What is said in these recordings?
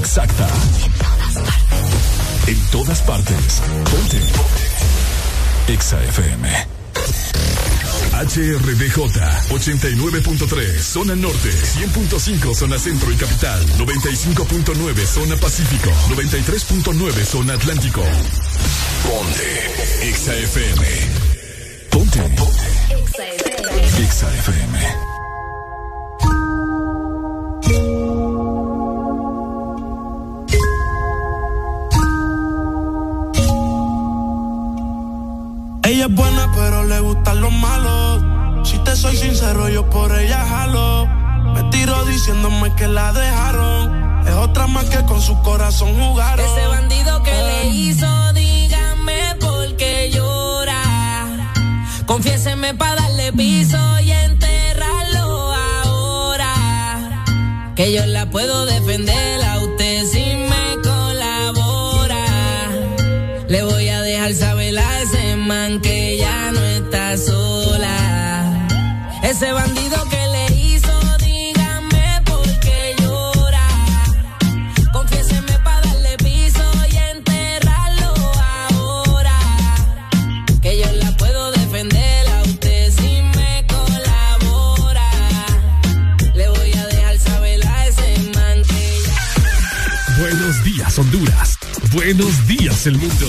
exacta. En todas partes. Ponte. Exa FM. HRDJ 89.3 Zona Norte, 100.5 Zona Centro y Capital, 95.9 Zona Pacífico, 93.9 Zona Atlántico. Ponte Exa FM. Ponte. Ponte. Exa FM. Te soy sincero, yo por ella jalo. Me tiro diciéndome que la dejaron. Es otra más que con su corazón jugaron. Ese bandido que le hizo, dígame por qué llora. Confiéseme para darle piso y enterrarlo ahora. Que yo la puedo defender a Ese bandido que le hizo, dígame por qué llora. Confiéseme para darle piso y enterrarlo ahora. Que yo la puedo defender a usted si me colabora. Le voy a dejar saber a ese man. Buenos días, Honduras. Buenos días, el mundo.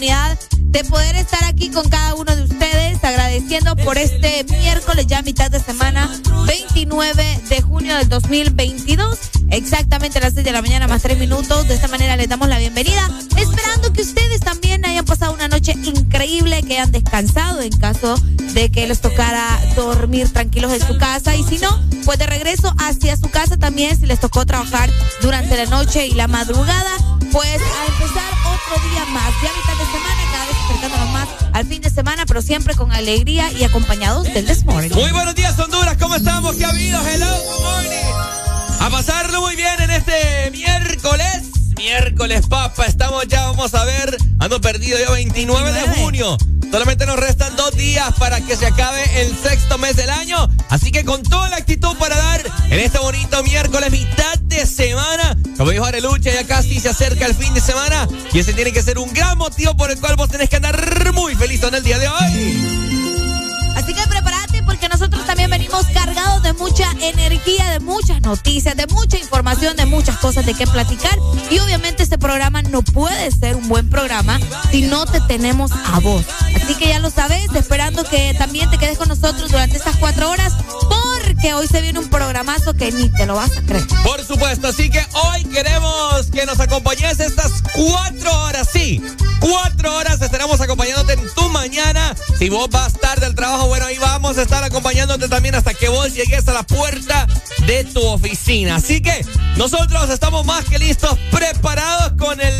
De poder estar aquí con cada uno de ustedes, agradeciendo por este miércoles, ya mitad de semana, 29 de junio del 2022, exactamente a las 6 de la mañana más 3 minutos. De esta manera les damos la bienvenida, esperando que ustedes también increíble, que hayan descansado en caso de que les tocara dormir tranquilos en su casa y si no, pues de regreso hacia su casa también, si les tocó trabajar durante la noche y la madrugada, pues a empezar otro día más, ya mitad de semana, cada vez acercándonos más al fin de semana, pero siempre con alegría y acompañados del This Morning. Muy buenos días, Honduras. ¿Cómo estamos? ¿Qué ha habido? Hello, good morning. A pasarlo muy bien en este miércoles. Miércoles, papa. Estamos ya, vamos a ver. Ando perdido ya 29 de junio. Solamente nos restan dos días para que se acabe el sexto mes del año. Así que con toda la actitud para dar en este bonito miércoles, mitad de semana. Como dijo Arelucha, ya casi se acerca el fin de semana. Y ese tiene que ser un gran motivo por el cual vos tenés que andar muy feliz en el día de hoy. Así que prepárate porque nosotros también venimos cargados de mucha energía, de muchas noticias, de mucha información, de muchas cosas de qué platicar. Y obviamente este programa no puede ser un buen programa si no te tenemos a vos. Así que ya lo sabes, esperando que también te quedes con nosotros durante estas cuatro horas porque hoy se viene un programazo que ni te lo vas a creer. Por supuesto, así que hoy queremos que nos acompañes estas cuatro horas, sí. Cuatro horas estaremos acompañándote en tu mañana. Si vos vas tarde al trabajo, bueno, ahí vamos a estar acompañándote también hasta que vos llegues a la puerta de tu oficina. Así que nosotros estamos más que listos, preparados con el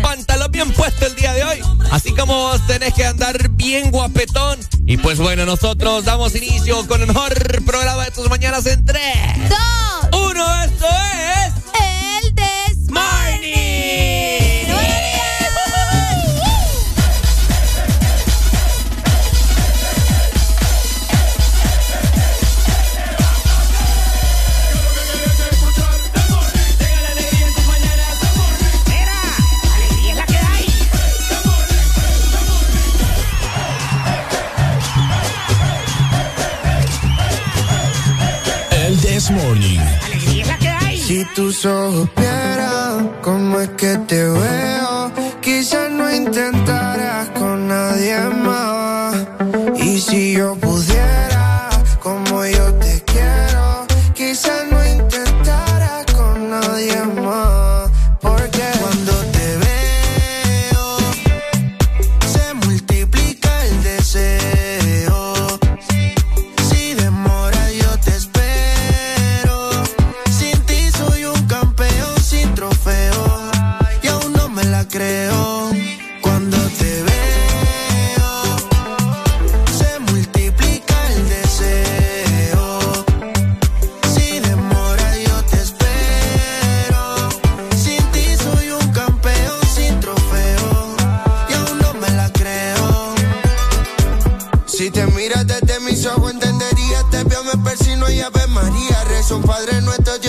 pantalón bien puesto el día de hoy. Así como vos tenés que andar bien guapetón. Y pues bueno, nosotros damos inicio con el mejor programa de tus mañanas en 3, 2, 1. Esto es. Morning. Si tus ojos vieran cómo es que te veo, quizás no intentarás con nadie más. Y si yo pudiera,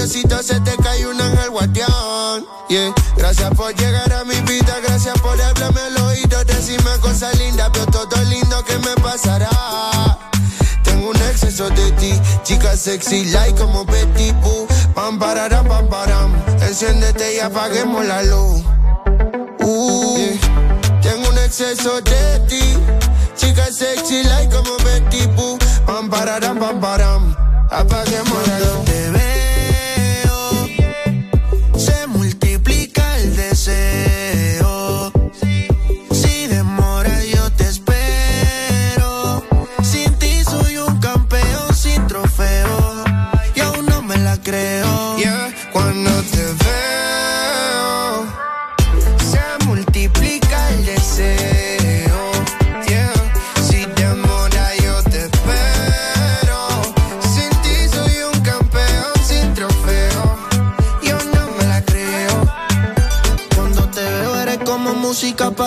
Diosito, se te cae un ángel. Yeah. Gracias por llegar a mi vida, gracias por hablarme al oído, decirme cosas lindas, veo todo lindo que me pasará. Tengo un exceso de ti, chica sexy, like como Betty Boo. Pam, pararam, pam, param. Enciéndete y apaguemos la luz. Uh, yeah. Tengo un exceso de ti, chica sexy, like como Betty Boo. Pam, pararam, pam, param. Apaguemos la luz. Creo. Yeah, cuando te veo, se multiplica el deseo. Yeah, si demora, yo te espero. Sin ti soy un campeón sin trofeo. Yo no me la creo. Cuando te veo eres como música para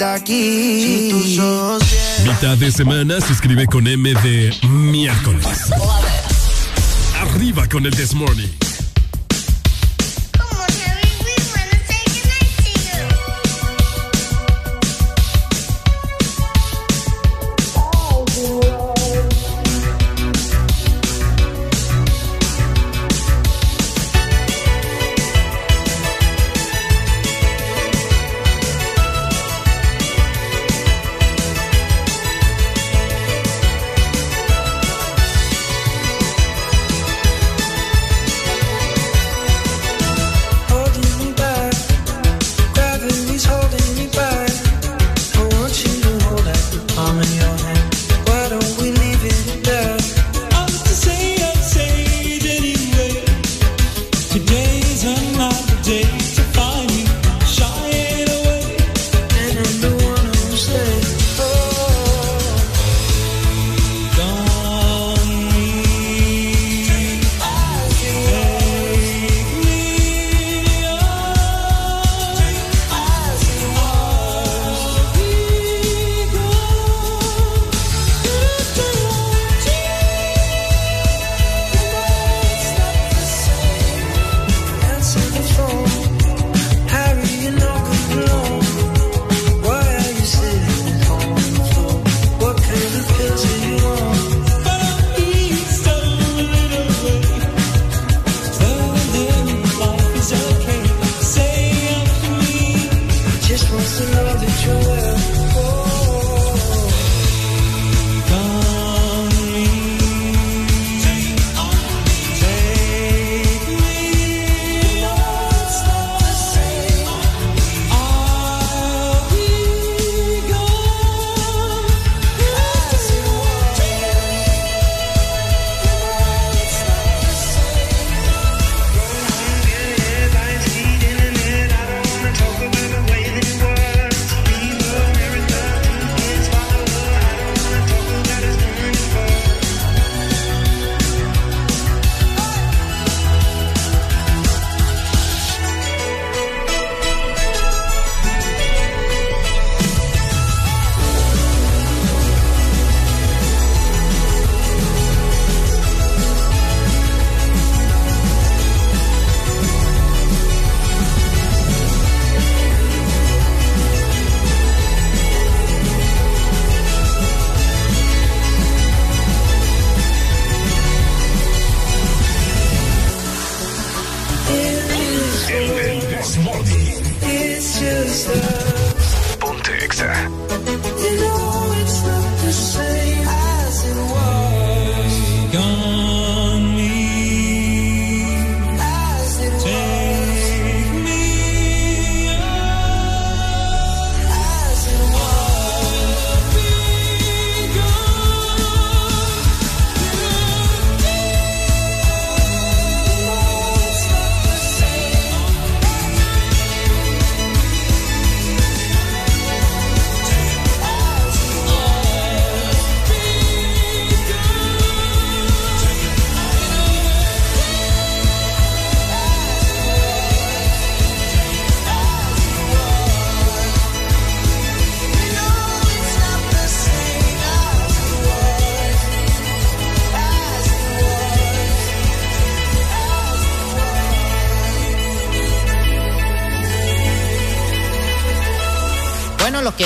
de aquí. Si Mitad de semana se escribe con M de miércoles. Arriba con el This Morning.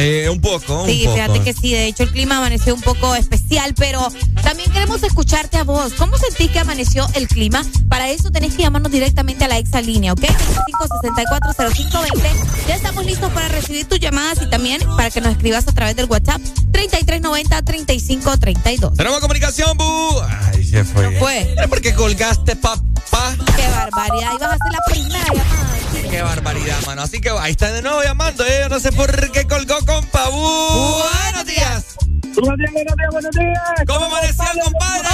Eh, un poco, un sí, fíjate que sí. De hecho, el clima amaneció un poco especial, pero también queremos escucharte a vos. ¿Cómo sentís que amaneció el clima? Para eso tenés que llamarnos directamente a la exalínea, ¿ok? 25640520. Ya estamos listos para recibir tus llamadas y también para que nos escribas a través del WhatsApp 3390-3532. Tenemos comunicación, Bu. Ay, se fue. fue? ¿Por qué colgaste, papá? Qué barbaridad. Ibas a hacer la. Qué barbaridad, mano. Así que ahí está de nuevo llamando, ¿eh? No sé por qué colgó con Pabu. Buenos días. Buenos días, buenos días, buenos días. ¿Cómo amaneció el compadre?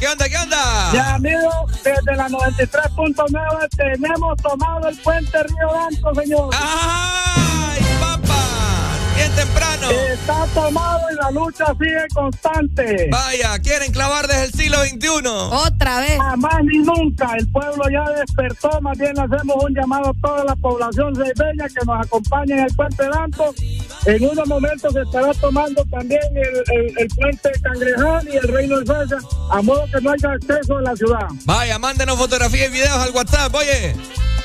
¿Qué onda, qué onda? Ya, amigo, desde la 93.9 tenemos tomado el puente Río Blanco, señor. Bien temprano. Está tomado y la lucha sigue constante. Vaya, quieren clavar desde el siglo XXI. Otra vez. Jamás ni nunca. El pueblo ya despertó. Más bien hacemos un llamado a toda la población bella que nos acompañe en el puente Danto. En unos momentos se estará tomando también el, el, puente Cangrejal y el Reino de Suecia, a modo que no haya acceso a la ciudad. Vaya, mándenos fotografías y videos al WhatsApp, oye.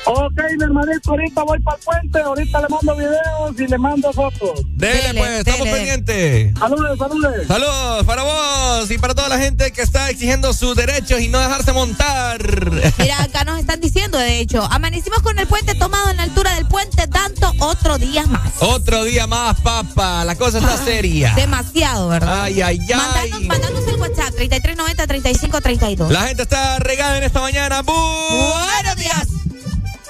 Ok, mi hermanito, ahorita voy para el puente, ahorita le mando videos y le mando fotos. Dele, pues, estamos pendientes. Saludos, saludos. Saludos para vos y para toda la gente que está exigiendo sus derechos y no dejarse montar. Mira, acá nos están diciendo, de hecho, amanecimos con el puente tomado en la altura del puente, tanto otro día más. Otro día más, papá. La cosa está seria. Demasiado, ¿verdad? Ay, ay, ay. Mandanos, el WhatsApp, 3390-3532. La gente está regada en esta mañana. Buenos días.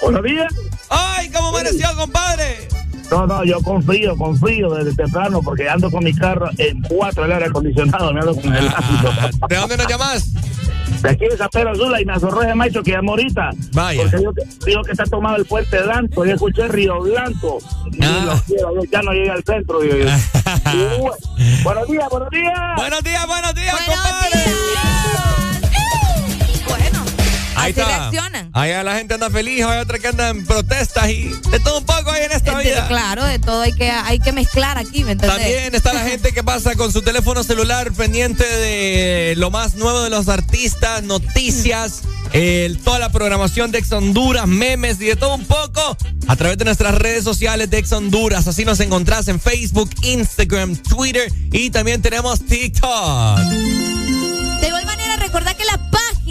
Buenos días. Ay, ¿cómo amaneció, compadre? No, no, yo confío, confío desde temprano porque ando con mi carro en cuatro el aire acondicionado, me ando con el ah, ¿De dónde nos llamas? De aquí de San Pedro Azul y me azorró ese macho que llamó ahorita. Vaya. Porque digo, que está tomado el puente blanco y escuché Río Blanco. Ah. ya no llegué al centro. buenos días, buenos días. Buenos días, buenos días, buenos compadre. Días. Ahí está. Ahí la gente anda feliz, hay otra que anda en protestas y de todo un poco hay en esta vida. Claro, de todo hay que, hay que mezclar aquí, ¿me También está la gente que pasa con su teléfono celular pendiente de lo más nuevo de los artistas, noticias, toda la programación de Ex Honduras, memes y de todo un poco a través de nuestras redes sociales de Ex Honduras. Así nos encontrás en Facebook, Instagram, Twitter y también tenemos TikTok. De igual manera, recordad que la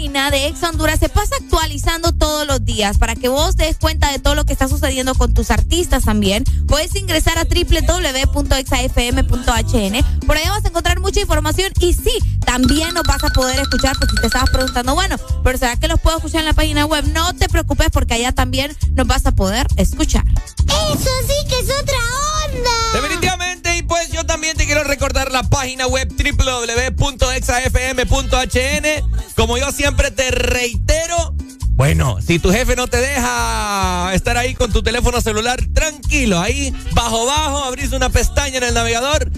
página de Ex Honduras se pasa actualizando todos los días para que vos te des cuenta de todo lo que está sucediendo con tus artistas también. Puedes ingresar a www.exafm.hn. Por ahí vas a encontrar mucha información y sí, también nos vas a poder escuchar porque te estabas preguntando, bueno, pero ¿será que los puedo escuchar en la página web? No te preocupes porque allá también nos vas a poder escuchar. Eso sí que es otra onda. Definitivamente, también te quiero recordar la página web www.exafm.hn. Como yo siempre te reitero, Bueno, si tu jefe no te deja estar ahí con tu teléfono celular, tranquilo, ahí bajo bajo, abrís una pestaña en el navegador,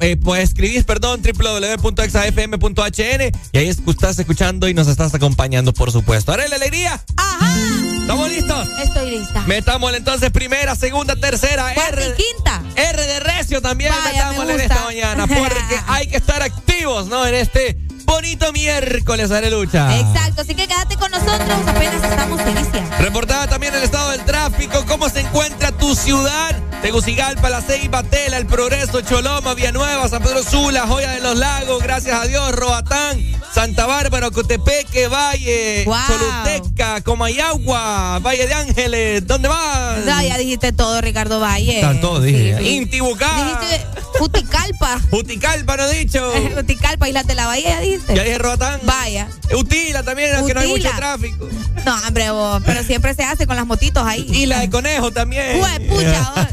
eh, pues escribís, perdón, www.exafm.hn y ahí estás escuchando y nos estás acompañando, por supuesto. ¿Haré la alegría? Ajá. ¿Estamos listos? Estoy lista. Metámosle entonces primera, segunda, tercera, R. quinta. R de recio también metámosle en esta mañana, porque hay que estar activos, ¿no? En este bonito miércoles, Arelucha. Exacto, así que quédate con nosotros, apenas estamos iniciando. Reportada también el estado del tráfico, cómo se encuentra tu ciudad. Tegucigalpa, La Ceiba, Tela, El Progreso, Choloma, Villanueva, San Pedro Sula, Joya de los Lagos, gracias a Dios, Roatán, Santa Bárbara, Cotepeque, Valle, wow. Choluteca, Comayagua, Valle de Ángeles, ¿dónde vas? No, ya dijiste todo, Ricardo Valle. Están todos, dije. Intibucá. Dijiste Juticalpa. Juticalpa, no he dicho. Juticalpa, Islas de la Bahía, ya dijiste. Ya dije Roatán. Vaya. Utila también, aunque no hay mucho tráfico. No, hombre, vos, pero siempre se hace con las motitos ahí. Y la de conejo también. Uy, pucha,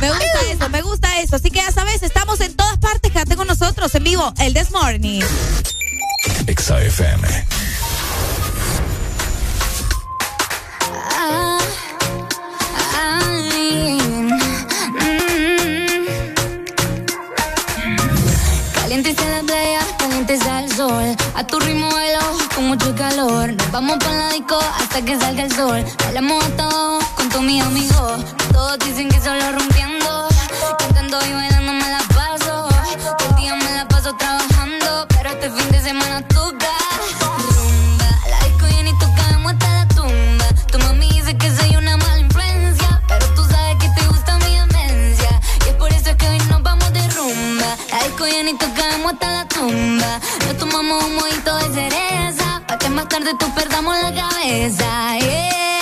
Me gusta eso, me gusta eso. Así que ya sabes, estamos en todas partes. Quédate con nosotros en vivo, el This Morning. XAFM. Playa, caliente está el sol. A tu ritmo bailo con mucho calor. Nos vamos para la disco hasta que salga el sol. Bailamos hasta abajo con todos mis amigos. Todos dicen que solo rompiendo. Cantando y bailando y tocamos hasta la tumba. Nos tomamos un mojito de cereza. Pa' que más tarde tú perdamos la cabeza. Yeah.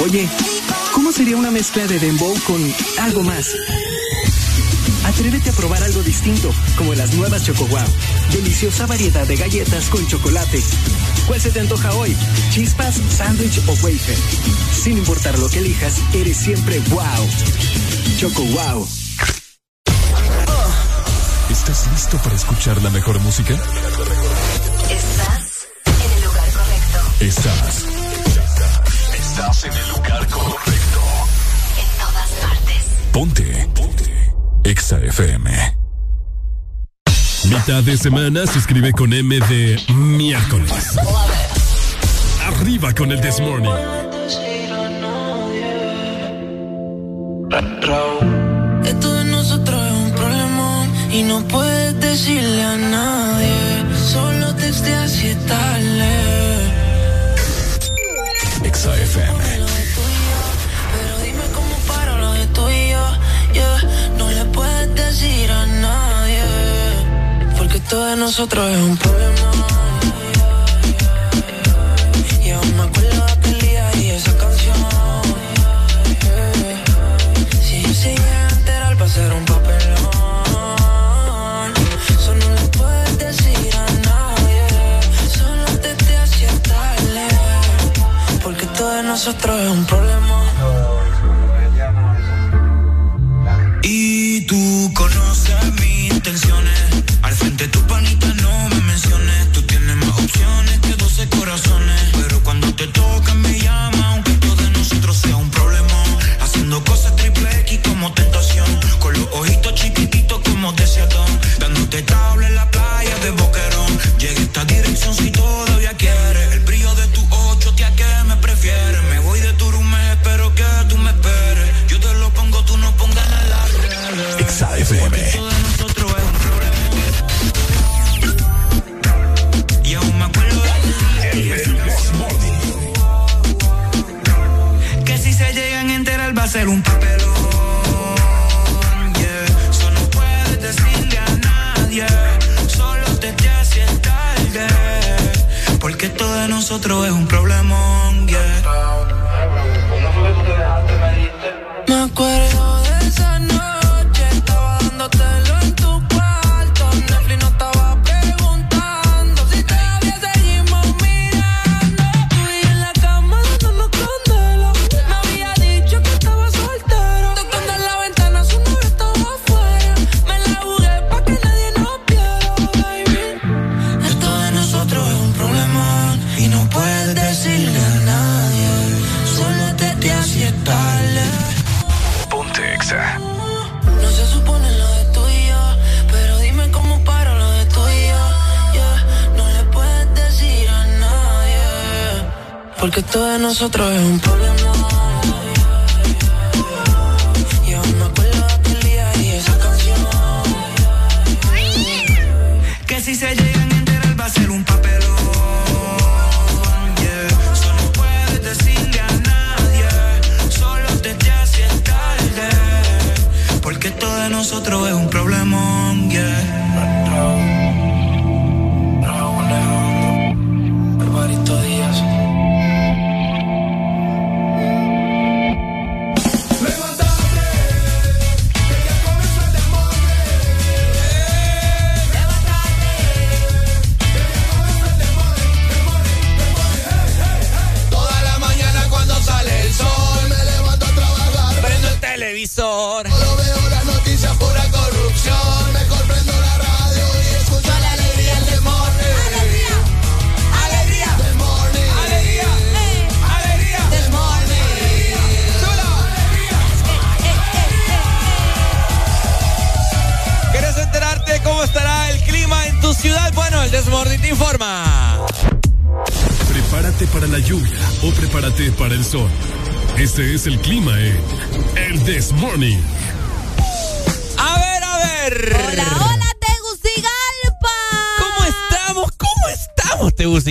Oye, ¿cómo sería una mezcla de dembow con algo más? Atrévete a probar algo distinto, como las nuevas Choco Wow. Deliciosa variedad de galletas con chocolate. ¿Cuál se te antoja hoy? ¿Chispas, sándwich o wafer? Sin importar lo que elijas, eres siempre wow. Choco Wow. ¿Estás listo para escuchar la mejor música? Estás en el lugar correcto. Estás. Estás en el lugar correcto. En todas partes. Ponte. Ponte. Exa FM. Mitad de semana se escribe con M de miércoles. Arriba con el This Morning. Esto de nosotros es un problema y no puedes decirle a nadie. Solo texteas y tarde. Esto de nosotros es un problema. Y aún me acuerdo de aquel día y esa canción. Si yo se llega a enterar va a un papelón. Eso no le puedes decir a nadie. Solo te hacía tarde. Porque todo de nosotros es un problema.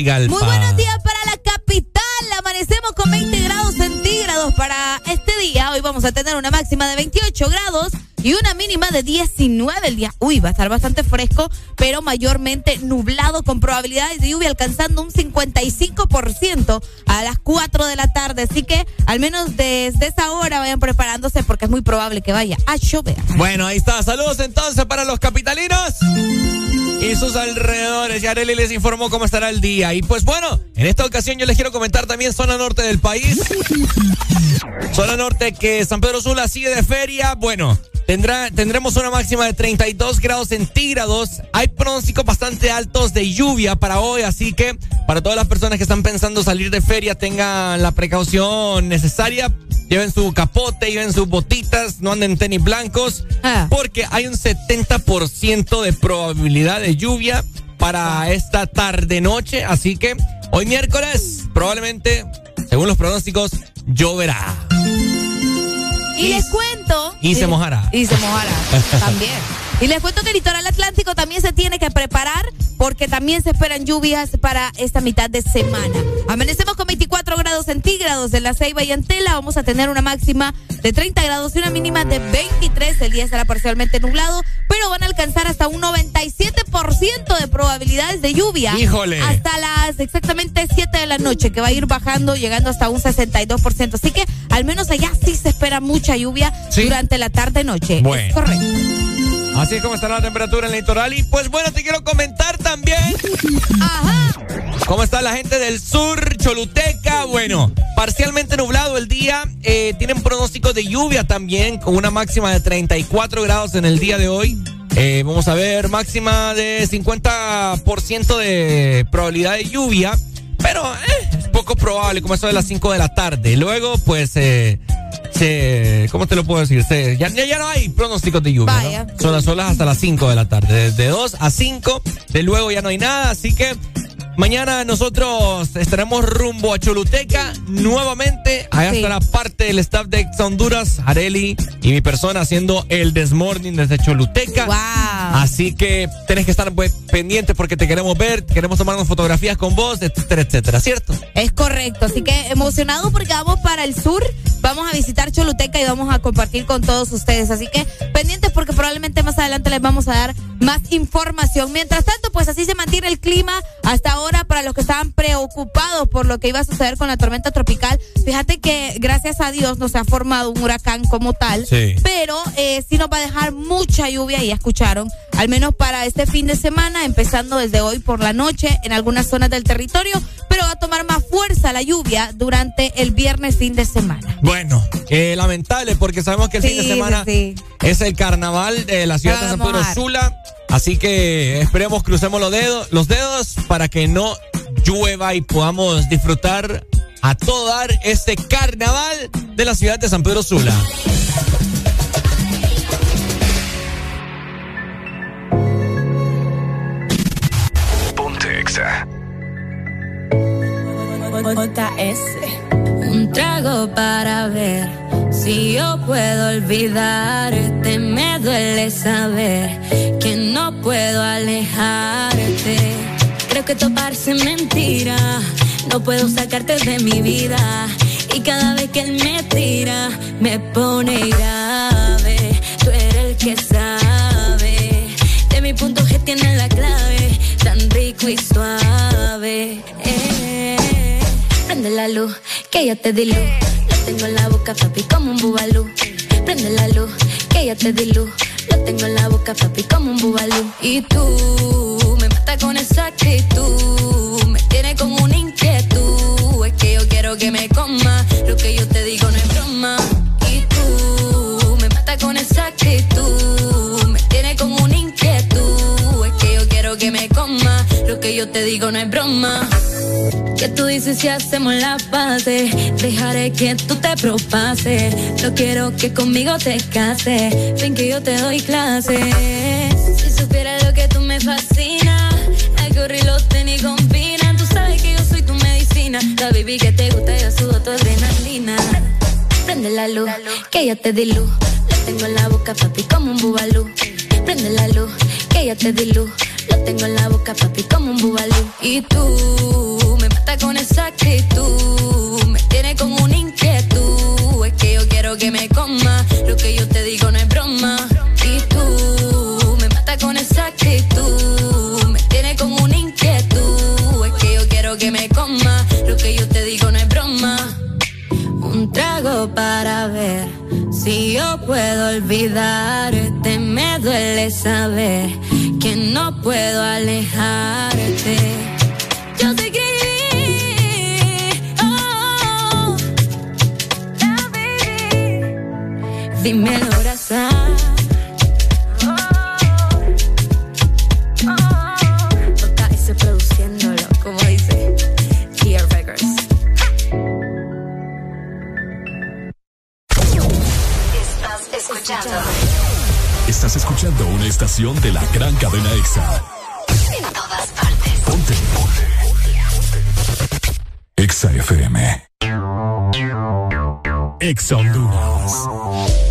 Muy buenos días para la capital. Amanecemos con 20 grados centígrados para este día. Hoy vamos a tener una máxima de 28 grados y una mínima de 19 el día. Uy, va a estar bastante fresco, pero mayormente nublado con probabilidades de lluvia alcanzando un 55% a las 4 de la tarde. Así que al menos desde esa hora vayan preparándose porque es muy probable que vaya a llover. Bueno, ahí está. Saludos entonces para los capitalinos y sus alrededores. Y Areli les informó cómo estará el día. Y pues bueno, en esta ocasión yo les quiero comentar también zona norte del país. Zona norte que San Pedro Sula sigue de feria. Bueno, tendrá, tendremos una máxima de 32 grados centígrados. Hay pronósticos bastante altos de lluvia para hoy, así que para todas las personas que están pensando salir de feria, tengan la precaución necesaria. Lleven su capote, lleven sus botitas, no anden en tenis blancos, porque hay un 70% de probabilidad de lluvia para esta tarde-noche. Así que hoy miércoles, probablemente, según los pronósticos, lloverá. Y les cuento. Y se mojará. Y se mojará también. Y les cuento que el litoral atlántico también se tiene que preparar porque también se esperan lluvias para esta mitad de semana. Amanecemos con 24 grados centígrados en la Ceiba y Antela. Vamos a tener una máxima de 30 grados y una mínima de 23. El día estará parcialmente nublado, pero van a alcanzar hasta un 97% de probabilidades de lluvia. Híjole. Hasta las exactamente 7 de la noche, que va a ir bajando, llegando hasta un 62%. Así que al menos allá sí se espera mucha lluvia durante la tarde-noche. Bueno. Es correcto. Así es como estará la temperatura en el litoral. Y pues bueno, te quiero comentar también. Ajá. ¿Cómo está la gente del sur, Choluteca? Bueno, parcialmente nublado el día. Eh, tienen pronóstico de lluvia también, con una máxima de 34 grados en el día de hoy. Eh, vamos a ver, máxima de 50% de probabilidad de lluvia. Pero eh, es poco probable, como eso de las 5 de la tarde. Luego, pues, eh, se, ¿cómo te lo puedo decir? Se, ya, ya, no hay pronósticos de lluvia. Vaya. ¿no? Son las olas hasta las 5 de la tarde. Desde 2 a 5. De luego ya no hay nada. Así que mañana nosotros estaremos rumbo a Choluteca nuevamente. Allá Sí. estará parte del staff de Ex Honduras, Areli y mi persona haciendo el Desmorning desde Choluteca. Wow. Así que tenés que estar pues, pendiente porque te queremos ver, queremos tomarnos fotografías con vos, etcétera, etcétera, ¿cierto? Es correcto, así que emocionado porque vamos para el sur, vamos a visitar Choluteca y vamos a compartir con todos ustedes. Así que pendientes porque probablemente más adelante les vamos a dar más información. Mientras tanto, pues así se mantiene el clima hasta ahora para los que estaban preocupados por lo que iba a suceder con la tormenta tropical. Fíjate que gracias a Dios no se ha formado un huracán como tal, Sí. pero eh, sí nos va a dejar mucha lluvia, y ya escucharon, al menos para este fin de semana, empezando desde hoy por la noche en algunas zonas del territorio, pero va a tomar más fuerza la lluvia durante el viernes fin de semana. Bueno, eh, lamentable porque sabemos que el fin de semana sí, es el carnaval de la ciudad de San Pedro. Sula. Así que esperemos, crucemos los dedos, los dedos para que no llueva y podamos disfrutar a todo dar este carnaval de la ciudad de San Pedro Sula. Un trago para ver si yo puedo olvidarte. Me duele saber que no puedo alejarte. Creo que toparse mentira. No puedo sacarte de mi vida. Y cada vez que él me tira, me pone grave. Tú eres el que sabe. De mi punto G tiene la clave. Tan rico y suave. Eh. Prende la luz, que ya te di luz. Lo tengo en la boca, papi, como un bubalú. Prende la luz, que ya te di luz. Lo tengo en la boca, papi, como un bubalú. Y tú me mata con esa actitud. Me tiene con una inquietud. Es que yo quiero que me coma. Lo que yo te digo no es broma. Y tú me mata con esa actitud. Me tiene con una inquietud. Es que yo quiero que me coma. Lo que yo te digo no es broma. ¿Qué tú dices si hacemos la base? Dejaré que tú te propases. No quiero que conmigo te cases. Ven que yo te doy clases. Si supieras lo que tú me fascinas, el gorri y los tenis combinan. Tú vi que te gusta, yo sudo tu adrenalina. Prende la luz, que ya te di luz. Lo tengo en la boca, papi, como un bubalú. Prende la luz, que ya te di luz. Lo tengo en la boca, papi, como un bubalú. Y tú me mata con esa actitud. Me tiene con una inquietud. Es que yo quiero que me coma. Lo que yo te digo no es broma. Y tú me mata con esa actitud. Me tiene con una inquietud. Es que yo quiero que me coma. Lo que yo te digo no es broma. Un trago para ver si yo puedo olvidarte. Me duele saber que no puedo alejarte. Dímelo, abrazar. JS produciéndolo, como dice Kia Records. Estás escuchando Estás escuchando una estación de la gran cadena EXA. en todas partes. Ponte. EXA FM. EXA Honduras.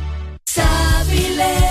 Ahora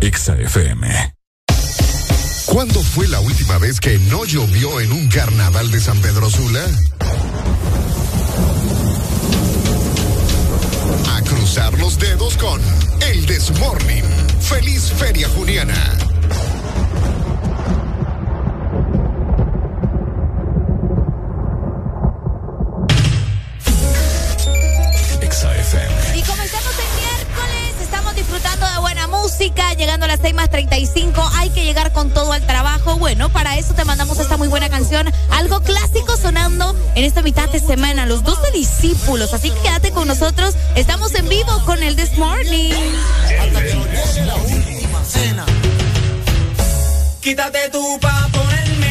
EXA FM. ¿Cuándo fue la última vez que no llovió en un carnaval de San Pedro Sula? A cruzar los dedos con El Desmorning. Feliz Feria Juniana. Llegando a las 6 más 35, hay que llegar con todo al trabajo. Bueno, para eso te mandamos esta muy buena canción, algo clásico sonando en esta mitad de semana, los 12 discípulos. Así que quédate con nosotros, estamos en vivo con el This Morning. Quítate tu pa' ponerme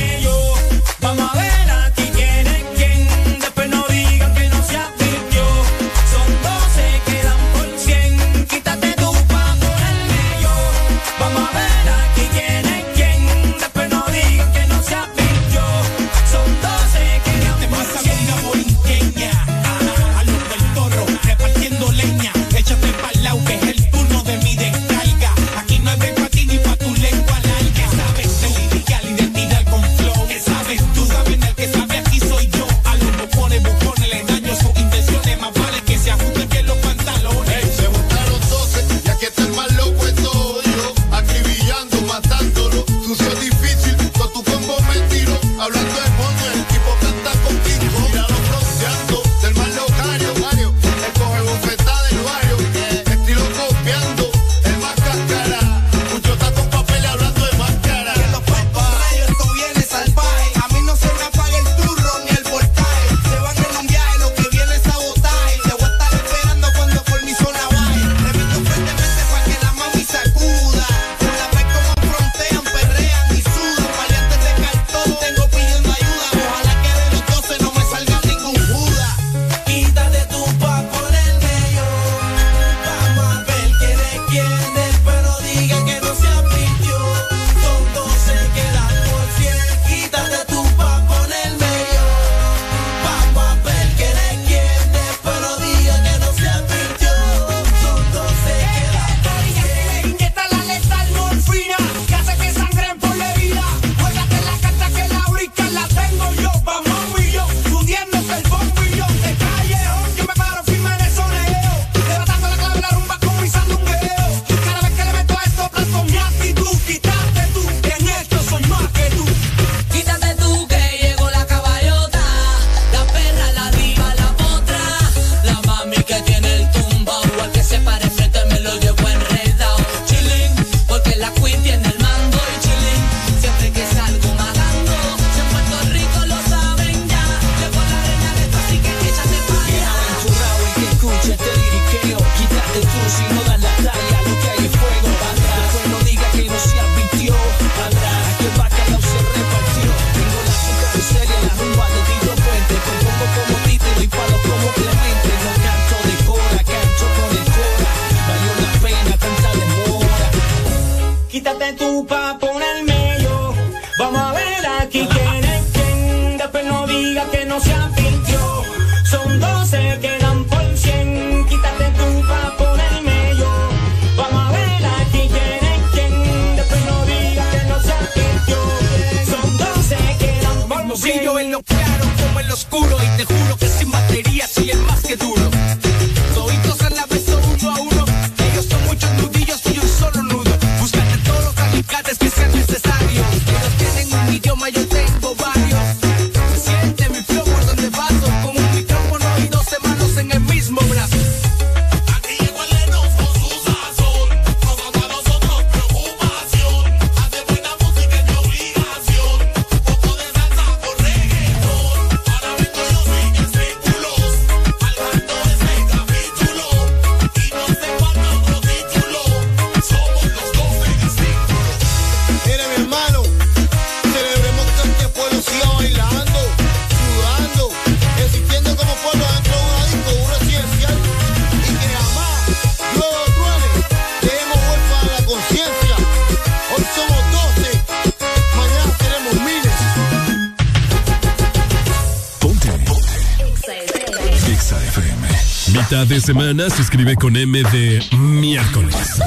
semana se escribe con M de miércoles.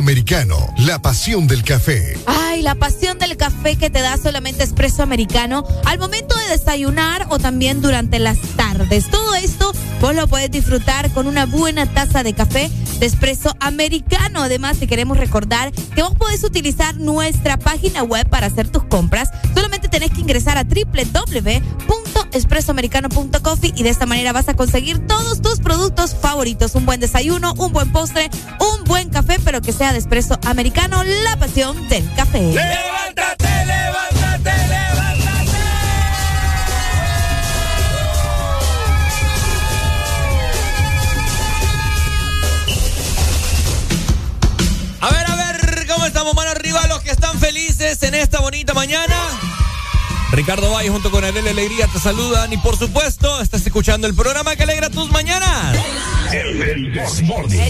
americano, la pasión del café. Ay, la pasión del café que te da solamente espresso americano al momento de desayunar o también durante las tardes. Todo esto vos lo puedes disfrutar con una buena taza de café de espresso americano. Además, te queremos recordar que vos podés utilizar nuestra página web para hacer tus compras. Solamente tenés que ingresar a www.espressoamericano.coffee y de esta manera vas a conseguir todos tus productos favoritos. Un buen desayuno, un buen postre, un buen café que sea de espresso americano, la pasión del café. ¡Levántate, levántate, levántate! A ver, a ver, ¿cómo estamos? Mano arriba los que están felices en esta bonita mañana. Ricardo Valle junto con Arely Alegría te saludan y por supuesto estás escuchando el programa que alegra tus mañanas. El Desmorning.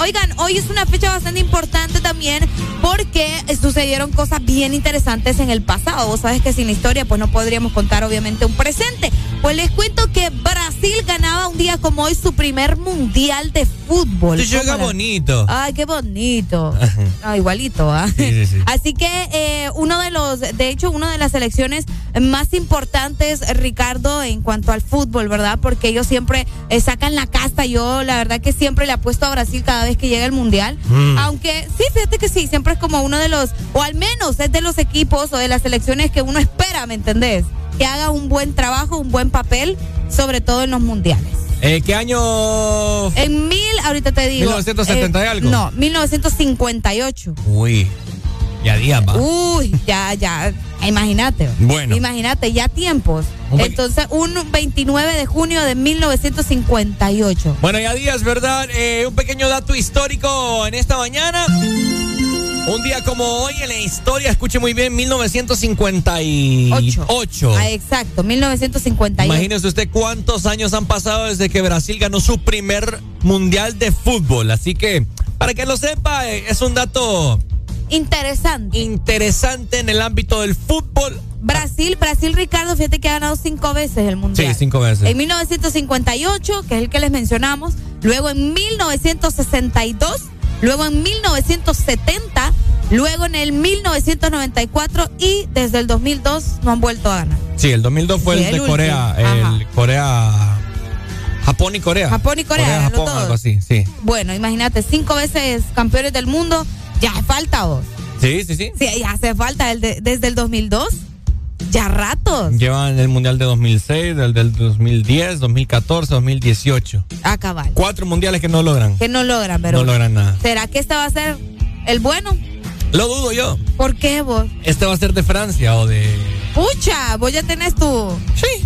Oigan, hoy es una fecha bastante importante también porque sucedieron cosas bien interesantes en el pasado. Vos sabes que sin la historia pues no podríamos contar obviamente un presente. Pues les cuento que Brasil ganaba un día como hoy su primer mundial de fútbol. Tú juega ¿Cómo la- bonito. Ay, qué bonito. Ah, igualito, ¿ah? Sí, sí, sí. Así que eh, uno de los, de hecho, una de las selecciones más importantes, Ricardo, en cuanto al fútbol, ¿verdad? Porque ellos siempre eh, sacan la casta. Yo, la verdad, que siempre le apuesto a Brasil cada vez que llega el mundial. Mm. Aunque sí, fíjate que sí, siempre es como uno de los, o al menos es de los equipos o de las selecciones que uno espera, ¿me entendés? Que haga un buen trabajo, un buen papel, sobre todo en los mundiales. Eh, ¿Qué año? En mil, ahorita te digo. 1970 y eh, algo. No, 1958. Uy, ya día va. Uy, ya, ya, imagínate. Bueno. Imagínate, ya tiempos. Un Entonces, un 29 de junio de 1958. Bueno, ya días, ¿verdad? Eh, un pequeño dato histórico en esta mañana. Un día como hoy en la historia, escuche muy bien, 1958. Ah, exacto, 1958. Imagínese usted cuántos años han pasado desde que Brasil ganó su primer mundial de fútbol. Así que, para que lo sepa, eh, es un dato Interesante. interesante en el ámbito del fútbol. Brasil, Brasil, Ricardo, fíjate que ha ganado cinco veces el mundial. Sí, cinco veces. En 1958, que es el que les mencionamos, luego en 1962, luego en 1970, luego en el 1994 y desde el 2002 no han vuelto a ganar. Sí, el 2002 fue Sí, el, el de último. Corea. Ajá. El Corea. Japón y Corea. Japón y Corea, ganó Japón, todos. algo así, sí. Bueno, imagínate, cinco veces campeones del mundo, ya hace falta vos. Sí, sí, sí. Sí, ya hace falta el de- desde el 2002. Ya ratos. Llevan el mundial de 2006, el del 2010, 2014, 2018. Acabar. Cuatro mundiales que no logran. Que no logran, pero. No logran nada. ¿Será que este va a ser el bueno? Lo dudo yo. ¿Por qué vos? Este va a ser de Francia o de. Pucha, vos ya tenés tu. Sí.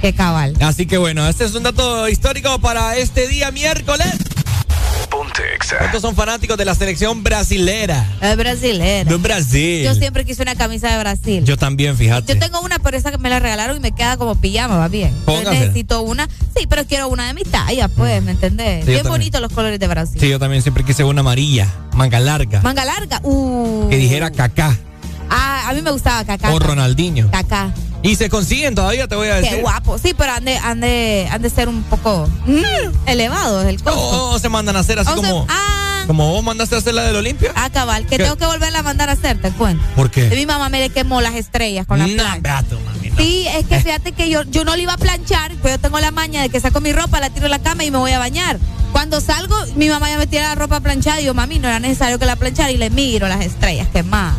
Qué cabal. Así que bueno, este es un dato histórico para este día miércoles. Ponte Exa. Estos son fanáticos de la selección brasilera. Es brasilera. De Brasil. Yo siempre quise una camisa de Brasil. Yo también, fíjate. Yo tengo una, pero esa que me la regalaron y me queda como pijama, va bien. Yo Póngase. necesito una. Sí, pero quiero una de mi talla, pues, ¿me entendés? Sí, Bien bonitos los colores de Brasil. Sí, yo también siempre quise una amarilla, manga larga, Manga larga. Uh. que dijera Kaká Ah, a mí me gustaba Kaká. o Ronaldinho. Kaká. Y se consiguen todavía, te voy a decir. Qué guapo. Sí, pero han de, han de, han de ser un poco mm, elevados el costo. O, o se mandan a hacer así O como, ah, como vos mandaste a hacer la del Olimpia. ah, cabal, que ¿Qué? tengo que volverla a mandar a hacer, te cuento. ¿Por qué? Mi mamá me le quemó las estrellas con la no. Sí, es que fíjate que yo, yo no le iba a planchar, pero yo tengo la maña de que saco mi ropa, la tiro en la cama y me voy a bañar. Cuando salgo, mi mamá ya me tira la ropa planchada y yo, mami, no era necesario que la planchara y le miro las estrellas quemadas.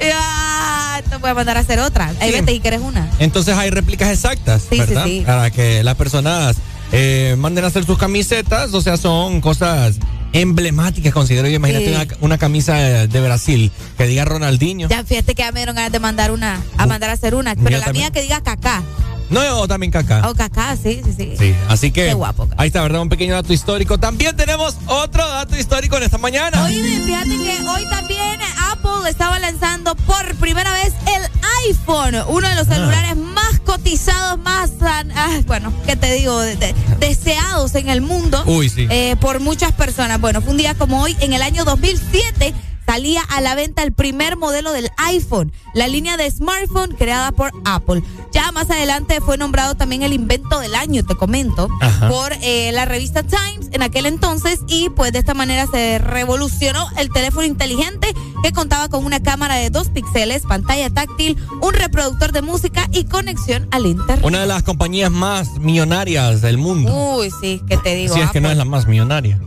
Y, ah, te voy a mandar a hacer otra. Ahí Sí. vete y quieres una. Entonces hay réplicas exactas, sí, ¿verdad? sí. Para que las personas eh, manden a hacer sus camisetas, o sea, son cosas emblemáticas, considero yo. Imagínate Sí. una, una camisa de, de Brasil que diga Ronaldinho. Ya fíjate que ya me dieron ganas de mandar una, a mandar a hacer una, pero Yo la también. mía que diga cacá. No, o también Kaká. O cacá, sí, sí, sí. Sí, así que Qué guapo. ahí está, ¿verdad? Un pequeño dato histórico. También tenemos otro dato histórico en esta mañana. Oye, fíjate que hoy también Apple estaba lanzando por primera vez el iPhone, uno de los Ah. celulares más cotizados, más, ah, bueno, ¿qué te digo? De- de- deseados en el mundo Uy, sí. eh, por muchas personas. Bueno, fue un día como hoy, en el año 2007. Salía a la venta el primer modelo del iPhone, la línea de smartphone creada por Apple. Ya más adelante fue nombrado también el invento del año, te comento, Ajá. por eh, la revista Times en aquel entonces y pues de esta manera se revolucionó el teléfono inteligente que contaba con una cámara de dos píxeles, pantalla táctil, un reproductor de música y conexión al internet. Una de las compañías más millonarias del mundo. Uy, sí, que te digo. si es que no es la más millonaria.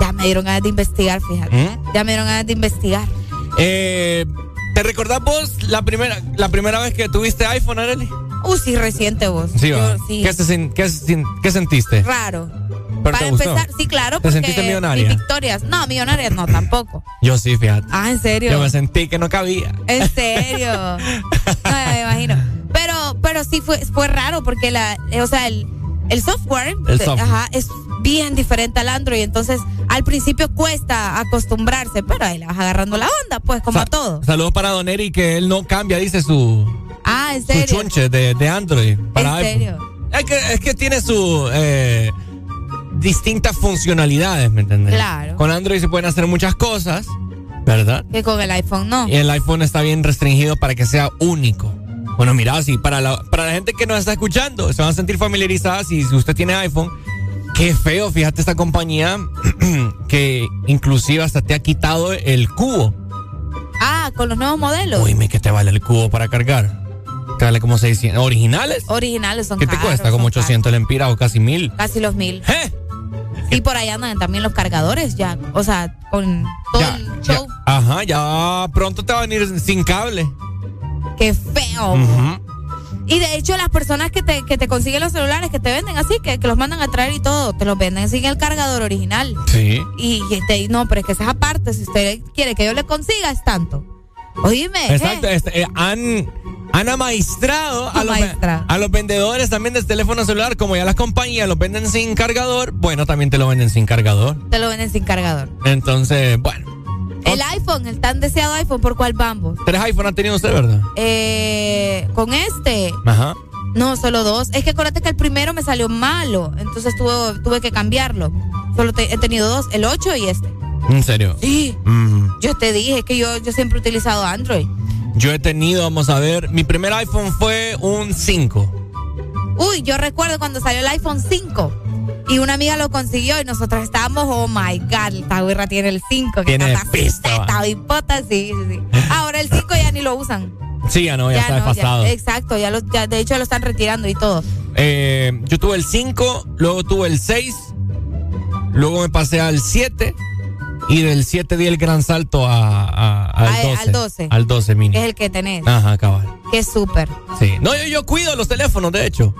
Ya me dieron ganas de investigar, fíjate. ¿Mm? Ya me dieron ganas de investigar. Eh, ¿Te recordás vos la primera, la primera vez que tuviste iPhone, Arely? Uy, sí, reciente vos. Sí, Yo- sí. ¿Qué, se sen- qué sen- qué sentiste? Raro. Pero Para empezar, sí, claro, ¿Te sentiste millonaria? mis victorias. No, millonarias no, tampoco. Yo sí, fíjate. Ah, ¿en serio? Yo me sentí que no cabía. En serio. No, me imagino. Pero, pero sí fue, fue raro porque la, eh, o sea, el, el software, El eh, software. Ajá, es bien diferente al Android. Entonces, al principio cuesta acostumbrarse, pero ahí le vas agarrando la onda, pues, como a todo. Saludos para Don Eri que él no cambia, dice su, Ah, ¿en su serio? chunche de, de Android para ¿En serio? Es que, es que tiene su eh, distintas funcionalidades, ¿me entiendes? Claro. Con Android se pueden hacer muchas cosas, ¿verdad? Que con el iPhone no. Y el iPhone está bien restringido para que sea único. Bueno, mira, sí, para la, para la gente que nos está escuchando, se van a sentir familiarizadas y si usted tiene iPhone, qué feo, fíjate esta compañía que inclusive hasta te ha quitado el cubo. Ah, con los nuevos modelos. Uy, ¿qué te vale el cubo para cargar? Te vale como 600. ¿Originales? Originales son ¿Qué te cuesta? Como son 800 lempiras o casi mil. caros. Casi los mil. Y por ahí andan también los cargadores ya. O sea, con todo el show. Ajá, ya pronto te va a venir sin cable. Qué feo. Ujú. Y de hecho, las personas que te, que te consiguen los celulares, que te venden así, que, que los mandan a traer y todo, te los venden sin el cargador original. Sí. Y, y te- no, pero es que esa es aparte. Si usted quiere que yo le consiga, es tanto. Oíme. Exacto, eh. este, eh, han, han amaestrado a los, a los vendedores también del teléfono celular, como ya las compañías los venden sin cargador, bueno, también te lo venden sin cargador. Te lo venden sin cargador. Entonces, bueno, El iPhone, el tan deseado iPhone, ¿por cuál vamos? tres iPhone ha tenido usted, ¿verdad? Eh, con este, Ajá. no, solo dos. Es que acuérdate que el primero me salió malo, entonces tuve, tuve que cambiarlo. Solo te- he tenido dos, el 8 y este. ¿En serio? Sí. Mm. Yo te dije que yo, yo siempre he utilizado Android. Yo he tenido, vamos a ver, mi primer iPhone fue un 5. Uy, yo recuerdo cuando salió el iPhone 5 y una amiga lo consiguió y nosotros estábamos, oh my God, esta güera tiene el 5. Que Tiene está pista, va. Está hipota, sí, sí, sí. Ahora el 5 ya ni lo usan. Sí, ya no, ya, está no, desfasado. exacto, ya, lo, ya de hecho lo están retirando y todo. Eh, yo tuve el 5, luego tuve el 6, luego me pasé al 7 y del 7 di el gran salto a, a- al, A- 12, al 12. Al 12 mini. Es el que tenés. Ajá, cabal. Que es súper. Sí. No, yo, yo cuido los teléfonos, de hecho.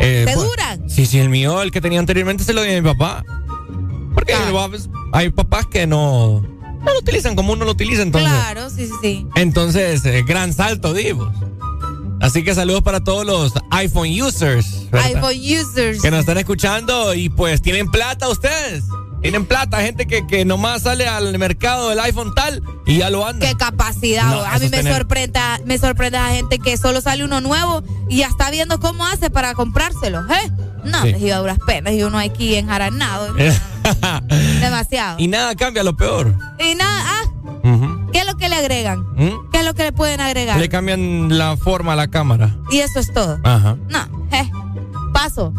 Eh, ¿Te pues, duran? Sí, sí, el mío, el que tenía anteriormente, se lo di a mi papá. Porque Ah. hay papás que no, no lo utilizan como uno lo utiliza, entonces. Claro, sí, sí, sí. Entonces, eh, gran salto, divos. Así que saludos para todos los iPhone users. ¿verdad? iPhone users. Que nos están escuchando y pues tienen plata ustedes. Tienen plata, gente que, que nomás sale al mercado del iPhone tal y ya lo anda. Qué capacidad. No, a mí me tener- sorprende, me sorprende a gente que solo sale uno nuevo y ya está viendo cómo hace para comprárselo. ¿eh? No, Sí. les iba a duras penas y uno aquí enjaranado. Demasiado. y nada cambia lo peor. Y nada, ah. ¿qué es lo que le agregan? ¿Mm? ¿Qué es lo que le pueden agregar? Le cambian la forma a la cámara. Y eso es todo. Ajá. No, eh, paso.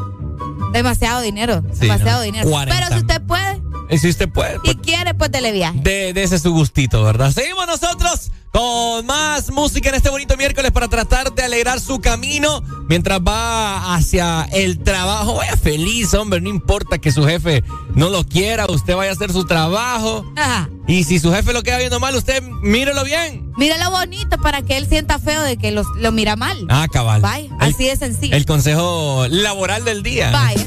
Demasiado dinero, Sí, demasiado ¿no? dinero. 40. Pero si usted puede Y si usted puede, y quiere, pues dele viaje. de, de ese su gustito, ¿verdad? Seguimos nosotros con más música en este bonito miércoles para tratar de alegrar su camino mientras va hacia el trabajo. Vaya feliz, hombre, no importa que su jefe no lo quiera, usted vaya a hacer su trabajo. Ajá. Y si su jefe lo queda viendo mal, usted mírelo bien. Míralo bonito para que él sienta feo de que los- lo mira mal. Ah, cabal. El- así de sencillo. El consejo laboral del día. Vaya.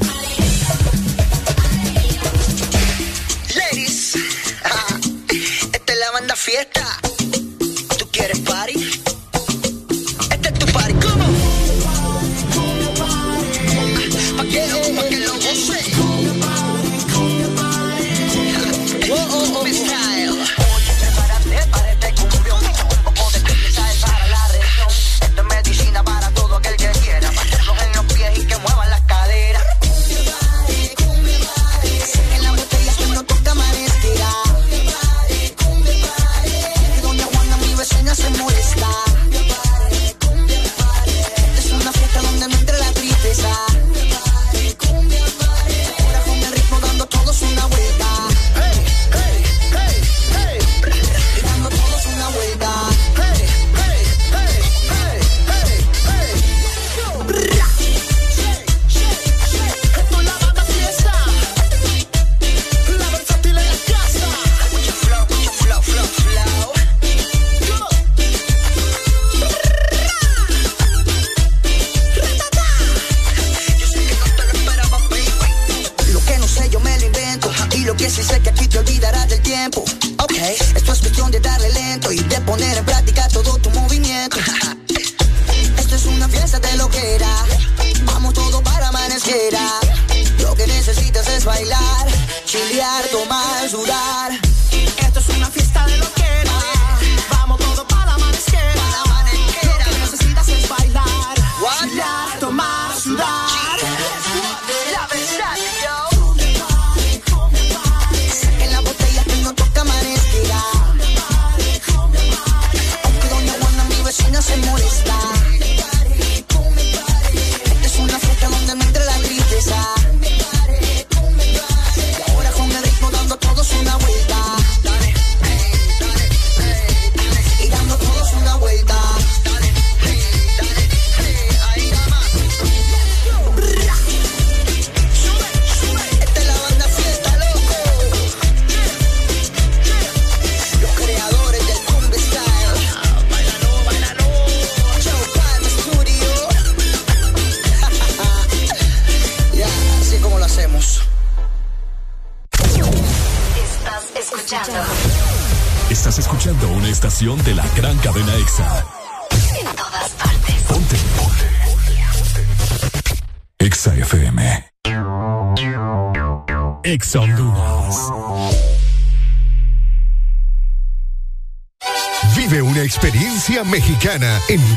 Banda fiesta.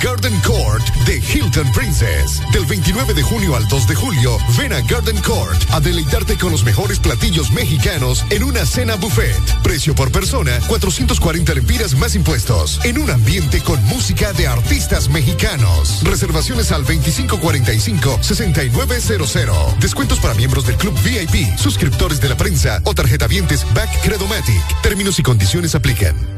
Garden Court de Hilton Princess. Del 29 de junio al 2 de julio, ven a Garden Court a deleitarte con los mejores platillos mexicanos en una cena buffet. Precio por persona, 440 lempiras más impuestos. En un ambiente con música de artistas mexicanos. Reservaciones al 2545-6900. Descuentos para miembros del Club VIP, suscriptores de la prensa o tarjetavientes Back Credomatic. Términos y condiciones aplican.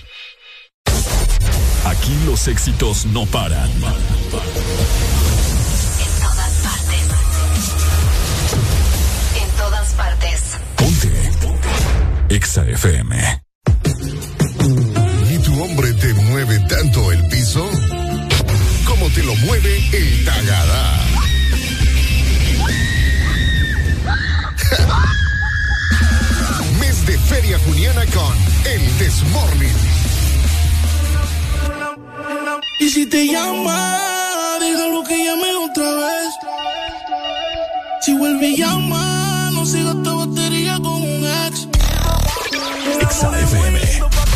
Aquí los éxitos no paran. En todas partes. En todas partes. Ponte. Exa FM. ¿Y tu hombre te mueve tanto el piso? Como te lo mueve el Tagadá. Mes de Feria Juniana con El Desmorning. Y si te llama, déjalo que llame otra vez. Si vuelve y llama, no siga esta batería con un ex. Exa.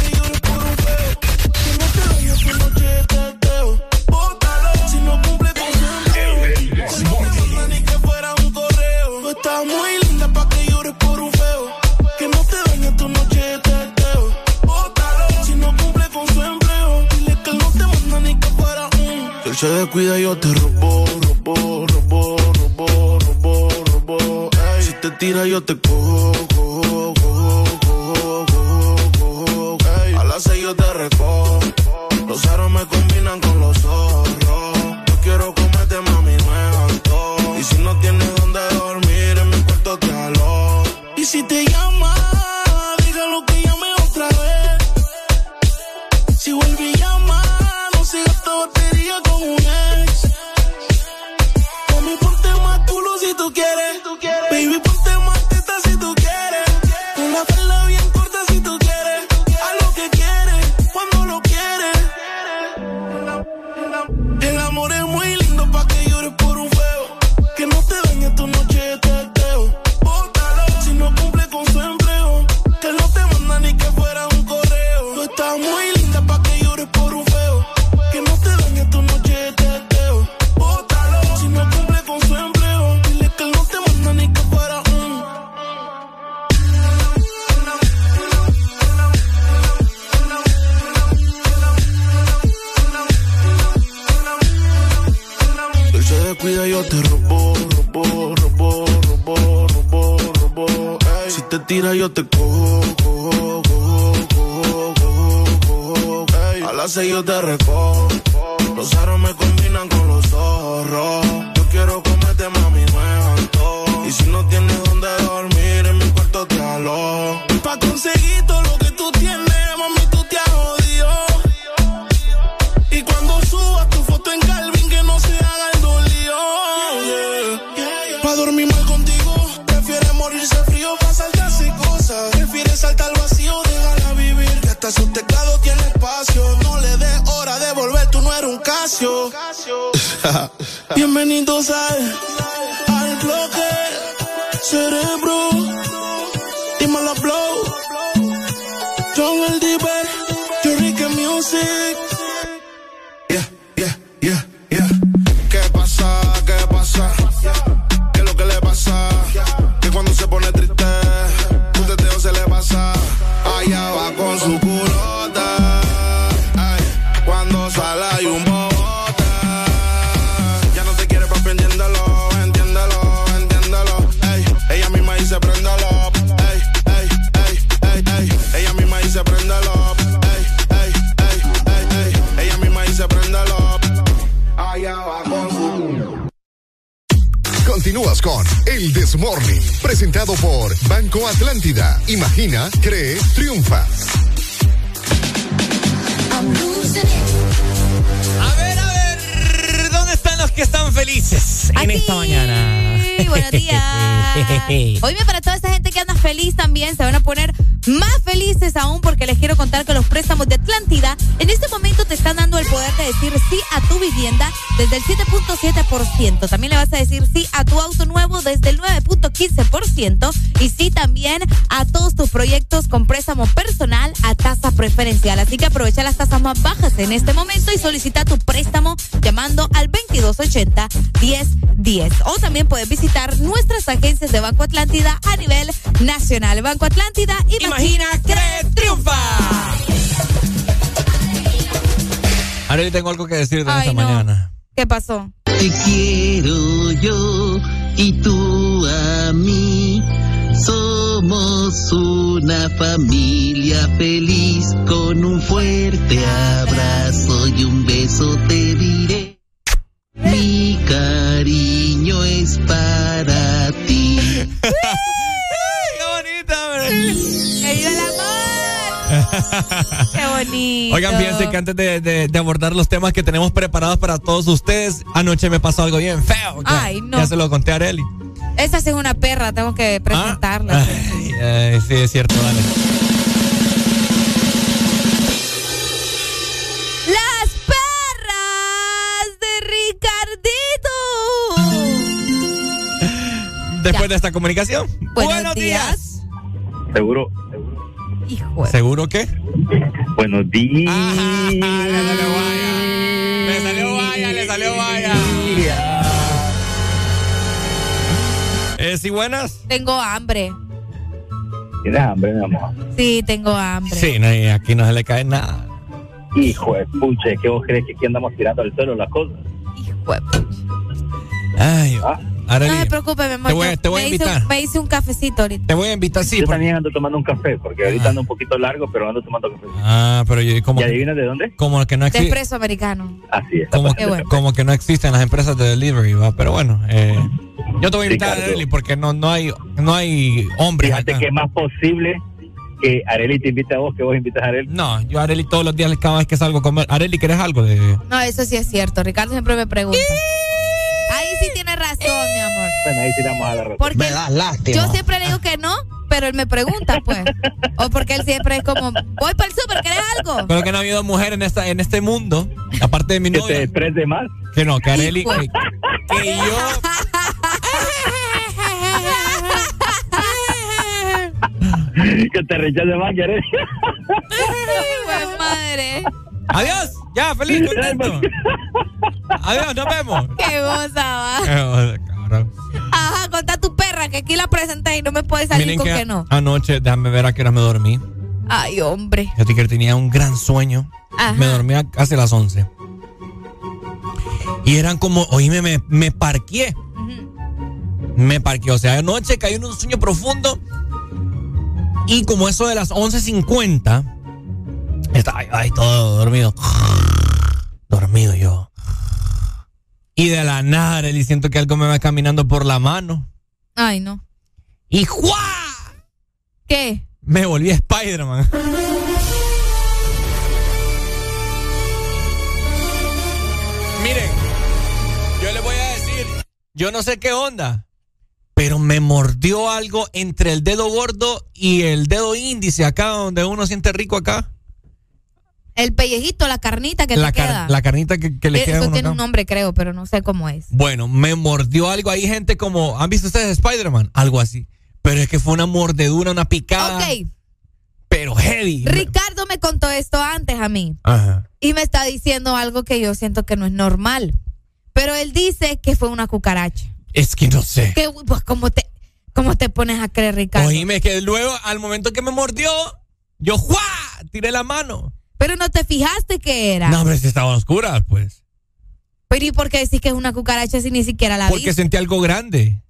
Él se descuida, yo te robo, robo, robo, robo, robo, robo. Si te tira, yo te cojo, cojo, cojo, cojo, cojo, cojo. A las seis yo te recojo. Los aros me combinan con los zorros. yo te cojo, cojo, cojo, cojo, cojo, cojo. A las seis yo te recojo. Imagina, cree, triunfa. A ver, a ver, ¿dónde están los que están felices en esta mañana? Sí, buenos días. Oíme, para toda esa gente que anda feliz también, se van a poner más felices aún porque les quiero contar que los préstamos de Atlántida en este momento te están dando el poder de decir sí a tu vivienda desde el 7.7%. También le vas a decir sí a tu auto nuevo desde el 9.15% y sí también a todos tus proyectos con préstamo personal a tasa preferencial. Así que aprovecha las tasas más bajas en este momento y solicita tu préstamo llamando al 2280 1010. O también puedes visitar nuestras agencias de Banco Atlántida a nivel nacional. Banco Atlántida, imagina, cree, triunfa. Ahora yo tengo algo que decir de Ay, esta no. mañana. ¿Qué pasó? Te quiero yo y tú a mí. Somos una familia feliz con un fuerte abrazo y un beso te diré. Mi cariño es para ti. ¡Qué bonito! Oigan, fíjense que antes de, de- de abordar los temas que tenemos preparados para todos ustedes, anoche me pasó algo bien feo. Ay, no. Ya se lo conté a Areli. Esa sí es una perra, tengo que presentarla. Ay, ay, sí, es cierto, dale. Las perras de Ricardito. Después de esta comunicación. Buenos, días. Seguro. Hijo. ¿Seguro qué? Buenos días. Le salió vaya, le salió vaya. Eh, ¿Sí buenas? Tengo hambre. ¿Tienes hambre, mi amor? Sí, tengo hambre. Sí, no, y aquí no se le cae nada. Hijo de pucha, ¿qué vos crees que aquí andamos tirando al suelo las cosas? Ay, No me preocupes, mi amor. Te voy a- te voy a me hice un- invitar. me hice un cafecito ahorita. te voy a invitar, sí. Yo por- también ando tomando un café, porque ahorita ando un poquito largo, pero ando tomando café. Ah, pero yo como ¿Y que, adivinas de dónde? como que no De existe. espresso americano. Así es. Como, Qué bueno. como que no existen las empresas de delivery, ¿va? Pero bueno, eh, yo te voy a invitar a Ricardo. Areli porque no, no hay no hay hombres Fíjate acá. que es más posible que Areli te invite a vos que vos invitas a Areli. No, yo a Areli todos los días, cada vez que salgo a comer. Areli, ¿querés algo de...? No, eso sí es cierto. Ricardo siempre me pregunta. Ahí Bueno, ahí tiramos a la razón. Porque yo siempre le digo que no, pero él me pregunta, pues. O porque él siempre es como, voy para el súper, ¿querés algo? Creo que no ha habido mujer en esta en este mundo, aparte de mi Que novia. te exprese más. Que no, que. Hijo. Que, que yo... que te rechace más que Areli. Buen madre. Adiós, ya, feliz, contento. Adiós, nos vemos. Qué goza, va. Cabrón. Ajá, contá tu perra que aquí la presenté y no me puedes salir Miren con que que no. anoche, déjame ver a qué hora me dormí. Ay, hombre. Fíjate que tenía un gran sueño. Ajá. Me dormía casi a las 11. Y eran como, oíme, me, me parqué. Me parqué. O sea, anoche caí en un sueño profundo. Y como eso de las 11.50, Estaba ahí todo dormido. Dormido yo. Y de la nada, y siento que algo me va caminando por la mano. Ay, no. Y ¡juá! ¿Qué? Me volví Spider-Man. Miren, yo les voy a decir, yo no sé qué onda, pero me mordió algo entre el dedo gordo y el dedo índice, acá donde uno siente rico acá. El pellejito, la carnita que La, car- queda. la carnita que, que le queda a Eso uno tiene acá. un nombre, creo, pero no sé cómo es. Bueno, me mordió algo. Hay gente como, ¿han visto ustedes Spider-Man? Algo así. Pero es que fue una mordedura, una picada. Ok, Pero heavy. Ricardo me contó esto antes a mí. Ajá. Y me está diciendo algo que yo siento que no es normal. Pero él dice que fue una cucaracha. Es que no sé. Que, pues, ¿cómo te, ¿cómo te pones a creer, Ricardo? Oíme, que luego, al momento que me mordió, yo ¡juá! Tiré la mano. Pero no te fijaste que era. No, hombre, si estaban oscuras, pues. Pero ¿y por qué decís que es una cucaracha si ni siquiera la Porque viste? sentí algo grande.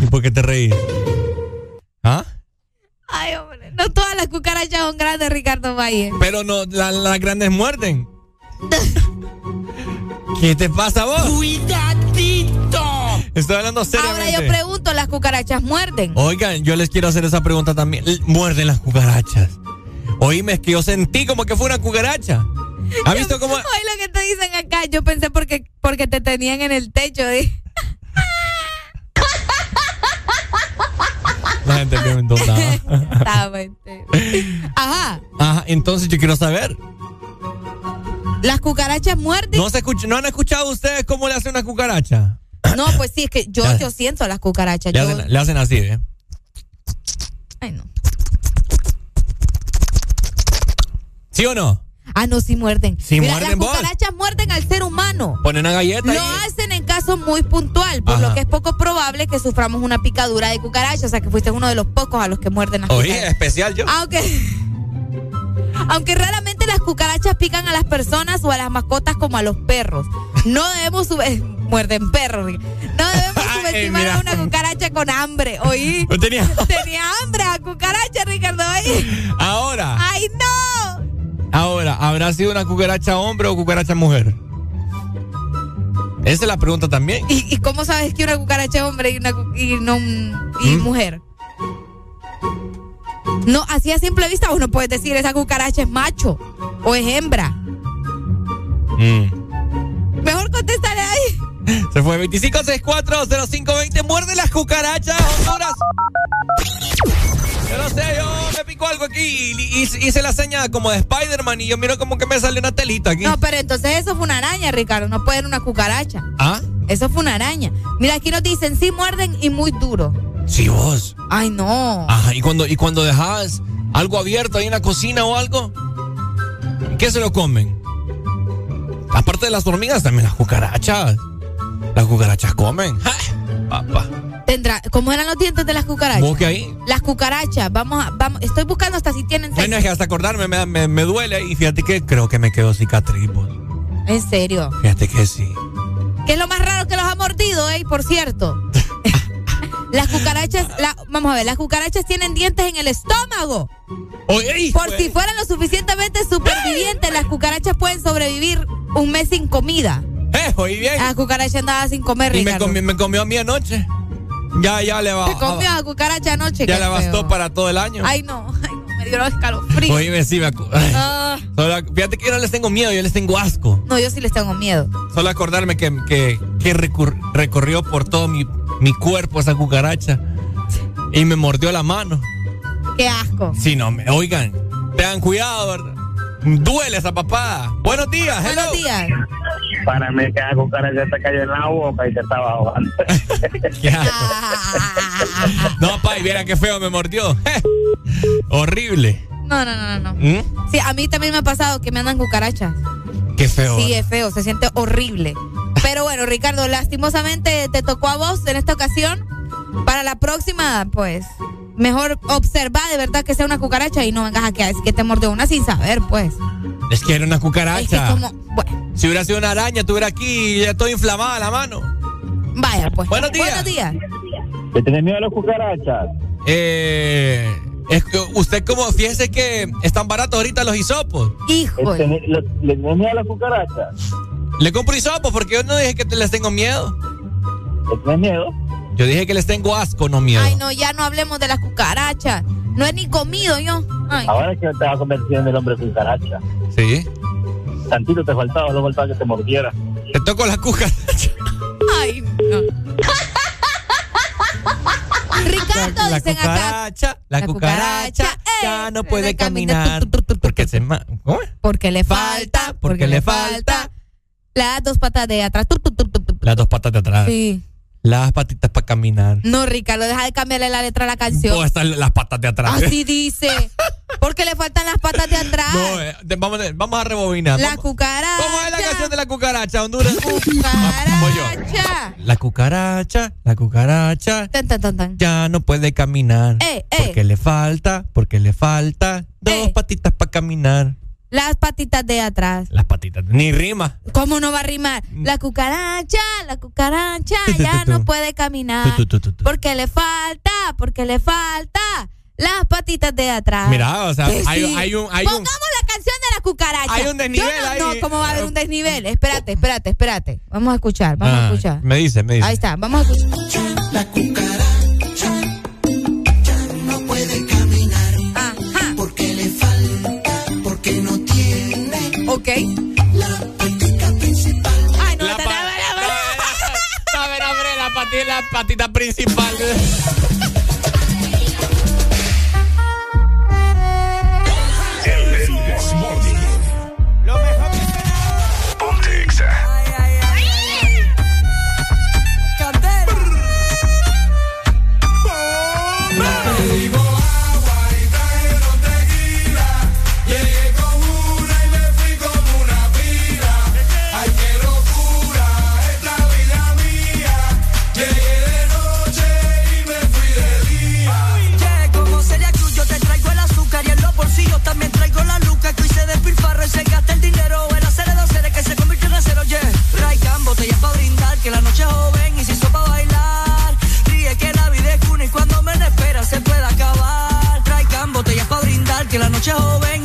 ¿Y por qué te reí? ¿Ah? Ay, hombre. No todas las cucarachas son grandes, Ricardo Valle. Pero no, la- las grandes muerden. ¿Qué te pasa a vos? ¡Cuidadito! Estoy hablando Ahora seriamente. yo pregunto, ¿las cucarachas muerden? Oigan, yo les quiero hacer esa pregunta también. Muerden las cucarachas. Oíme, es que yo sentí como que fue una cucaracha. ¿Has visto cómo? Oye, lo que te dicen acá, yo pensé porque, porque te tenían en el techo. di- La gente bien entonada. Entero. Ajá, Ajá, entonces yo quiero saber. ¿las cucarachas muerden? ¿No, se escucha- ¿No han escuchado ustedes cómo le hace una cucaracha? No, pues sí, es que yo, yo siento las cucarachas. Le yo- hacen, le hacen así, ¿eh? Ay, no. ¿Sí o no? Ah, no, sí muerden. Sí Mira, muerden, las vos. cucarachas muerden al ser humano. Ponen una galleta Lo hacen en caso muy puntual, por Ajá. lo que es poco probable que suframos una picadura de cucaracha. O sea, que fuiste uno de los pocos a los que muerden las Oye, cucarachas. especial yo. Aunque, aunque raramente las cucarachas pican a las personas o a las mascotas como a los perros. No debemos muerden perros. No debemos subestimar a una cucaracha con hambre. Oí. Tenía. Tenía hambre a cucaracha, Ricardo. Oí. Ahora, ¡Ay, no! ahora, ¿habrá sido una cucaracha hombre o cucaracha mujer? Esa es la pregunta también. ¿Y, y cómo sabes que una cucaracha es hombre y, una, y no y ¿Mm? mujer? No, así a simple vista vos no puedes decir esa cucaracha es macho o es hembra. Mm. Mejor contéstale ahí. Se fue 25640520. Muerde las cucarachas, Honduras. Yo no sé, yo me picó algo aquí y, y- hice la seña como de Spider-Man y yo miro como que me sale una telita aquí. No, pero entonces eso fue una araña, Ricardo. No puede ser una cucaracha. ¿Ah? Eso fue una araña. Mira, aquí nos dicen, sí muerden y muy duro. Sí, vos. Ay, no. Ajá, y cuando, y cuando dejas algo abierto ahí en la cocina o algo, ¿qué se lo comen? Aparte de las hormigas, también las cucarachas. Las cucarachas comen. Papá. Tendrá, ¿cómo eran los dientes de las cucarachas? Busque ahí. Las cucarachas, vamos a, vamos, estoy buscando hasta si tienen Bueno, es que hasta acordarme me, me- me duele y fíjate que creo que me quedó cicatriz. En serio. Fíjate que sí. ¿Qué es lo más raro que los ha mordido, eh? Por cierto. las cucarachas, la- vamos a ver, las cucarachas tienen dientes en el estómago. Por si fueran lo suficientemente supervivientes, las cucarachas pueden sobrevivir un mes sin comida. Eh, oí bien. La cucaracha andaba sin comer, Y me comió, me comió a mí anoche. Ya, ya le va. Te comió a cucaracha anoche. ya le bastó feo. para todo el año. Ay, no, ay, no, me dio escalofrío. Oíme, sí, me. Ah, Solo- fíjate que yo no les tengo miedo, yo les tengo asco. no, yo sí les tengo miedo. Solo acordarme que, que, que recur- recorrió por todo mi, mi cuerpo esa cucaracha y me mordió la mano. Qué asco. Sí, no, me, oigan, tengan cuidado, ¿verdad? Duele esa papada. Buenos días, hello. Buenos días. Para mí que la cucaracha te cayó en la boca y te estaba ahogando. Qué asco. No, pa, y viera qué feo me mordió. Horrible. No, no, no, no. no. ¿Mm? Sí, a mí también me ha pasado que me andan cucarachas. Qué feo. Sí, es feo, se siente horrible. Pero bueno, Ricardo, lastimosamente te tocó a vos en esta ocasión. Para la próxima, pues, mejor observa de verdad que sea una cucaracha y no vengas a que, que te mordió una sin saber, pues. Es que era una Es que cucaracha. como, bueno, Si hubiera sido una araña, estuviera aquí y ya estoy inflamada la mano. vaya, pues. Buenos días. Buenos días. ¿Te tienes miedo a las cucarachas? Eh, Es que usted como, fíjese que están baratos ahorita los hisopos. Híjole. Este, ¿Le, le tenés miedo a la cucaracha? Le compro hisopos porque yo no dije que te- les tengo miedo. ¿Le tenés miedo? Yo dije que les tengo asco, no miedo. Ay, no, ya no hablemos de las cucarachas. No he ni comido yo. Ay. Ahora es que te vas a convertir en el hombre cucaracha. Sí. Tantito te faltaba, no faltaba que te mordiera. Te toco la cucaracha. Ay, no. Ricardo, La dicen acá. cucaracha, la cucaracha ya no puede caminar. Porque se ma- ¿Cómo? Porque le falta, porque le falta. Las dos patas de atrás. Tu, tu, tu, tu, tu. Las dos patas de atrás. Sí. Las patitas para caminar. No, Ricardo, deja de cambiarle la letra a la canción. O están las patas de atrás. Así dice. Porque le faltan las patas de atrás. No, eh, vamos, de- vamos a rebobinar. la Vamos- cucaracha. ¿Cómo es la canción de la cucaracha, Honduras? Cucaracha. La cucaracha, la cucaracha Tan, tan, tan, tan. ya no puede caminar. Eh, eh. Porque le falta, porque le falta dos patitas para caminar. Las patitas de atrás. Las patitas, ni rima. ¿Cómo no va a rimar? La cucaracha, la cucaracha ya no puede caminar. Tu, tu, tu, tu. Porque le falta, porque le falta las patitas de atrás. Mira, o sea, Que hay, sí. hay un, hay un, Pongamos la canción de la cucaracha. Hay un desnivel Yo no, ahí. no, ¿cómo va a haber un desnivel? Espérate, espérate, espérate. Vamos a escuchar, vamos a Ah, escuchar. Me dice, me dice. Ahí está, vamos a escuchar. La la patita, principal. oye, Raikan, botellas pa' brindar, que la noche es joven y se hizo pa' bailar. Ríe que la vida es cuna y cuando menos espera se puede acabar. Raikan, botellas pa' brindar, que la noche es joven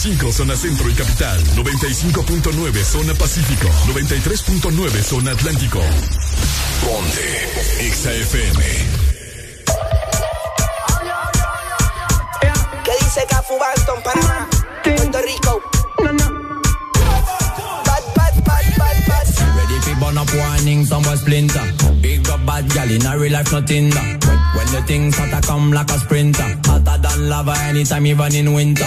95.5 zona centro y capital, 95.9 zona pacífico, 93.9 zona atlántico. Ponte XAFM. ¿Qué dice Cafu Barton, Panamá, Puerto Rico? burn up warning, somewhere splinter. Big up bad gal in a real life, no Tinder. When the things hotter come like a sprinter, hotter than lava anytime, even in winter.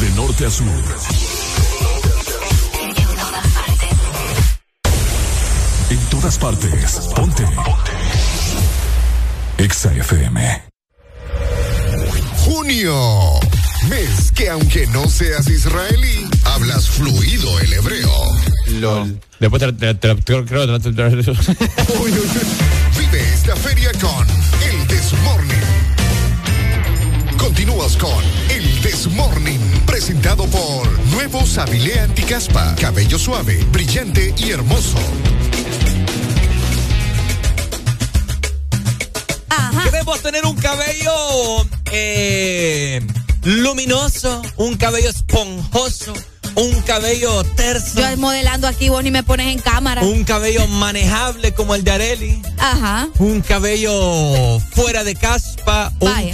De norte a sur. En todas partes. En todas partes. Ponte. Ponte. Exa FM. Junio. Mes que aunque no seas israelí, hablas fluido el hebreo. LOL. Después te, te, Vive esta feria con El Desmorning. Continúas con el Desmorning, presentado por Nuevo Sabilé Anticaspa. Cabello suave, brillante y hermoso. Queremos tener un cabello eh, luminoso, un cabello esponjoso, un cabello terso, Yo modelando aquí, vos ni me pones en cámara. un cabello manejable como el de Areli, Ajá. un cabello fuera de Vaya.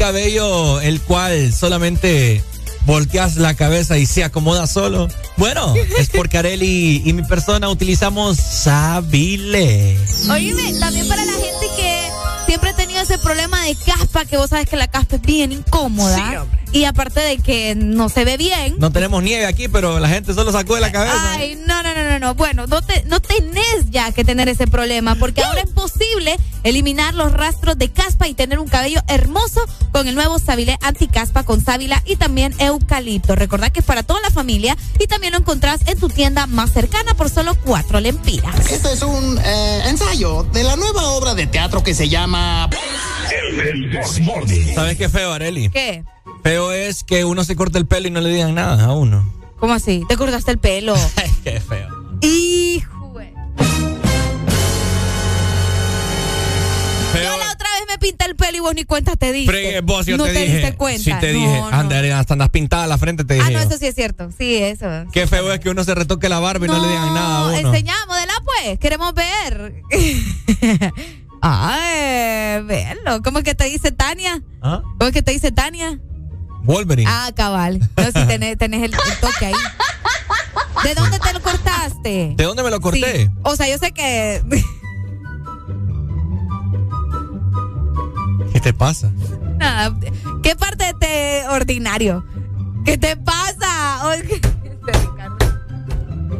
Cabello el cual solamente volteas la cabeza y se acomoda solo. Bueno, es porque Areli y mi persona utilizamos Sabile. Oíme, también para la gente que siempre ha tenido ese problema de caspa, que vos sabes que la caspa es bien incómoda. y aparte de que no se ve bien. No tenemos nieve aquí, pero la gente solo sacó de la cabeza. Ay, no, no, no, no, no. Bueno, no tenés ya que tener ese problema, porque ahora es posible eliminar los rastros de caspa y tener un cabello hermoso con el nuevo Sabilé Anticaspa con sábila y también eucalipto. Recordad que es para toda la familia y también lo encontrás en tu tienda más cercana por solo cuatro lempiras. Esto es un eh, ensayo de la nueva obra de teatro que se llama... ¿Sabes qué feo, Areli? ¿Qué? Feo es que uno se corta el pelo y no le digan nada a uno. ¿Cómo así? ¿Te cortaste el pelo? Qué feo. Hijo. Yo la otra vez me pinté el pelo y vos ni cuenta te diste. Vos, yo no te, te dije. diste cuenta. Sí te No, dije. no. Anda, hasta andas pintada la frente, te dije. Ah, no, yo. eso sí es cierto. Sí, eso. Qué feo es que uno se retoque la barba y no, le digan nada a uno. Enseñamos, modela pues. Queremos ver. Ay, verlo. ¿Cómo es que te dice Tania? ¿Ah? ¿Cómo es que te dice Tania? Wolverine. Ah, cabal. No, si tenés, tenés el, el toque ahí. ¿De dónde te lo cortaste? ¿De dónde me lo corté? Sí. O sea, yo sé que. ¿Qué te pasa? Nada. ¿Qué parte de este ordinario? ¿Qué te pasa? O,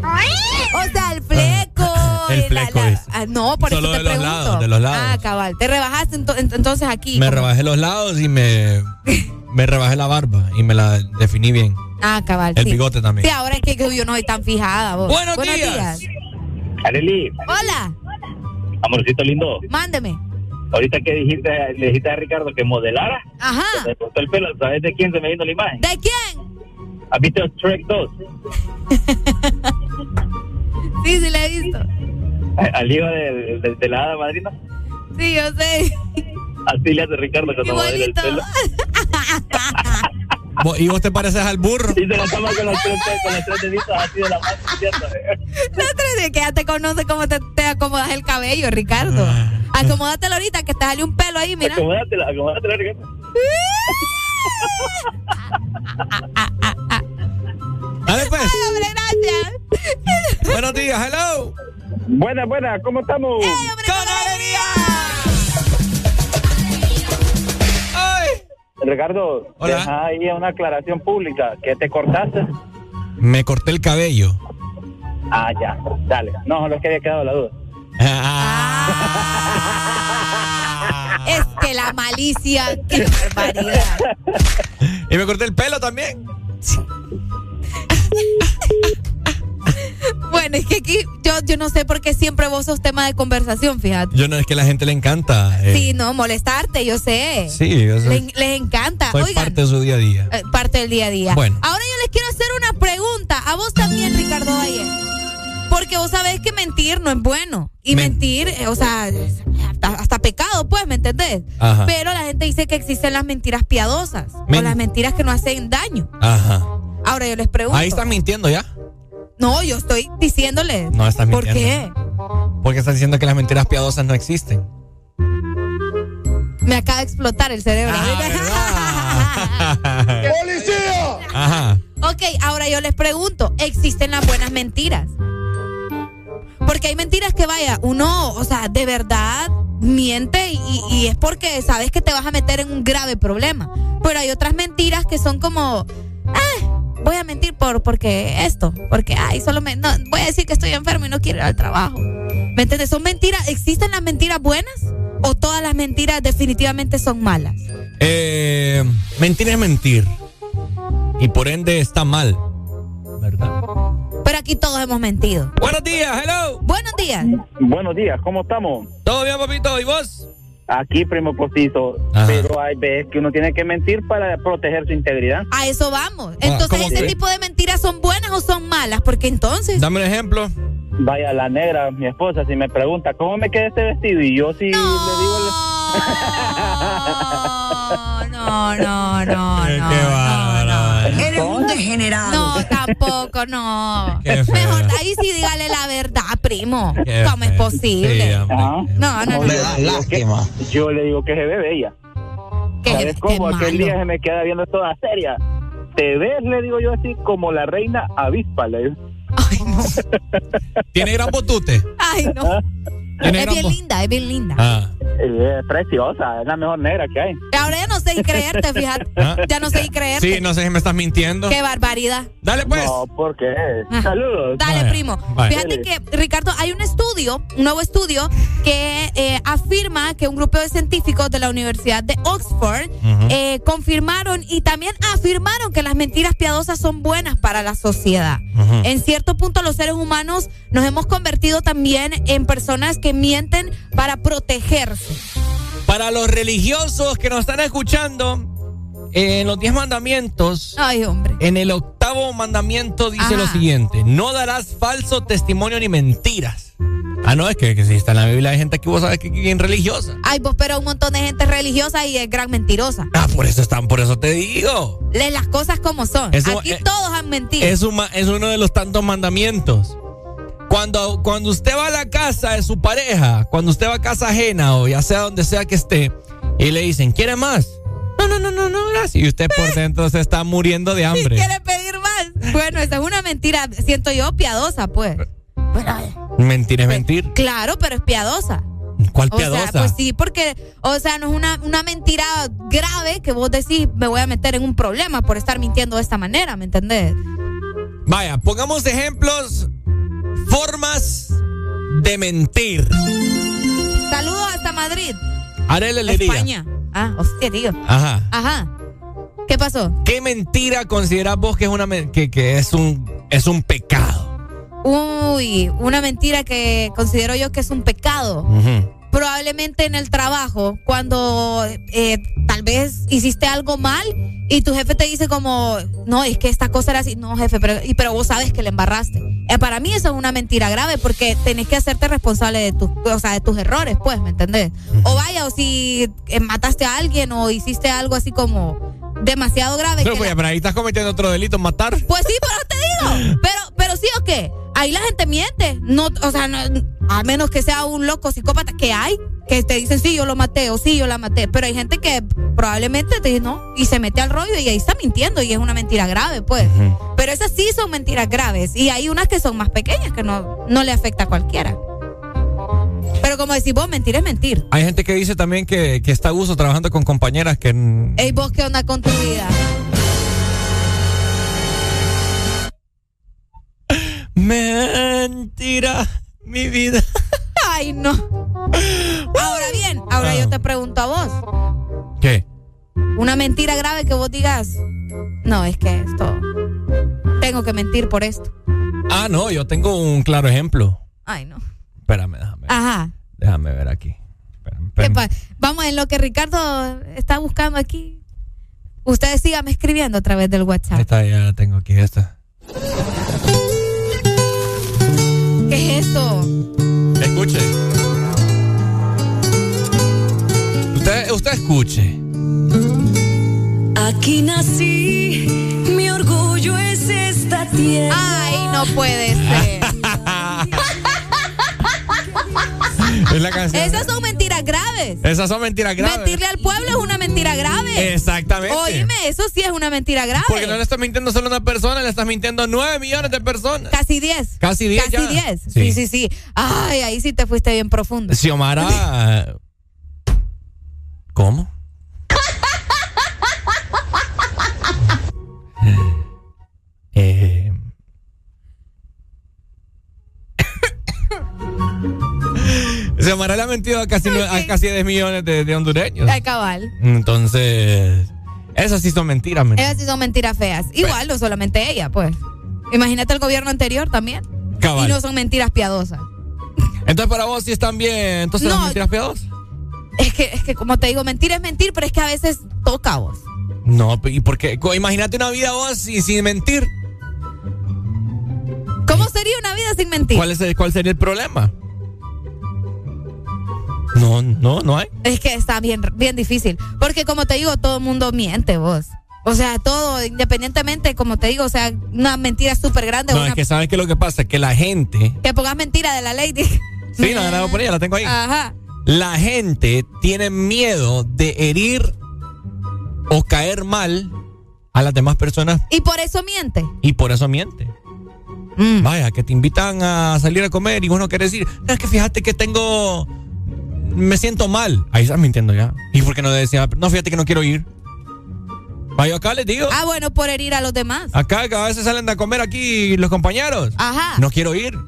o sea, el fleco. El la- fleco la- es. Ah, no, por Solo eso te de los pregunto. lados, de los lados. Ah, cabal. Te rebajaste ento- ent- entonces aquí. Me como- rebajé los lados y me, me rebajé la barba y me la definí bien. Ah, cabal. El sí. bigote también. Sí, ahora es que yo no soy tan fijada. Vos. Buenos días. Areli, Hola, amorcito lindo, mándeme. ahorita que dijiste, le dijiste a Ricardo que modelara, Ajá. se cortó el pelo, ¿sabes de quién se me vino la imagen? ¿De quién? ¿Has visto Shrek 2? Sí, sí, le he visto. Al hijo de, de- de la hada madrina. Sí, yo sé. Así le hace Ricardo cuando modela el pelo. ¿Y vos te pareces al burro? Y se la toma con los tres, con los tres deditos así de la mano. La otra vez que ya te conoce cómo te, te acomodas el cabello, Ricardo. Acomódatelo ahorita, que te sale un pelo ahí, mira. Acomódatela, acomódatela, Ricardo. Dale pues. Ay, hombre, gracias. Buenos días, hello. Buena, buena, ¿cómo estamos? ¡Con alegría! ¡Ay! Ricardo, Hola. deja ahí una aclaración pública. ¿Que te cortaste? Me corté el cabello. Ah, ya, dale. No, solo es que había quedado la duda. Es que la malicia, qué barbaridad. Y me corté el pelo también. Bueno, es que aquí yo, yo no sé por qué siempre vos sos tema de conversación, fíjate. Yo no es que a la gente le encanta. eh. Sí, no, molestarte, yo sé. Sí, yo Le- les encanta. soy Oigan, parte de su día a día. eh, parte del día a día. Bueno. Ahora yo les quiero hacer una pregunta. A vos también, Ricardo Valle. Porque vos sabés que mentir no es bueno. Y Men- mentir, eh, o sea, hasta, hasta pecado, pues, ¿me entendés? Ajá. Pero la gente dice que existen las mentiras piadosas. o las mentiras que no hacen daño. Ajá. Ahora yo les pregunto. Ahí están mintiendo ya. No, yo estoy diciéndoles. No, están ¿Por mintiendo. qué? Porque están diciendo que las mentiras piadosas no existen. Me acaba de explotar el cerebro. ¡Policía! Ajá. ok, ahora yo les pregunto, ¿existen las buenas mentiras? Porque hay mentiras que vaya, uno, o sea, de verdad miente y, y es porque sabes que te vas a meter en un grave problema. Pero hay otras mentiras que son como, ah, voy a mentir por porque esto, porque ay, solo me no, voy a decir que estoy enfermo y no quiero ir al trabajo. ¿Me entiendes? ¿Son mentiras? ¿Existen las mentiras buenas? ¿O todas las mentiras definitivamente son malas? Eh, mentir es mentir. Y por ende está mal. ¿Verdad? Pero aquí todos hemos mentido. Buenos días, hello. Buenos días. Buenos días, ¿cómo estamos? ¿Todo bien, papito? ¿Y vos? Aquí, primo postizo. Pero hay veces que uno tiene que mentir para proteger su integridad. A eso vamos. Entonces, ¿cómo ¿ese que? tipo de mentiras son buenas o son malas? Porque entonces... Dame un ejemplo. Vaya, la negra, mi esposa, si me pregunta, ¿cómo me queda este vestido? Y yo sí le digo... No, no, no, no. Qué bárbaro. Eres un degenerado. No, tampoco, no. Mejor ahí sí dígale la verdad, primo. Qué ¿Cómo es posible? Sí, hombre. No, no, no. lástima. Yo le digo que se ve bella. ¿Sabes cómo? Aquel día se me queda viendo toda seria. Te ves, le digo yo así, como la reina avispa, le digo. ¿Tiene gran botute? Ay, no. ¿Tiene Es bien linda, es bien linda. Ah. Es preciosa, es la mejor negra que hay. Ahora ya no sé y creerte, fíjate. ¿Ah? Ya no sé y creerte. Sí, no sé si me estás mintiendo. Qué barbaridad. Dale pues. No, ¿por qué? Saludos. Dale, Vaya, primo. vaya. Fíjate que, Ricardo, hay un estudio, un nuevo estudio, que eh, afirma que un grupo de científicos de la Universidad de Oxford eh, confirmaron y también afirmaron que las mentiras piadosas son buenas para la sociedad. En cierto punto, los seres humanos nos hemos convertido también en personas que mienten para protegerse. Para los religiosos que nos están escuchando, en los diez mandamientos, Ay, hombre. en el octavo mandamiento dice Ajá. lo siguiente: No darás falso testimonio ni mentiras. Ah, no, es que, que si está en la Biblia hay gente que vos sabes que es bien religiosa. Ay, vos, pero un montón de gente religiosa y es gran mentirosa. Ah, por eso están, por eso te digo. Lee las cosas como son. Eso, Aquí eh, todos han mentido. Es, un es uno de los tantos mandamientos. Cuando, cuando usted va a la casa de su pareja, cuando usted va a casa ajena o ya sea donde sea que esté, y le dicen, ¿quiere más? No, no, no, no, no, gracias. Y usted por dentro se está muriendo de hambre. ¿Quiere pedir más? Bueno, esa es una mentira, siento yo, piadosa, pues. Mentir es mentir. Claro, pero es piadosa. ¿Cuál O piadosa? sea, pues sí, porque, o sea, no es una, una mentira grave que vos decís, me voy a meter en un problema por estar mintiendo de esta manera, ¿me entendés? Vaya, pongamos ejemplos, formas de mentir. Saludos hasta Madrid, Arele. España. Ah, hostia, tío. Ajá. Ajá. ¿Qué pasó? ¿Qué mentira consideras vos que es una que, que es un es un pecado? Uy, una mentira que considero yo que es un pecado. Probablemente en el trabajo, cuando eh, tal vez hiciste algo mal y tu jefe te dice como, no, es que esta cosa era así, no, jefe, pero, y, pero vos sabes que le embarraste. Eh, para mí eso es una mentira grave porque tenés que hacerte responsable de tus, o sea, de tus errores, pues, ¿me entendés? O vaya, o si eh, mataste a alguien o hiciste algo así como demasiado grave. Pero, que pues, la- pero ahí estás cometiendo otro delito, matar. pues sí, pero te digo. Pero, pero sí o qué. Ahí la gente miente. No, o sea, no- a menos que sea un loco psicópata que hay, que te dicen sí, yo lo maté o sí, yo la maté. Pero hay gente que probablemente te dice no y se mete al rollo y ahí está mintiendo y es una mentira grave, pues. Pero esas sí son mentiras graves. Y hay unas que son más pequeñas que no, no le afecta a cualquiera. Pero como decís vos, mentir es mentir. Hay gente que dice también que, que está a gusto trabajando con compañeras que... Ey, vos, ¿qué onda con tu vida? Mentira, mi vida. Ay, no. Ahora bien, ahora yo te pregunto a vos. ¿Qué? Una mentira grave que vos digas. No, es que esto. Tengo que mentir por esto. Ah, no, yo tengo un claro ejemplo. Ay, no. Espérame, déjame, Ajá. déjame ver aquí. ¿Qué pa- Vamos, en lo que Ricardo está buscando aquí. Ustedes síganme escribiendo a través del Ahí WhatsApp. está, ya la tengo aquí, esta. ¿Qué es eso? Escuche. Usted, usted escuche. Aquí nací, mi orgullo es esta tierra. Ay, no puede ser. Es la canción. Esas son mentiras graves. Esas son mentiras graves. Mentirle al pueblo es una mentira grave. Exactamente. Oíme, eso sí es una mentira grave. Porque no le estás mintiendo solo a una persona, le estás mintiendo a nueve millones de personas. Casi 10. Casi 10 Casi ya. 10. Sí. Sí. sí, sí, Ay, ahí sí te fuiste bien profundo. Xiomara. ¿Cómo? eh. Sara le ha mentido a casi, a casi 10 millones de, de hondureños. Ay, cabal. Entonces, esas sí son mentiras, men. Esas sí son mentiras feas. Igual, no solamente ella, pues. Imagínate el gobierno anterior también. Cabal. Y no son mentiras piadosas. Entonces, para vos sí están bien. Entonces, No. las mentiras piadosas. Es que, es que, como te digo, mentir es mentir, pero es que a veces toca vos. No, ¿y por qué? Co- Imagínate una vida vos sin, sin mentir. ¿Cómo sería una vida sin mentir? ¿Cuál, es el- ¿Cuál sería el problema? No, no, no hay. Es que está bien, bien difícil. Porque como te digo, todo el mundo miente vos. O sea, todo, independientemente, como te digo, o sea, una mentira súper grande. No, una- es que sabes que lo que pasa es que la gente. que pongas mentira de la ley. Sí, no, no, por ella la tengo ahí. Ajá. La gente tiene miedo de herir o caer mal a las demás personas Y por eso miente. y por eso miente. Mm. Vaya, que te invitan a salir a comer y vos no querés decir, no, es que fíjate que tengo. Me siento mal. Ahí estás mintiendo ya. ¿Y por qué no decía, no, fíjate que no quiero ir? Vaya, acá les digo. Ah, bueno, por herir a los demás. Acá que a veces salen a comer aquí los compañeros. Ajá. No quiero ir.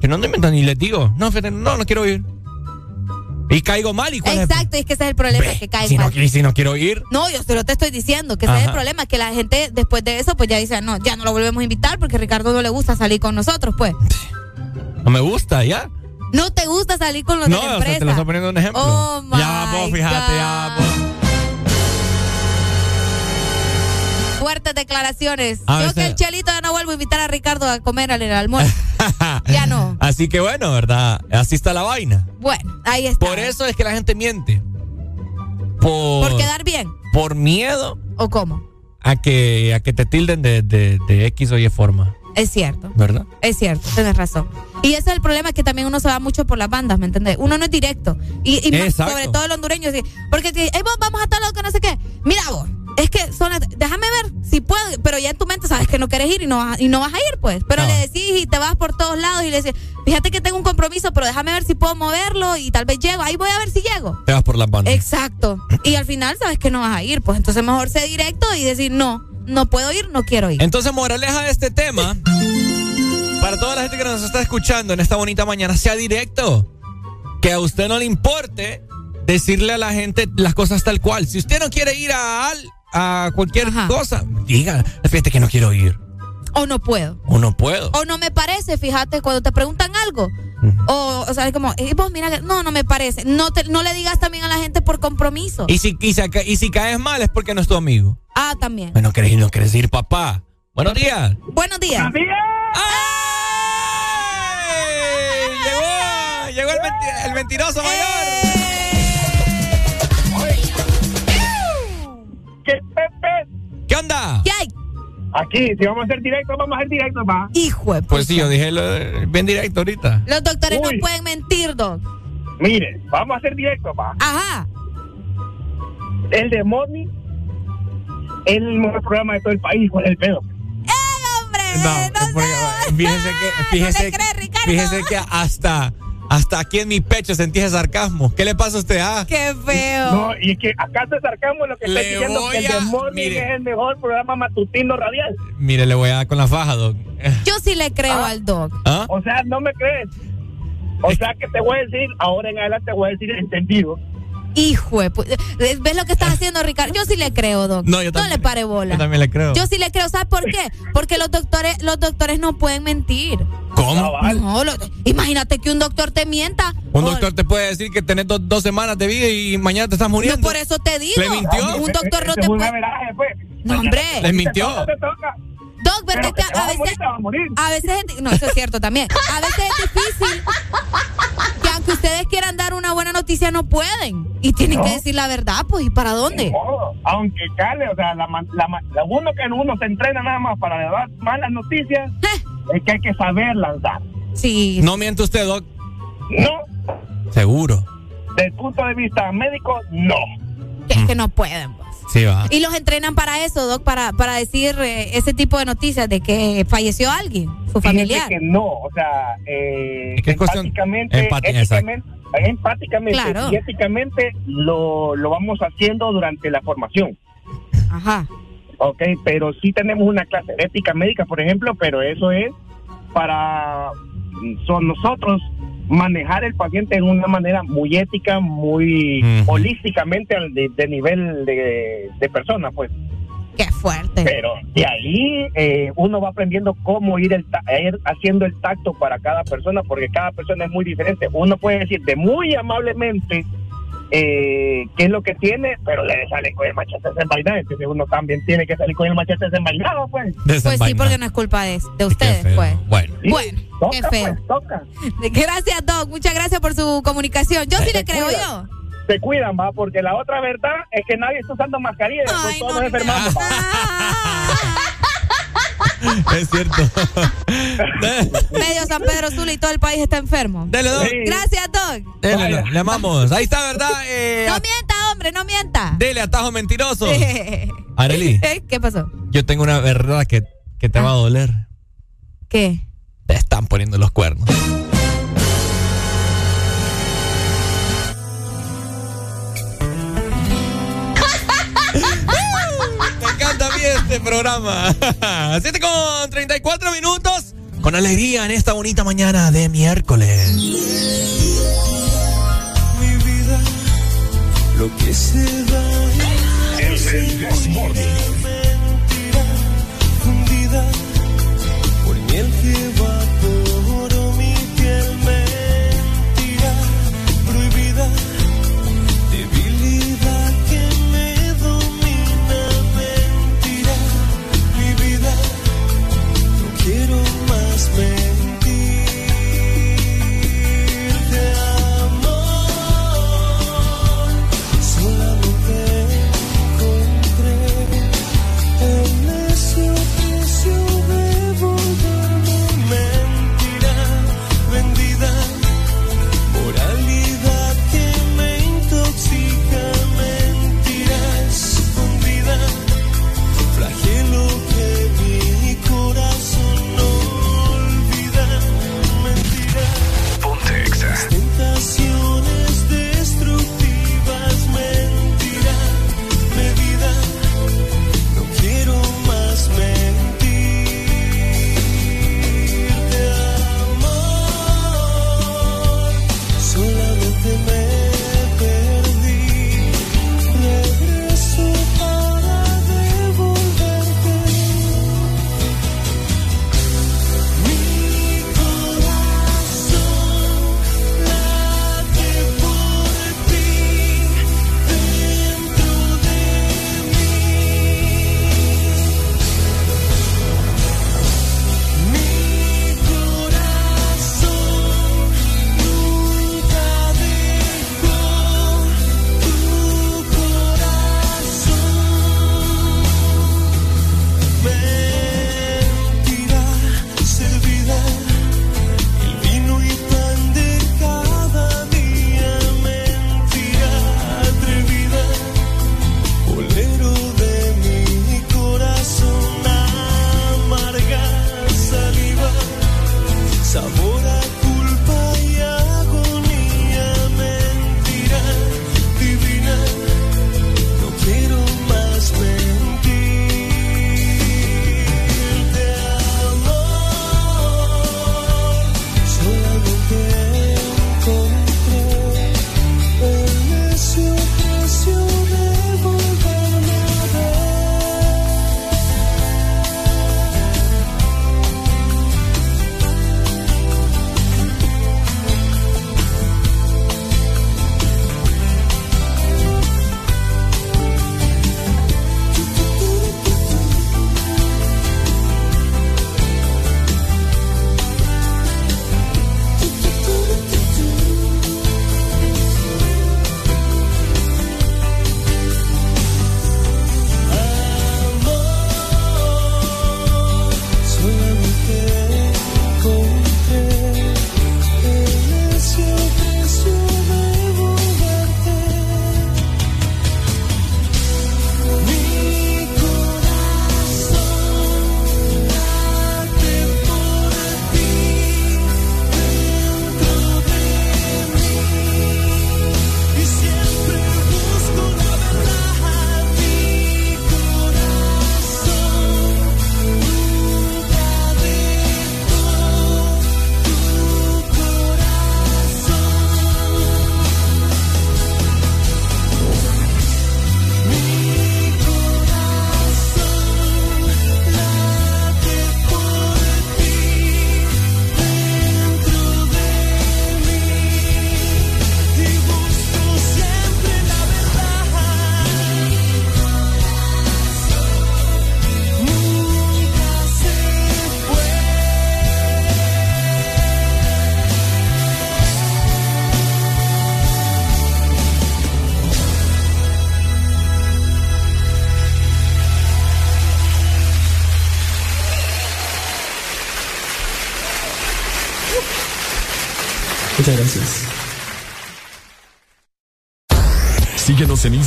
Que no me inventan ni les digo. No, fíjate, no, no quiero ir. Y caigo mal y cuál es Exacto, es que ese es el problema, que si no, mal. y si no quiero ir. No, yo solo te estoy diciendo que ese es el problema, que la gente después de eso pues ya dice, no, ya no lo volvemos a invitar porque a Ricardo no le gusta salir con nosotros, pues. No me gusta, ya. No te gusta salir con los No, de la sea, empresa. te lo estoy poniendo un ejemplo. Oh, my ya, vos, fíjate, ya, vos. Fuertes declaraciones. A Yo veces- que el chelito ya no vuelvo a invitar a Ricardo a comer al almuerzo. ya no. Así que bueno, ¿verdad? Así está la vaina. Bueno, ahí está. Por eso es que la gente miente. Por, Por quedar bien. por miedo ¿O cómo? a que, a que te tilden de, de- de X o Y forma, Es cierto. ¿verdad? Es cierto, tienes razón. Y ese es el problema que también uno se va mucho por las bandas, ¿me entendés? Uno no es directo. Y, y más sobre todo el hondureño. Porque te "Ey, vos, vamos a estar lado que no sé qué. Mira vos, es que son las- déjame ver si puedo, pero ya en tu mente sabes que no quieres ir y no vas, y no vas a ir, pues. Pero le decís y te vas por todos lados y le decís, fíjate que tengo un compromiso, pero déjame ver si puedo moverlo y tal vez llego. Ahí voy a ver si llego. Te vas por las bandas. Exacto. Y al final sabes que no vas a ir, pues entonces mejor ser directo y decir, no, no puedo ir, no quiero ir. Entonces, moraleja de este tema, para toda la gente que nos está escuchando en esta bonita mañana, sea directo. Que a usted no le importe decirle a la gente las cosas tal cual. Si usted no quiere ir a, al- a cualquier cosa, diga, fíjate que no quiero ir. O no puedo. O no puedo. O no me parece, fíjate, cuando te preguntan algo. O, o sea, es como, "Eh, vos mira, que- no, no me parece. No, te, no le digas también a la gente por compromiso. Y si, y, si, ca- y si caes mal es porque no es tu amigo. Ah, también. Bueno, querés no querés ir, papá. Buenos días. Buenos días. ¡Ay! Llegó, llegó el, menti- el mentiroso mayor. ¿Qué, Pepe? ¿Qué onda? ¿Qué hay? Aquí, si vamos a hacer directo, vamos a hacer directo, va. Hijo de Pues sí, yo dije lo- bien directo ahorita. Los doctores Uy. no pueden mentir, doc. Mire, vamos a hacer directo, va. Ajá. El de Morning es el mejor programa de todo el país. ¿Cuál es el pedo? No, porque, fíjese que, fíjese, fíjese que hasta, hasta aquí en mi pecho sentí ese sarcasmo. ¿Qué le pasa a usted? Ah, Qué feo. No, y es que acá te acercamos lo que está diciendo que el de Morning mire. es el mejor programa matutino radial. mire, le voy a dar con la faja, doc. Yo sí le creo al doc. ¿Ah? O sea, no me crees. O sea que te voy a decir, ahora en adelante te voy a decir entendido. Hijo de pu- ¿Ves lo que estás haciendo, Ricardo? Yo sí le creo, doc. No, yo también- le pare bola. yo también le creo. Yo sí le creo. ¿Sabes por qué? Porque los doctores, los doctores no pueden mentir. ¿Cómo? No, lo- imagínate que un doctor te mienta. Un doctor te puede decir que tenés do- dos semanas de vida y mañana te estás muriendo. No, por eso te digo. ¿Le mintió? Un doctor no te puede. pues. No, hombre. ¿Le mintió? Te toca. Doc, ¿verdad Pero que te a a morir, veces, te a morir. a veces es- no, eso es cierto también. A veces es difícil que aunque ustedes quieran dar una buena noticia no pueden y tienen que decir la verdad, pues ¿y para dónde? modo, aunque cale, o sea, la, ma- la, la uno que uno se entrena nada más para dar malas noticias, es que hay que saber lanzar. Sí. No miente usted, doc. No, Seguro. desde el punto de vista médico, no. Es que no pueden. pues. Sí, va. Y los entrenan para eso, Doc, para, para decir eh, ese tipo de noticias de que falleció alguien, su Fíjese familiar. que no, o sea, eh, Es que es cuestión- empáticamente, Claro. y éticamente lo, lo vamos haciendo durante la formación. Ajá. Ok, pero sí tenemos una clase de ética médica, por ejemplo, pero eso es para son nosotros manejar el paciente en una manera muy ética, muy holísticamente al de, de nivel de, de persona, pues. Qué fuerte. Pero de ahí eh, uno va aprendiendo cómo ir, el ta- ir haciendo el tacto para cada persona, porque cada persona es muy diferente. Uno puede decir de muy amablemente eh, qué es lo que tiene, pero le sale con el machete desenvainado. Entonces uno también tiene que salir con el machete desenvainado, pues. Pues sí, porque no es culpa de, de ustedes, pues. Bueno. Bueno, qué feo. Gracias, Doc. Muchas gracias por su comunicación. Yo sí le creo cuida. yo. Se cuidan, va, porque la otra verdad es que nadie está usando mascarilla y después todos nos enfermamos. Es cierto. Medio San Pedro Sula y todo el país está enfermo. Dale, Doc. Gracias, Doc. Dele, le, le amamos. Ahí está, ¿verdad? Eh, No mienta, hombre, no mienta. dele, atajo mentiroso. Arely, ¿Eh? ¿Qué pasó? yo tengo una verdad que, que te va a doler. ¿Qué? Te están poniendo los cuernos. Este programa. 7 con 34 minutos. Con alegría en esta bonita mañana de miércoles. Mi vida, lo que se da Es el Desmorning.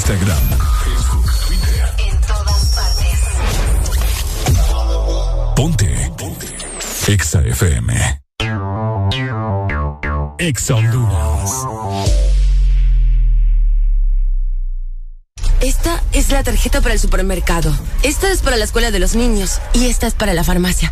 Instagram, Facebook, Twitter. En todas partes. Ponte. Ponte. Exa FM. Exa Honduras. Esta es la tarjeta para el supermercado. Esta es para la escuela de los niños. Y esta es para la farmacia.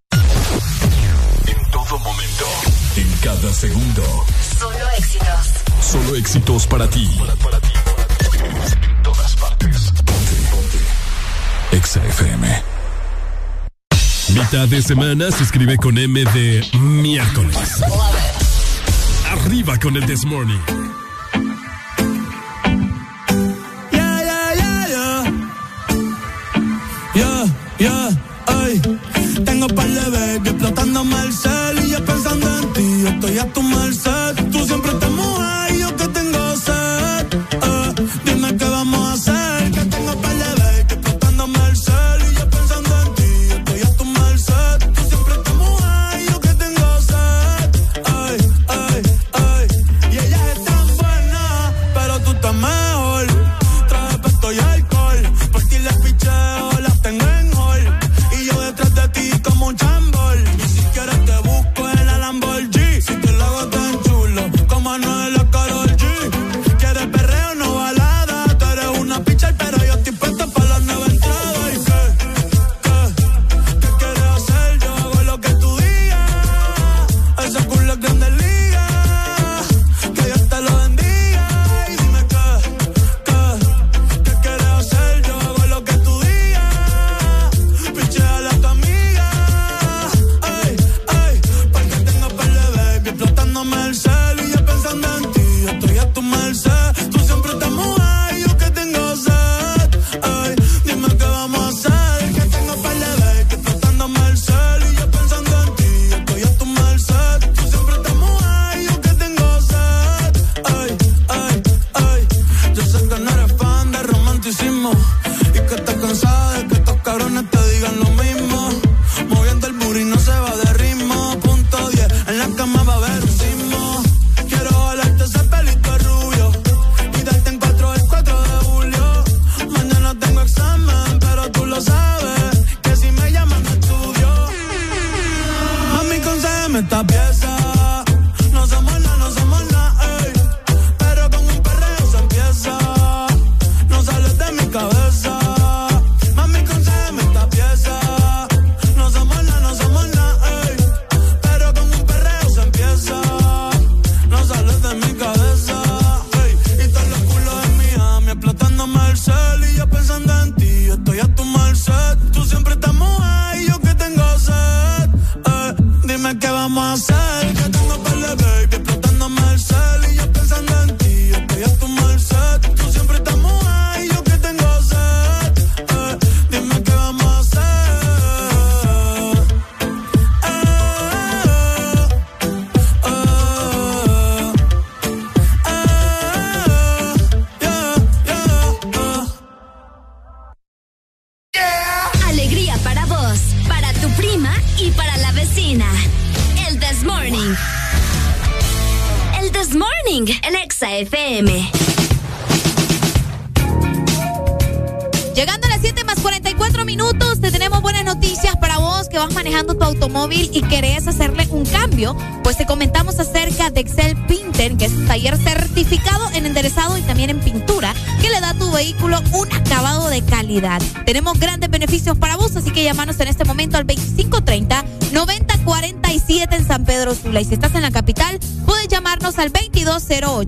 Todo momento. En cada segundo. Solo éxitos. Solo éxitos para ti. En todas partes. Ponte, ponte. Exa FM. Mitad de semana se escribe con M de miércoles. Arriba con el This Morning. Yeah, yeah, yeah, yeah. Yeah, yeah, ay. Tengo par de baby explotándome el cel Estoy a tu merced. Tú siempre te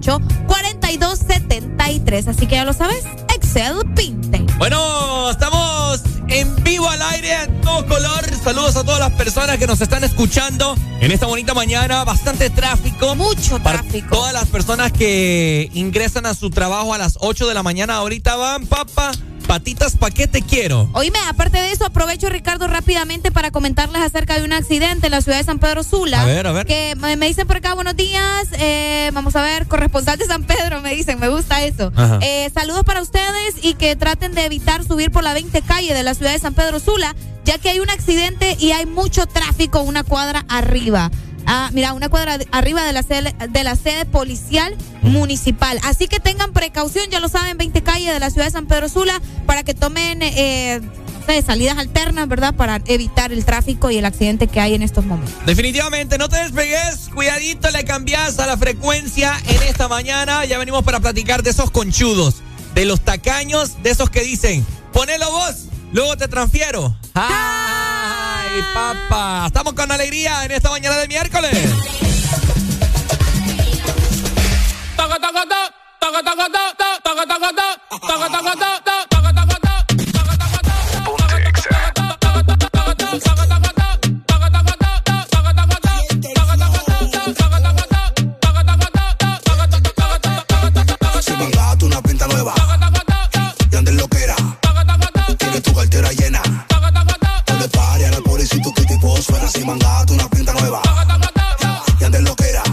2208-4273. Así que ya lo sabes, Excel Pinte. Bueno, estamos en vivo al aire, en todo color. Saludos a todas las personas que nos están escuchando en esta bonita mañana. Bastante tráfico. Mucho Para tráfico. todas las personas que ingresan a su trabajo a las 8 de la mañana, ahorita van, papá. Patitas, ¿pa' qué te quiero? Oíme, aparte de eso, aprovecho, Ricardo, rápidamente para comentarles acerca de un accidente en la ciudad de San Pedro Sula. A ver, a ver. Que me, dicen por acá, buenos días. eh, vamos a ver, corresponsal de San Pedro, me dicen, me gusta eso. Eh, saludos para ustedes y que traten de evitar subir por la 20 calle de la ciudad de San Pedro Sula, ya que hay un accidente y hay mucho tráfico una cuadra arriba. Ah, mira, una cuadra arriba de la sede, de la sede policial municipal. Así que tengan precaución, ya lo saben, 20 calle de la ciudad de San Pedro Sula, para que tomen eh, no sé, salidas alternas, ¿verdad? Para evitar el tráfico y el accidente que hay en estos momentos. Definitivamente, no te despegues, cuidadito, le cambias a la frecuencia en esta mañana. Ya venimos para platicar de esos conchudos, de los tacaños, de esos que dicen, ponelo vos, luego te transfiero. ¡Ay, papá! Estamos con alegría en esta mañana de miércoles. Fuera. Si mangaste una pinta nueva y andes lo que era,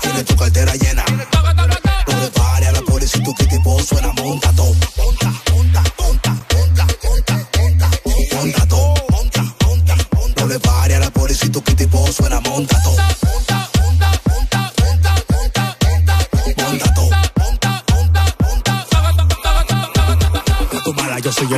tienes tu cartera llena. No pares a la policía y tu kitty post suena. Monta todo,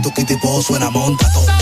Tu kitty post suena. Monta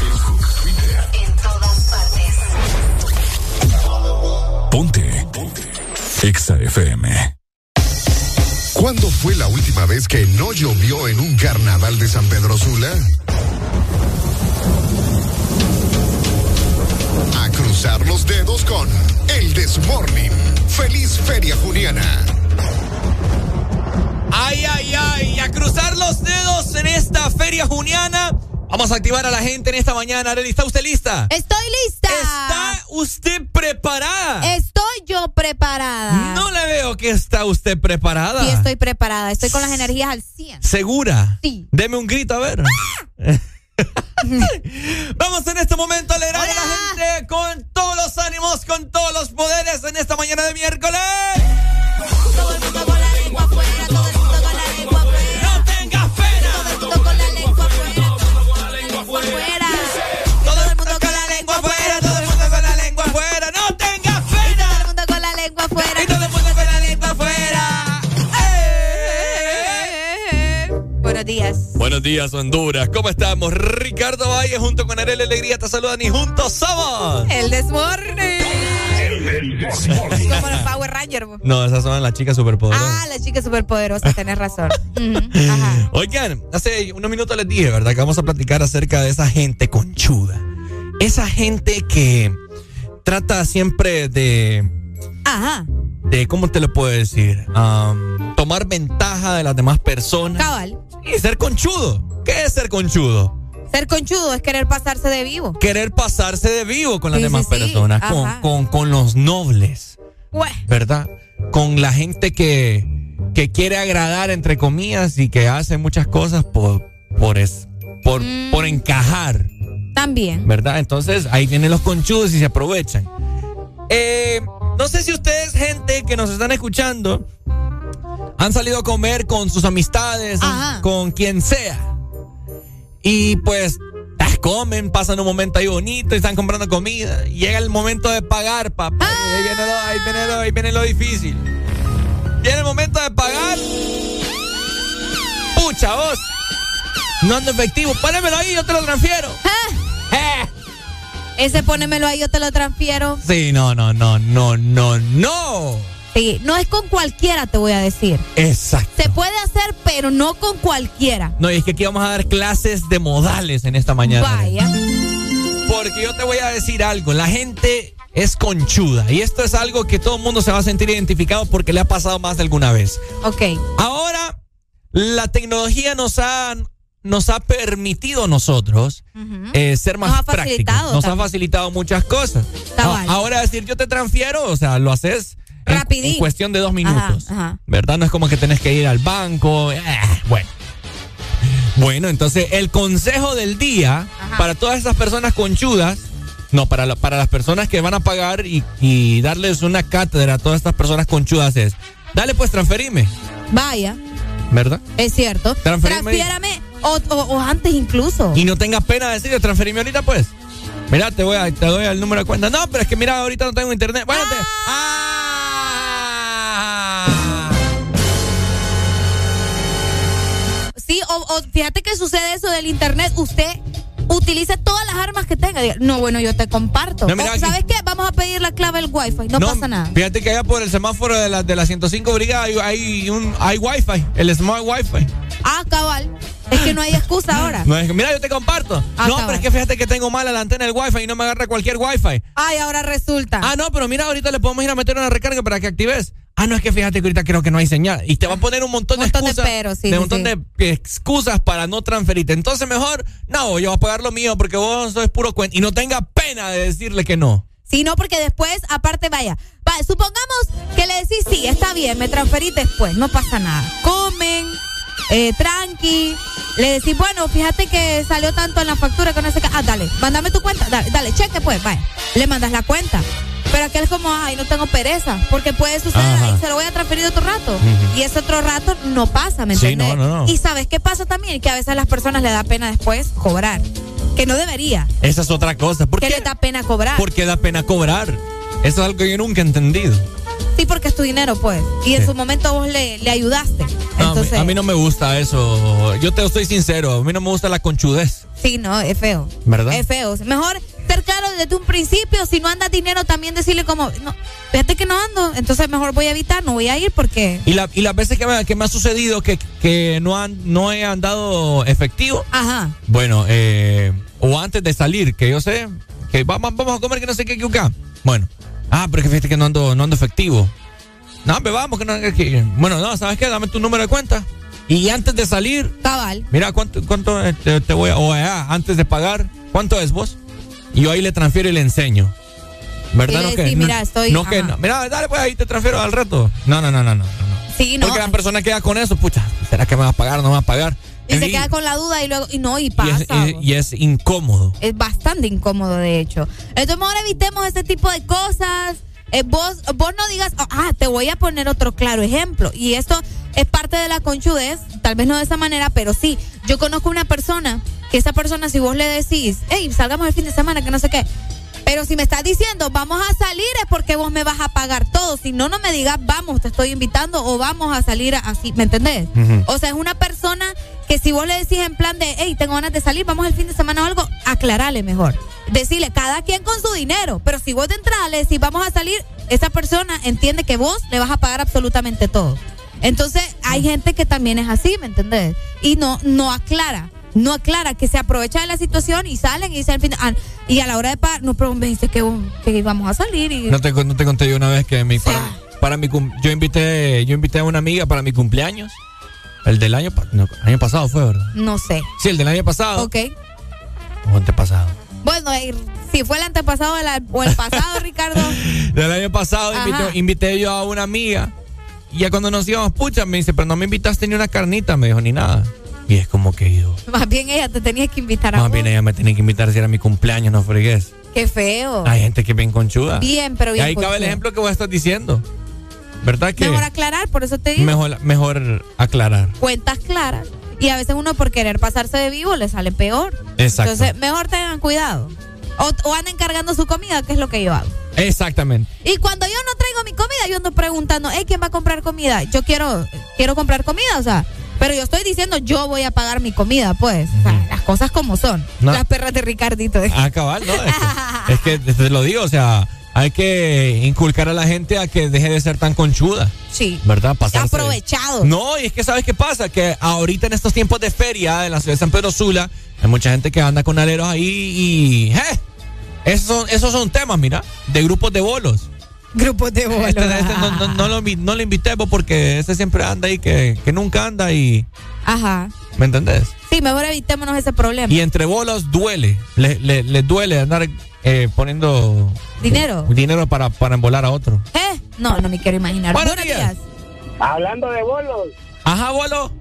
Ponte. Ponte. Exa FM. ¿Cuándo fue la última vez que no llovió en un carnaval de San Pedro Sula? A cruzar los dedos con El Desmorning. Feliz Feria Juniana. Ay, ay, ay, a cruzar los dedos en esta feria juniana. Vamos a activar a la gente en esta mañana. Arely, ¿está usted lista? Estoy lista. ¿Está usted preparada? Estoy yo preparada. No le veo que está usted preparada. Sí, estoy preparada. Estoy con las energías al 100. ¿Segura? Sí. Deme un grito, a ver. Vamos en este momento a alegrar a la gente con todos los ánimos, con todos los poderes en esta mañana de miércoles. Todo el mundo Buenos días. Buenos días, Honduras. ¿Cómo estamos? Ricardo Valle junto con Arely Alegría te saludan y juntos somos. El desmorning. Como los Power Rangers. No, esas son las chicas superpoderosas. Ah, la chica superpoderosa, tenés razón. Ajá. Oigan, hace unos minutos les dije, ¿verdad? Que vamos a platicar acerca de esa gente conchuda. Esa gente que trata siempre de. Ajá. de ¿Cómo te lo puedo decir? Tomar ventaja de las demás personas. Cabal. Y ser conchudo. ¿Qué es ser conchudo? Ser conchudo es querer pasarse de vivo. Querer pasarse de vivo con las Sí, demás sí, sí. personas, con, con, con los nobles. ¿verdad? Con la gente que, que quiere agradar, entre comillas, y que hace muchas cosas por, por, es, por, Mm. por encajar, También. ¿verdad? Entonces ahí vienen los conchudos y se aprovechan. Eh, no sé si ustedes, gente que nos están escuchando, han salido a comer con sus amistades, Ajá. con quien sea. Y pues ah, comen, pasan un momento ahí bonito y están comprando comida. Llega el momento de pagar, papá. Y ahí, viene lo, ahí, viene lo, ahí viene lo difícil. Viene el momento de pagar. Pucha, vos. No ando efectivo. Pánemelo ahí, yo te lo transfiero. Eh. Ese ponémelo ahí, yo te lo transfiero. Sí, no, no, no, no, no, no. Sí, no es con cualquiera, te voy a decir. Exacto. Se puede hacer, pero no con cualquiera. No, y es que aquí vamos a dar clases de modales en esta mañana. Vaya. Porque yo te voy a decir algo, la gente es conchuda y esto es algo que todo el mundo se va a sentir identificado porque le ha pasado más de alguna vez. Ok. Ahora, la tecnología nos ha, nos ha permitido a nosotros eh, ser más Nos ha prácticos. Nos ha facilitado muchas cosas. Cabal. A- Ahora decir yo te transfiero, o sea, lo haces en, en cuestión de dos minutos. Ajá, ajá. ¿Verdad? No es como que tenés que ir al banco. eh, bueno. Bueno, entonces el consejo del día para todas esas personas conchudas, no, para, la- para las personas que van a pagar y, y darles una cátedra a todas estas personas conchudas es, dale pues transferime, Vaya. ¿verdad? Es cierto. Transferime. Transfiérame o, o- o antes incluso. Y no tenga pena de decirle, transferime ahorita pues. Mira, te voy a, te doy el número de cuenta. No, pero es que mira, ahorita no tengo internet. Ah. O, o fíjate que sucede eso del internet. Usted utilice todas las armas que tenga. No, bueno, yo te comparto. No, mira O, aquí. ¿Sabes qué? Vamos a pedir la clave del wifi. No, pasa nada. Fíjate que allá por el semáforo de la, de la 105 Brigada hay, hay, un, hay wifi, el smart wifi. Ah, cabal. Es que no hay excusa ahora. No mira, yo te comparto. Ah, no, cabal. pero es que fíjate que tengo mala la antena del wifi y no me agarra cualquier wifi. Ay, ahora resulta. Ah, no, pero mira, ahorita le podemos ir a meter una recarga para que actives. Ah, no, es que fíjate que ahorita creo que no hay señal. Y te va a poner un montón, Montón de de excusas. sí, de sí, un montón sí. de excusas para no transferirte. Entonces, mejor, no, yo voy a pagar lo mío porque vos sos puro cuento. Y no tenga pena de decirle que no. Sí, no, porque después, aparte, vaya, va, supongamos que le decís, sí, está bien, me transferís después, no pasa nada. Comen, eh, tranqui, le decís, bueno, fíjate que salió tanto en la factura que no sé qué. Ah, dale, mándame tu cuenta, dale, dale, cheque pues, vaya. Le mandas la cuenta. Pero aquel es como, ay, no tengo pereza, porque puede suceder, Ajá. ay, se lo voy a transferir otro rato. Y ese otro rato no pasa, ¿me Sí, entiendes? no, no, no. Y ¿sabes qué pasa también? Que a veces a las personas le da pena después cobrar, que no debería, Esa es otra cosa. ¿Por que qué? le da pena cobrar. ¿Por qué da pena cobrar? Eso es algo que yo nunca he entendido. Sí, porque es tu dinero, pues. Y en su momento vos le, le ayudaste. No, a mí- Entonces, a, mí, no me gusta eso. Yo te estoy sincero. A mí no me gusta la conchudez. sí, no, es feo. ¿Verdad? Es feo. Mejor ser claro desde un principio. Si no andas dinero, también decirle como, no, fíjate que no ando. Entonces mejor voy a evitar, no voy a ir porque. Y, la, y las veces que me, que me ha sucedido que, que no, han, no he andado efectivo, Ajá. bueno, eh, o antes de salir, que yo sé que vamos, vamos a comer que no sé qué, que. Bueno, ah, pero que fíjate que no ando, no ando efectivo. No, hombre, vamos, que no. que- bueno, no, ¿sabes qué? Dame tu número de cuenta. Y antes de salir, Cabal. mira cuánto, cuánto eh, te, te voy a. O ah, antes de pagar, ¿cuánto es vos? Y yo ahí le transfiero y le enseño. ¿Verdad? Le no que, no- mira, estoy- No que ajá. no. Mira, dale, pues ahí te transfiero al reto. No, no, no, no, no. no. Sí, no. Porque la persona queda con eso, pucha, ¿será que me va a pagar o no me va a pagar? Y se queda con la duda y luego, y no, y y pasa. es, y- y es incómodo. Es bastante incómodo, de hecho. Entonces, mejor evitemos ese tipo de cosas. Eh, vos, vos no digas, ah, te voy a poner otro claro ejemplo. Y esto es parte de la conchudez, tal vez no de esa manera, pero sí. Yo conozco una persona que esa persona, si vos le decís, hey, salgamos el fin de semana, que no sé qué. Pero si me estás diciendo, vamos a salir, es porque vos me vas a pagar todo. Si no, no me digas, vamos, te estoy invitando o vamos a salir así, ¿me entendés? O sea, es una persona que si vos le decís en plan de, hey, tengo ganas de salir, vamos el fin de semana o algo, aclarale mejor. Decirle, cada quien con su dinero. Pero si vos de entrada le decís, vamos a salir, esa persona entiende que vos le vas a pagar absolutamente todo. Entonces, hay gente que también es así, ¿me entendés? Y no, no aclara. No aclara que se aprovecha de la situación y salen y dicen al fin, ah, y a la hora de pagar, no, pero me dice que, que íbamos a salir y No te, no te conté yo una vez que mi, para, para mi cum- yo invité yo invité a una amiga para mi cumpleaños. El del año, no, año pasado fue, ¿verdad? no sé. Sí, el del año pasado. Ok. O antepasado. Bueno, eh, si fue el antepasado de la- o el pasado, Ricardo. Del año pasado invité, invité yo a una amiga. Y ya cuando nos íbamos, pucha, me dice, pero no me invitaste ni una carnita, me dijo, ni nada. Y es como que yo, Más bien ella te tenía que invitar a más vos. bien ella me tenía que invitar si era mi cumpleaños, no fregues. Qué feo. Hay gente que bien conchuda. Bien, pero Y bien. ahí cabe el ejemplo que vos estás diciendo. ¿Verdad que? Mejor aclarar, por eso te digo. Mejor, mejor aclarar. Cuentas claras. Y a veces uno por querer pasarse de vivo le sale peor. Exacto. Entonces, mejor tengan cuidado. O, o anden cargando su comida, que es lo que yo hago. Exactamente. Y cuando yo no traigo mi comida, yo ando preguntando, hey, ¿quién va a comprar comida? Yo quiero, quiero comprar comida, o sea. Pero yo estoy diciendo, yo voy a pagar mi comida, pues. O sea, las cosas como son. No. Las perras de Ricardito. Ah, cabal, ¿no? Es que, es que te lo digo, o sea, hay que inculcar a la gente a que deje de ser tan conchuda. Sí. ¿Verdad? Pasarse. Aprovechado. No, y es que ¿sabes qué pasa? Que ahorita en estos tiempos de feria en la ciudad de San Pedro Sula, hay mucha gente que anda con aleros ahí y... ¡eh! Esos son, esos son temas, mira, de grupos de bolos. Grupos de bolos. Este, este no, no, no lo, no lo invité pues, porque ese siempre anda ahí que, que nunca anda y... Ajá. ¿Me entendés? Sí, mejor evitémonos ese problema. Y entre bolos duele. Les le, les duele andar eh, poniendo ¿Dinero? dinero para, para embolar a otro. ¿Eh? No, no me quiero imaginar. Buenos Buenos días. días. Hablando de bolos, Ajá, bolo.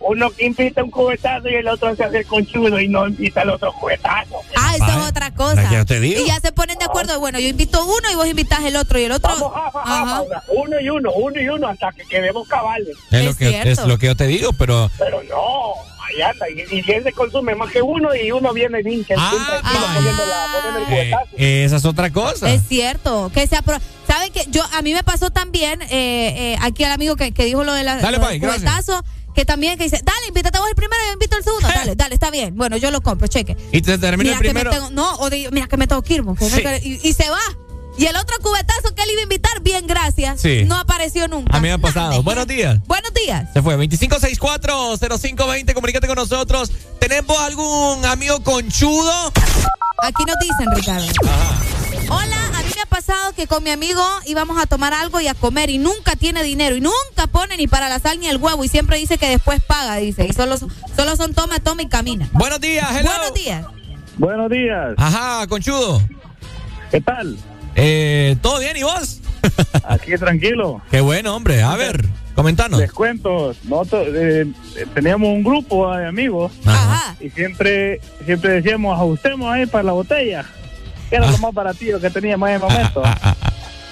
Uno que invita un cubetazo y el otro se hace el conchudo y no invita al otro cubetazo. Ah, eso es otra cosa. Yo te digo. Y ya se ponen de acuerdo. Bueno, yo invito uno y vos invitas el otro y el otro. Vamos, jaja, jaja, uno y uno, uno y uno hasta que quedemos cabales. Es, lo que, cierto. es lo que yo te digo, pero... Pero no, ahí anda. Y, y él se consume más que uno y uno viene bien que Ah, ah. eh, cubetazo. esa es otra cosa. Es cierto. Que se apro- ¿Saben que yo a mí me pasó también eh, eh, aquí al amigo que, que dijo lo de la Dale, lo pai, del gracias. Que también que dice, dale, invítate vos el primero, yo invito el segundo. Dale, dale, está bien. Bueno, yo lo compro, cheque. Y te termina el primero... tengo, no, o de- mira que me tengo que ir, Sí. y, y se va. Y el otro cubetazo que él iba a invitar, bien, gracias. Sí. No apareció nunca. A mí me ha pasado. Buenos días. Buenos días. Se fue. 2564-0520. Comunícate con nosotros. ¿Tenemos algún amigo conchudo? Aquí nos dicen, Ricardo. Ajá. Hola, me ha pasado que con mi amigo íbamos a tomar algo y a comer y nunca tiene dinero y nunca pone ni para la sal ni el huevo y siempre dice que después paga, dice. Y solo, solo son toma, toma y camina. Buenos días, hello. Buenos días. Buenos días. Ajá, conchudo. ¿Qué tal? Eh, ¿Todo bien y vos? Aquí tranquilo. Qué bueno, hombre. A ver, comentanos. Les cuento, nosotros eh, teníamos un grupo de amigos y siempre siempre decíamos, ajustemos ahí para la botella, que era lo más baratillo que teníamos en el momento.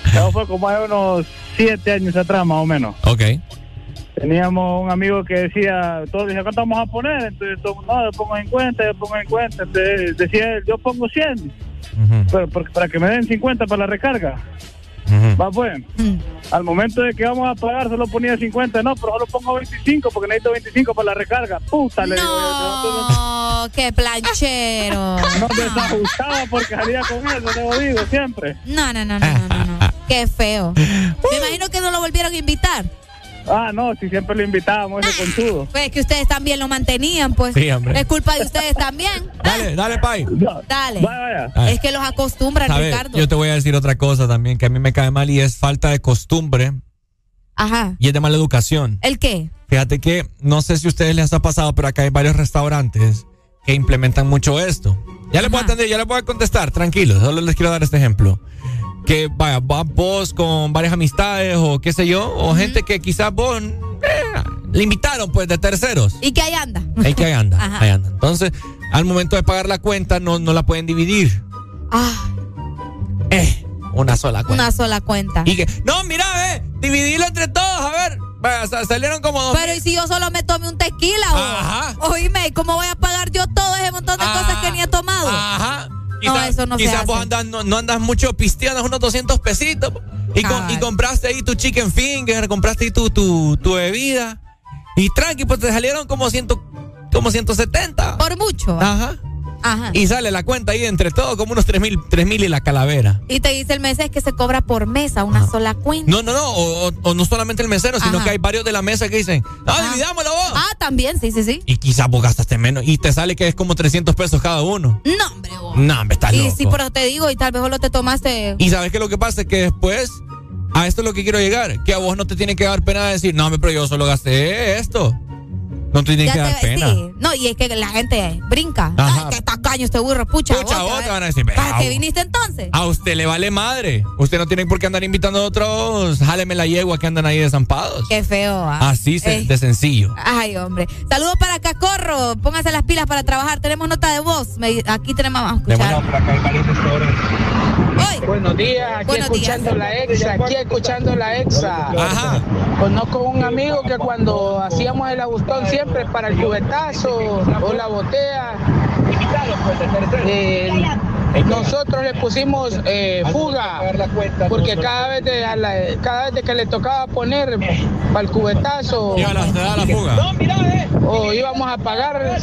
Eso fue como hace unos siete años atrás, más o menos. Ok. Teníamos un amigo que decía, todos decían, ¿cuánto vamos a poner? Entonces, todos, no, yo pongo en cuenta, yo pongo en cuenta. Entonces, decía él, yo pongo 100, pero, para que me den 50 para la recarga. Va pues, al momento de que vamos a pagar solo ponía 50, no, pero solo pongo 25 porque necesito 25 para la recarga. Puta, le digo yo, No, qué planchero. no me desajustaba porque salía con eso, te lo digo siempre. No, no, no, no, no, no, no. Qué feo. Me imagino que no lo volvieron a invitar. Ah, no, si siempre lo invitábamos ese conchudo. Pues que ustedes también lo mantenían, pues. Sí, hombre. Es culpa de ustedes también. Dale, dale, Pai. Dale. Ay. Es que los acostumbran. Ricardo. Yo te voy a decir otra cosa también que a mí me cae mal y es falta de costumbre Ajá. y es de mala educación. ¿El qué? Fíjate que no sé si a ustedes les ha pasado, pero acá hay varios restaurantes que implementan mucho esto. Ya les voy a atender, ya les voy a contestar, tranquilos, solo les quiero dar este ejemplo. Que vaya, vas vos con varias amistades o qué sé yo, o gente que quizás vos eh, le invitaron pues de terceros. ¿Y que ahí anda? Ahí que ahí anda, Ajá. ahí anda. Entonces, al momento de pagar la cuenta no, no la pueden dividir. Ah, Eh, una sola cuenta. una sola cuenta. Y que, no, mira, ve, dividirlo entre todos, a ver. Sa- salieron como dos. Pero ¿y si yo solo me tomé un tequila? Ajá. Oíme, ¿cómo voy a pagar yo todo ese montón de cosas que ni he tomado? Ajá. No, eso no quizás vos andas, no, no andas mucho pisteando unos 200 pesitos. Y, con- Cabal. y compraste ahí tu chicken finger, compraste ahí tu, tu, tu bebida. Y tranqui, pues te salieron como, ciento, como 170. Por mucho. Ajá. Ajá. Y sale la cuenta ahí entre todos como unos 3 mil, tres mil y la calavera. Y te dice el mes es que se cobra por mesa, una sola cuenta. No, no, no. O, no solamente el mesero, sino que hay varios de la mesa que dicen, ah, dividámoslo vos. Ah, también, sí, sí, sí. Y quizás vos gastaste menos. Y te sale que es como 300 pesos cada uno. No, hombre, vos. No, me estás Y loco. sí, pero te digo, y tal vez solo te tomaste. Y sabes que lo que pasa es que después, a esto es lo que quiero llegar, que a vos no te tiene que dar pena decir, no, hombre, pero yo solo gasté esto. No tiene que dar pena. sí. No, y es que la gente brinca. Ajá. Ay, qué tacaño este burro, pucha. Pucha, vos, vos te te va- van a decir, ¿Para "Vea, qué vos". viniste entonces? A usted le vale madre. Usted no tiene por qué andar invitando a otros, jáleme la yegua que andan ahí desampados. Qué feo. ah. Así se- de sencillo. Ay, hombre. Saludos para Cacorro. Póngase las pilas para trabajar. Tenemos nota de voz. Me- aquí tenemos, vamos a escuchar. Buenos días, aquí Buenos escuchando días. la exa, aquí escuchando la exa. Ajá. Conozco un amigo que cuando hacíamos el agustón siempre para el cubetazo o la botella, eh, nosotros le pusimos eh, fuga, porque cada vez, de, a la- cada vez de que le tocaba poner para el cubetazo Iba la- la fuga. o íbamos a pagar,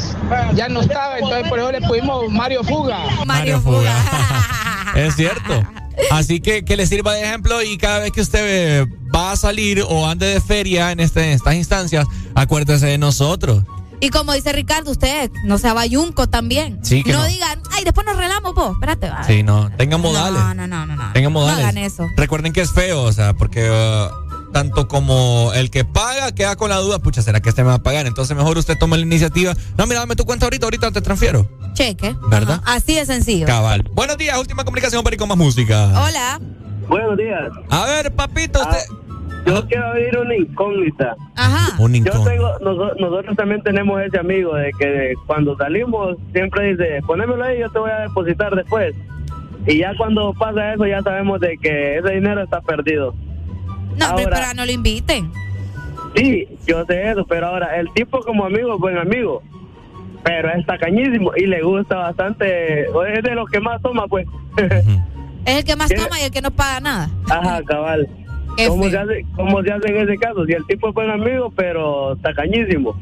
ya no estaba, entonces por eso le pusimos Mario Fuga. Mario Fuga. es cierto. Así que que le sirva de ejemplo y cada vez que usted eh, va a salir o ande de feria en, este, en estas instancias, acuérdese de nosotros. Y como dice Ricardo, usted no sea bayunco también. Sí, que no, no. digan, ay, después nos relamos vos. Espérate, va. Sí, no, tengan modales. No, no, no, no. no. Tengan modales. No hagan eso. Recuerden que es feo, o sea, porque uh, tanto como el que paga queda con la duda, pucha, ¿será que este me va a pagar? Entonces mejor usted toma la iniciativa. No, mira, dame tu cuenta ahorita, ahorita te transfiero. Cheque. ¿Verdad? Ajá, Así de sencillo. Cabal. Buenos días, última comunicación para ir con más música. Hola. Buenos días. A ver, papito, usted. Yo quiero abrir una incógnita. Ajá. Un Yo incógnito. tengo, noso- nosotros también tenemos ese amigo de que cuando salimos siempre dice, ponémelo ahí, yo te voy a depositar después. Y ya cuando pasa eso ya sabemos de que ese dinero está perdido. No, Ahora- pero no lo inviten. Sí, yo sé eso, pero ahora el tipo como amigo es buen amigo. Pero es tacañísimo y le gusta bastante, es de los que más toma pues. Es el que más ¿Qué? toma y el que no paga nada. Ajá, cabal. ¿Cómo se, hace, ¿Cómo se hace en ese caso? Si el tipo es buen amigo, pero tacañísimo.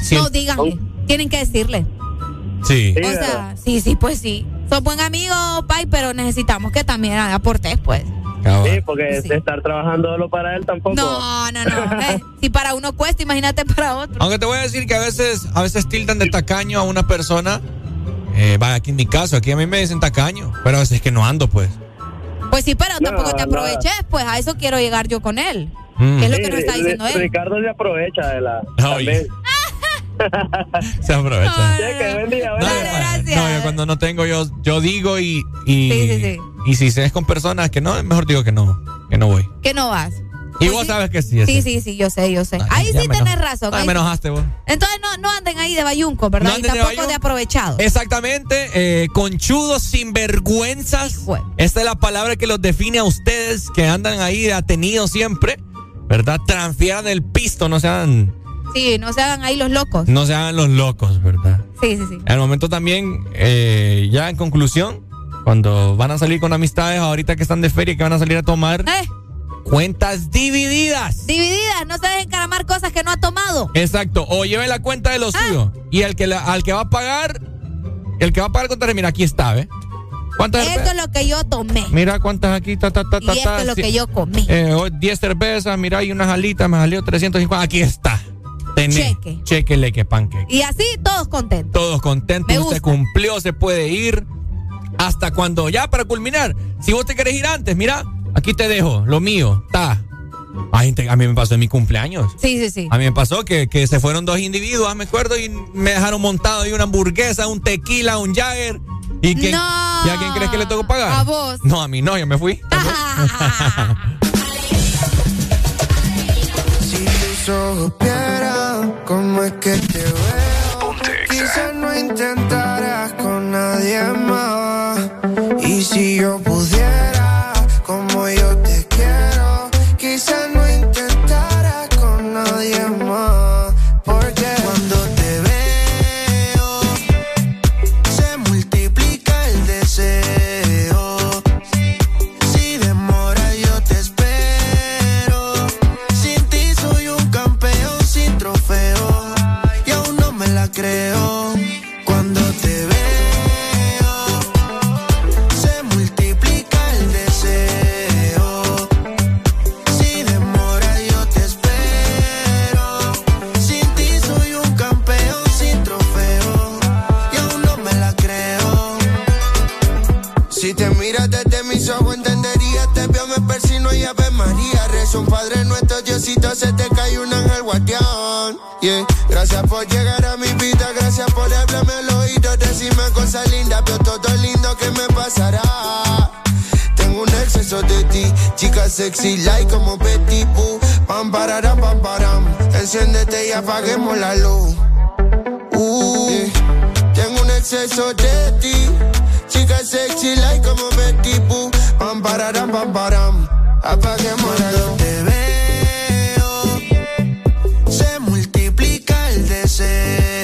Sí. No, díganle. Tienen que decirle. Sí. Sí, o ¿verdad? sea, sí, sí, pues sí. Sos buen amigo, Pai, pero necesitamos que también aportes, pues. Sí, porque de estar trabajando solo para él tampoco. No, no, no. eh, si para uno cuesta, imagínate para otro. Aunque te voy a decir que a veces, a veces tildan de tacaño a una persona. Eh, vaya, aquí en mi caso, aquí a mí me dicen tacaño, pero a veces es que no ando, pues. Pues sí, pero No, tampoco te no. aproveches, pues a eso quiero llegar yo con él. Mm. ¿Qué es lo Sí, que nos está diciendo él? Ricardo se aprovecha de la. Ay. Se aprovecha. Cheque, buen día, buen No, día. yo- no, yo cuando no tengo, yo, yo digo y, y, Sí, sí, sí. y si es con personas que no, mejor digo que no, que no voy. Que no vas. Y vos sabes que sí. Sí, sí, sí, yo sé, yo sé. Ahí sí me tenés razón. Ay, ahí me sí. enojaste vos. Entonces no, no anden ahí de bayunco, ¿verdad? No y anden de tampoco bayunco. de aprovechado. Exactamente, eh, conchudos, sinvergüenzas. Esta es la palabra que los define a ustedes que andan ahí atenidos siempre, ¿verdad? Transfieran el pisto, no sean, Sí, no se hagan ahí los locos. no se hagan los locos, ¿verdad? Sí, sí, sí. Al momento también, eh, ya en conclusión, cuando van a salir con amistades, ahorita que están de feria y que van a salir a tomar, Eh, cuentas divididas. divididas, no se dejen caramar cosas que no ha tomado. Exacto, o lleve la cuenta de lo suyo. Y el que la- al que va a pagar, el que va a pagar contra, mira, aquí está, ¿ve? ¿Cuántas Esto es lo que yo tomé. Mira cuántas aquí, ta, ta, ta, Y ta, esto ta, es lo que yo comí. Eh, hoy 10 cervezas, mira, hay unas alitas, me salió 350. Aquí está. Tenés. Cheque. Cheque, que panque. Y así todos contentos. Todos contentos, usted cumplió, se puede ir. Hasta cuando, ya para culminar, si vos te querés ir antes, mira, aquí te dejo, lo mío, está. Ay, a mí me pasó en mi cumpleaños. Sí, sí, sí. A mí me pasó que, que se fueron dos individuos, me acuerdo, y me dejaron montado ahí una hamburguesa, un tequila, un Jagger. ¿Y, quién, No. ¿y a quién crees que le tocó pagar? A vos. No, a mí no, yo me fui. Si tus ojos vieran cómo es que te veo, quizás no intentaras con nadie más. Y si yo pudiera, creo. Cuando te veo, se multiplica el deseo. Si demora yo te espero. Sin ti soy un campeón sin trofeo. Y aún no me la creo. Si te miras desde mis ojos entenderías, te veo, me persino y Ave María. Rezo un Padre Se te cae un ángel guardián. Yeah. Gracias por llegar a mi vida, gracias por hablarme al oído, decirme cosas lindas, veo todo lindo que me pasará. Tengo un exceso de ti, chica sexy, like como Betty Boo. Pam, pararam, pam, param. Enciéndete y apaguemos la luz. Uh, Tengo un exceso de ti, chica sexy, like como Betty Boo. Pam, pararam, pam, param. Apaguemos la luz. Multiplica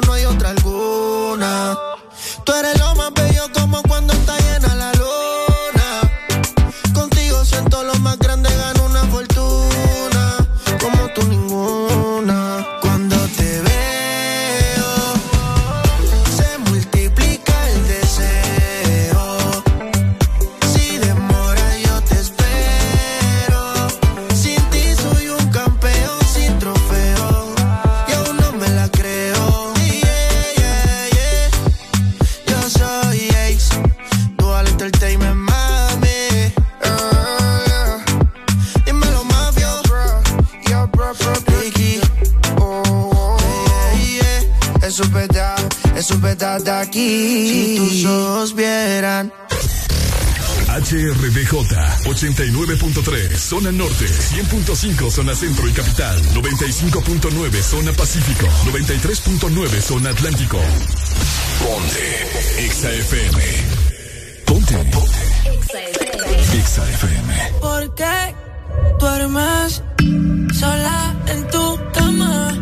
supe de aquí. Si tus ojos vieran. HRBJ 89.3 Zona Norte 100.5 Zona Centro y Capital 95.9 Zona Pacífico 93.9 Zona Atlántico Ponte XAFM Ponte Ponte XAFM ¿Por qué duermes sola en tu cama?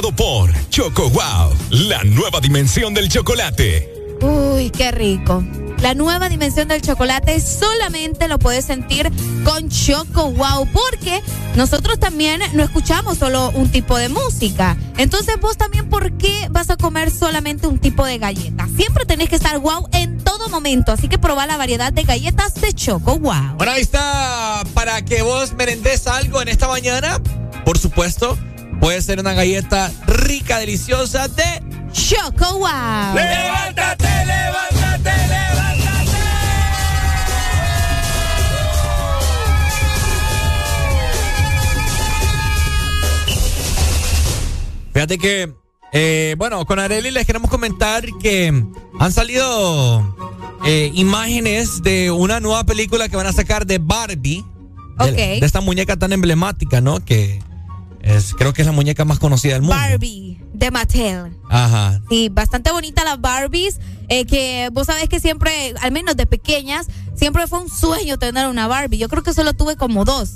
presentado por Choco Wow, la nueva dimensión del chocolate. Uy, qué rico. La nueva dimensión del chocolate solamente lo puedes sentir con Choco Wow, porque nosotros también no escuchamos solo un tipo de música. Entonces vos también, ¿por qué vas a comer solamente un tipo de galleta? Siempre tenés que estar wow en todo momento, así que probá la variedad de galletas de Choco Wow. Bueno, ahí está para que vos merendes algo en esta mañana. Por supuesto, puede ser una galleta rica, deliciosa de Choco Wow. ¡Levántate, levántate, levántate! Fíjate que, eh, bueno, con Areli les queremos comentar que han salido eh, imágenes de una nueva película que van a sacar de Barbie. De, Ok. de esta muñeca tan emblemática, ¿no? Que es, creo que es la muñeca más conocida del mundo. Barbie de Mattel. Ajá. Sí, bastante bonita las Barbies, eh, que vos sabés que siempre, al menos de pequeñas, siempre fue un sueño tener una Barbie. Yo creo que solo tuve como dos.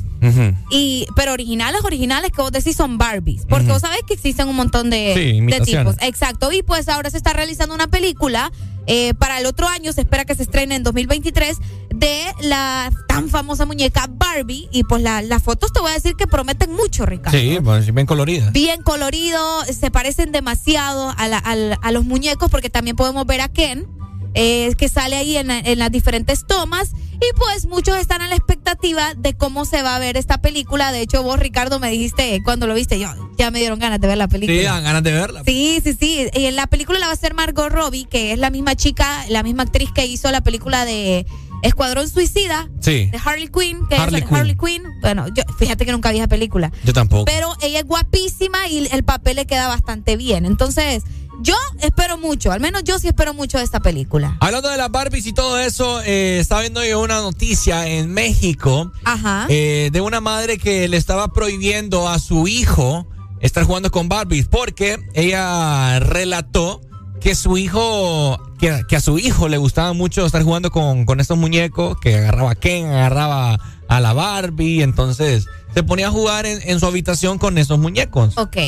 Y, pero originales, originales que vos decís son Barbies. Porque vos sabés que existen un montón de, Sí, de tipos. Exacto. Y pues ahora se está realizando una película. eh, para el otro año se espera que se estrene en 2023 de la tan famosa muñeca Barbie. Y pues la- las fotos te voy a decir que prometen mucho, Ricardo. Sí, pues bien colorida. Bien colorido, se parecen demasiado a, la- al- a los muñecos porque también podemos ver a Ken, eh, que sale ahí en, en las diferentes tomas. Y pues muchos están a la expectativa de cómo se va a ver esta película. De hecho, vos, Ricardo, me dijiste cuando lo viste, yo ya me dieron ganas de ver la película. Sí, dan ganas de verla. Sí, sí, sí. Y en la película la va a hacer Margot Robbie, que es la misma chica, la misma actriz que hizo la película de Escuadrón Suicida. Sí. De Harley Quinn, que Harley es Quinn. Harley Quinn. Bueno, yo, fíjate que nunca vi esa película. Yo tampoco. Pero ella es guapísima y el papel le queda bastante bien. Entonces, yo espero mucho, al menos yo sí espero mucho de esta película. Hablando de las Barbies y todo eso, eh, estaba viendo yo una noticia en México Ajá. eh, de una madre que le estaba prohibiendo a su hijo estar jugando con Barbies porque ella relató que su hijo, que, que a su hijo le gustaba mucho estar jugando con, con estos muñecos, que agarraba a Ken, agarraba a la Barbie, entonces se ponía a jugar en, en su habitación con esos muñecos. Ok.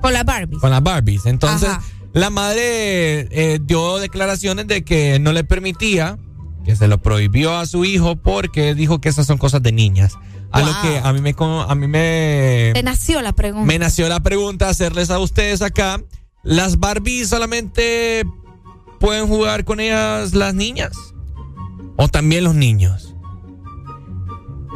Con la Barbie. Con las Barbies. Entonces, Ajá. la madre eh, dio declaraciones de que no le permitía, que se lo prohibió a su hijo porque dijo que esas son cosas de niñas. A lo que a mí me a mí me, Te nació la pregunta. me nació la pregunta hacerles a ustedes acá, ¿las Barbies solamente pueden jugar con ellas las niñas? ¿O también los niños?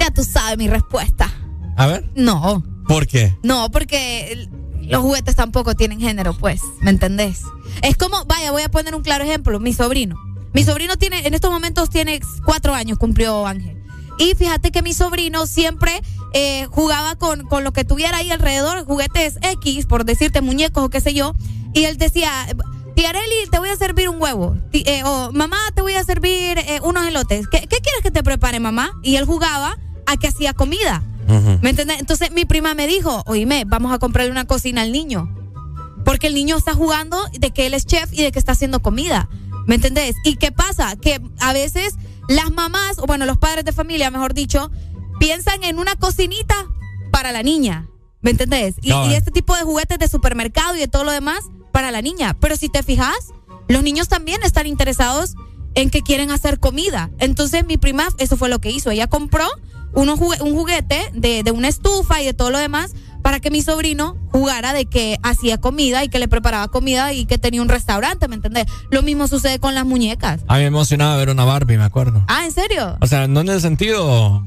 Ya tú sabes mi respuesta. A ver, No. ¿por qué? No, porque los juguetes tampoco tienen género, pues, ¿me entendés? Es como, vaya, voy a poner un claro ejemplo, mi sobrino. Mi sobrino tiene, en estos momentos tiene cuatro años, cumplió Ángel. Y fíjate que mi sobrino siempre eh, jugaba con, con lo que tuviera ahí alrededor, juguetes X, por decirte muñecos o qué sé yo. Y él decía, tía Areli, te voy a servir un huevo. Eh, o mamá, te voy a servir eh, unos elotes. ¿Qué, ¿Qué quieres que te prepare, mamá? Y él jugaba a que hacía comida. ¿Me entiendes? Entonces mi prima me dijo, oíme, vamos a comprarle una cocina al niño. Porque el niño está jugando de que él es chef y de que está haciendo comida. ¿Me entendés? ¿Y qué pasa? Que a veces las mamás, o bueno, los padres de familia, mejor dicho, piensan en una cocinita para la niña. ¿Me entendés? Y, No, y eh. este tipo de juguetes de supermercado y de todo lo demás para la niña. Pero si te fijas, los niños también están interesados en que quieren hacer comida. Entonces mi prima, eso fue lo que hizo. Ella compró un juguete de, de una estufa y de todo lo demás para que mi sobrino jugara de que hacía comida y que le preparaba comida y que tenía un restaurante, ¿me entendés? Lo mismo sucede con las muñecas. A mí me emocionaba ver una Barbie, me acuerdo. Ah, ¿en serio? O sea, no en el sentido.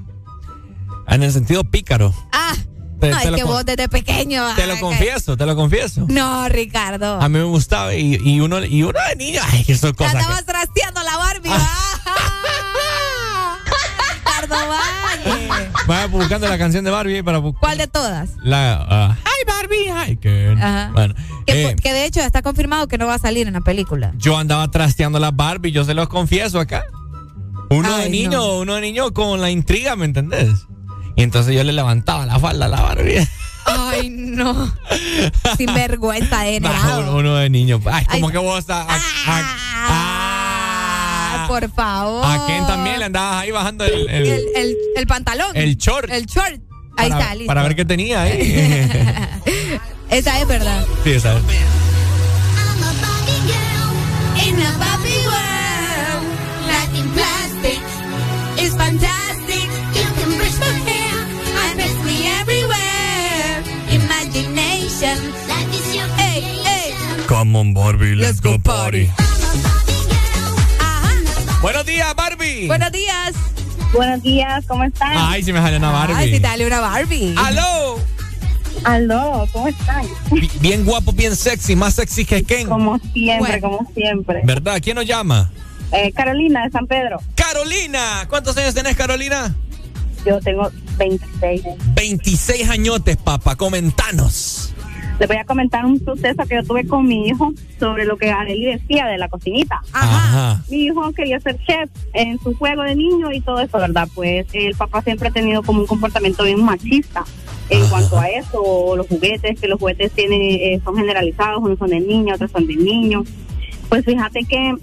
En el sentido pícaro. Ah, Te- no, te que vos desde pequeño. Te lo ay, confieso, te lo confieso. No, Ricardo. A mí me gustaba y, y uno y uno de niño, ay, que son cosas. que- andabas trasteando la Barbie. ah. Ricardo Valle. Vaya buscando la canción de Barbie para buscar ¿Cuál de todas? la ah, Hi Barbie, hi Ken. Ajá. Bueno, Que, eh, que de hecho está confirmado que no va a salir en la película. yo andaba trasteando la Barbie, yo se los confieso acá. Uno de Ay, niño, no. uno de niño con la intriga, ¿me entendés? Y entonces yo le levantaba la falda a la Barbie. Ay, no. Sin vergüenza Va, degenerado. uno, uno de niño. Ay, como Ay. que vos a, a- a- Ah, por favor. a Ken también le andabas ahí bajando el, el, el, el- el pantalón. el short. El short. Ahí para, está, listo. Para ver qué tenía ahí. Esa es verdad. sí, esa es. In a Barbie world, like in plastic, it's fantastic. Come on, Barbie, let's, go, party. Buenos días, Barbie. Buenos días. Buenos días, ¿cómo están? Ay, si me sale una Barbie. Ay, si dale una Barbie. ¡Aló! Aló, ¿cómo están? Bi- Bien guapo, bien sexy, más sexy que Ken. Como siempre, como siempre. ¿Verdad? ¿Quién nos llama? Eh, Carolina de San Pedro. Carolina. ¿Cuántos años tenés, Carolina? Yo tengo 26. 26 añotes, papá. Comentanos. Les voy a comentar un suceso que yo tuve con mi hijo sobre lo que Arely decía de la cocinita. Ajá. Mi hijo quería ser chef en su juego de niño y todo eso, ¿verdad? Pues el papá siempre ha tenido como un comportamiento bien machista en cuanto a eso, los juguetes, que los juguetes tienen, eh, son generalizados, unos son de niño, otros son de niño. Pues fíjate que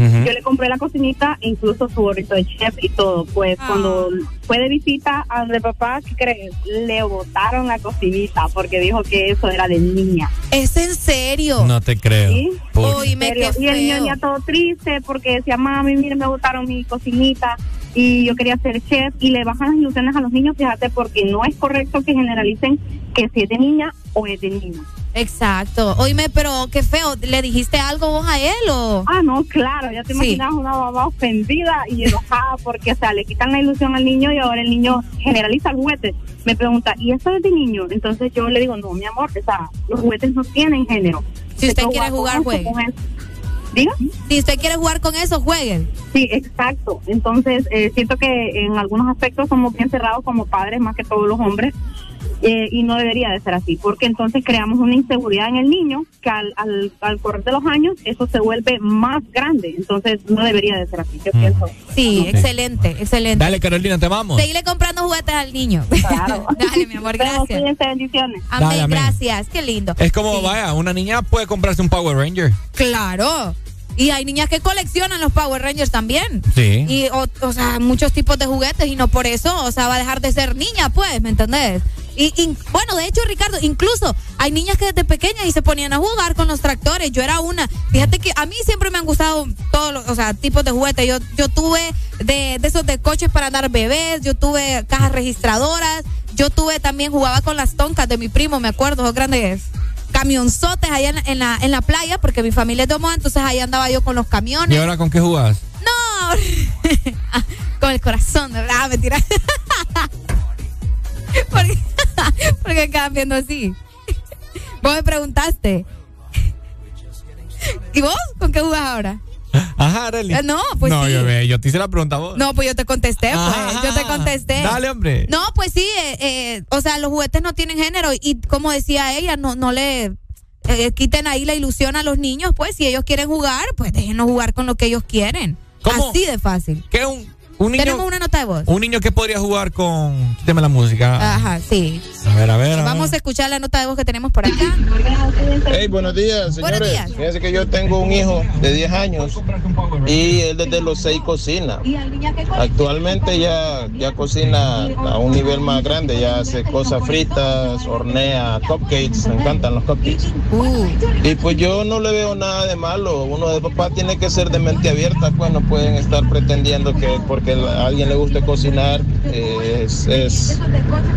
yo le compré la cocinita, incluso su gorrito de chef y todo. Pues cuando fue de visita a donde papá, ¿qué crees? Le botaron la cocinita porque dijo que eso era de niña. ¿Es en serio? No te creo. ¿Sí? Uy, me Y el niño ya todo triste porque decía, mami, mire, me botaron mi cocinita y yo quería ser chef y le bajan las ilusiones a los niños, fíjate, porque no es correcto que generalicen que si es de niña o es de niño. Exacto. Oíme, pero qué feo. ¿Le dijiste algo vos a él o...? Ah, no, claro, ya te Sí. imaginas una mamá ofendida y enojada porque, o sea, le quitan la ilusión al niño y ahora el niño generaliza el juguete. Me pregunta, ¿y eso es de niño? Entonces yo le digo, no, mi amor, o sea, los juguetes no tienen género. Si usted quiere jugar, juegue. ¿Diga? Si usted quiere jugar con eso, jueguen. Sí, exacto. Entonces, eh, siento que en algunos aspectos somos bien cerrados como padres, más que todos los hombres, eh, y no debería de ser así, porque entonces creamos una inseguridad en el niño que al, al, al correr de los años eso se vuelve más grande. Entonces, no debería de ser así, yo pienso. Sí, excelente, excelente. Dale, Carolina, te vamos. Seguirle comprando juguetes al niño. Dale, mi amor, gracias. cuídense, bendiciones. Amén, Dale, amén. gracias. Qué lindo. Es como, vaya, una niña puede comprarse un Power Ranger. Claro. Y hay niñas que coleccionan los Power Rangers también. Sí. Y, o, o sea, muchos tipos de juguetes y no por eso, o sea, va a dejar de ser niña, pues, ¿me entendés? Y, y, bueno, de hecho, Ricardo, incluso hay niñas que desde pequeñas y se ponían a jugar con los tractores. Yo era una. Fíjate que a mí siempre me han gustado todos los, o sea, tipos de juguetes. Yo, yo tuve de, de esos de coches para dar bebés, yo tuve cajas registradoras, yo tuve también, jugaba con las toncas de mi primo, me acuerdo, esos grandes camionzotes allá en, en la, en la playa, porque mi familia es de Omoa, entonces ahí andaba yo con los camiones. ¿Y ahora con qué jugás? No, con el corazón, de verdad, mentira. porque, porque acaban viendo así. Vos me preguntaste. ¿Y vos? ¿Con qué jugás ahora? Ajá, Arely. Eh, no, pues No, sí. yo, yo te hice la pregunta a vos. No, pues yo te contesté, pues. Yo te contesté. Dale, hombre. No, pues sí, eh, eh, o sea, los juguetes no tienen género y como decía ella, no, no le eh, quiten ahí la ilusión a los niños, pues si ellos quieren jugar, pues déjenos jugar con lo que ellos quieren. ¿Cómo? Así de fácil. ¿Qué un, un niño? Tenemos una nota de voz. Un niño que podría jugar con. Quíteme la música. Ajá, sí. A ver, a ver. a ver. Vamos a escuchar la nota de voz que tenemos por acá. Hey, buenos días, señores. Buenos días. Fíjense que yo tengo un hijo de 10 años y él desde los 6 cocina. Actualmente ya, ya cocina a un nivel más grande, ya hace cosas fritas, hornea cupcakes, me encantan los cupcakes. Uh. Y pues yo no le veo nada de malo. Uno de papá tiene que ser de mente abierta, pues no pueden estar pretendiendo que porque a alguien le guste cocinar eh, es, es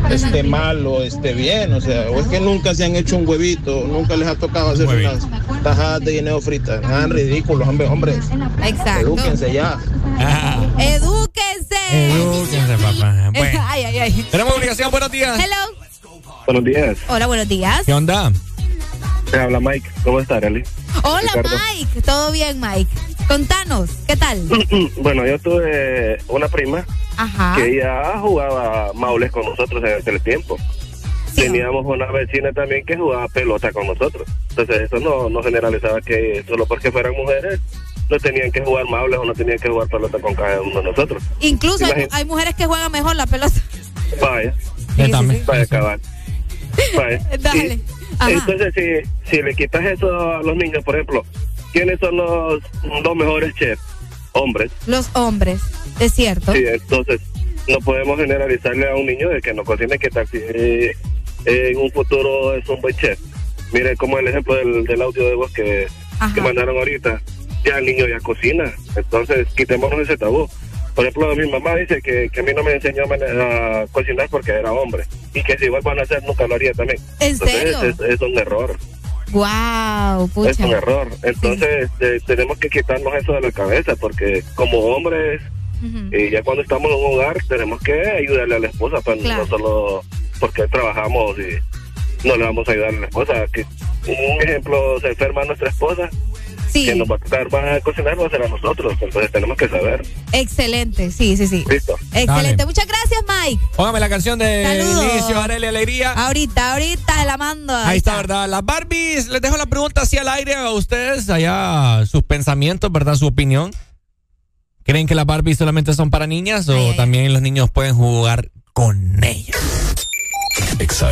esté mal o esté bien. O sea, o es que nunca se han hecho un huevito, nunca les ha tocado hacer unas tajadas de guineo fritas. Sean ridículos, hombre, hombres. Exacto. Edúquense ya. Edúquense. Edúquense, papá. Bueno. Ay, ay, ay. Tenemos obligación, buenos días. Hello. Buenos días. Hola, buenos días. ¿Qué onda? Te habla Mike. ¿Cómo está, Arely? Hola, Ricardo. Mike. ¿Todo bien, Mike? Contanos, ¿qué tal? Bueno, yo tuve una prima Ajá. que ella jugaba maules con nosotros en aquel tiempo. Teníamos una vecina también que jugaba pelota con nosotros. Entonces eso no, no generalizaba que solo porque fueran mujeres no tenían que jugar maules o no tenían que jugar pelota con cada uno de nosotros. Incluso hay, mujeres que juegan mejor la pelota. Vaya. Sí, sí, sí. Vaya, cabal. Vaya. Dale. Y- Ajá. entonces, si, si le quitas eso a los niños, por ejemplo, ¿quiénes son los dos mejores chefs? Hombres. Los hombres, es cierto. Sí, entonces, no podemos generalizarle a un niño de que no cocine que tal si eh, en un futuro es un buen chef. Mire como el ejemplo del, del audio de voz que, que mandaron ahorita. Ya el niño ya cocina, entonces quitémonos ese tabú. Por ejemplo, mi mamá dice que, que a mí no me enseñó a, cocinar porque era hombre y que si vuelvan a hacer nunca lo haría también. ¿En Entonces, serio? Es, es un error. Wow, pucha. Es un error. Entonces, eh, tenemos que quitarnos eso de la cabeza porque como hombres, y ya cuando estamos en un hogar, tenemos que ayudarle a la esposa, Claro. no solo porque trabajamos y no le vamos a ayudar a la esposa. Que un ejemplo, se enferma nuestra esposa, que nos va a tocar va a cocinar va a ser a nosotros. Entonces, tenemos que saber. Excelente, sí, sí, sí. Listo. Excelente. Dale. Muchas gracias, Mike. Póngame la canción de Saludos. inicio, Arely Alegría. Ahorita, ahorita la mando. Ahí está, ¿verdad? Las Barbies, les dejo la pregunta así al aire a ustedes, allá sus pensamientos, ¿verdad? Su opinión. ¿Creen que las Barbies solamente son para niñas o también los niños pueden jugar con ellas? Exa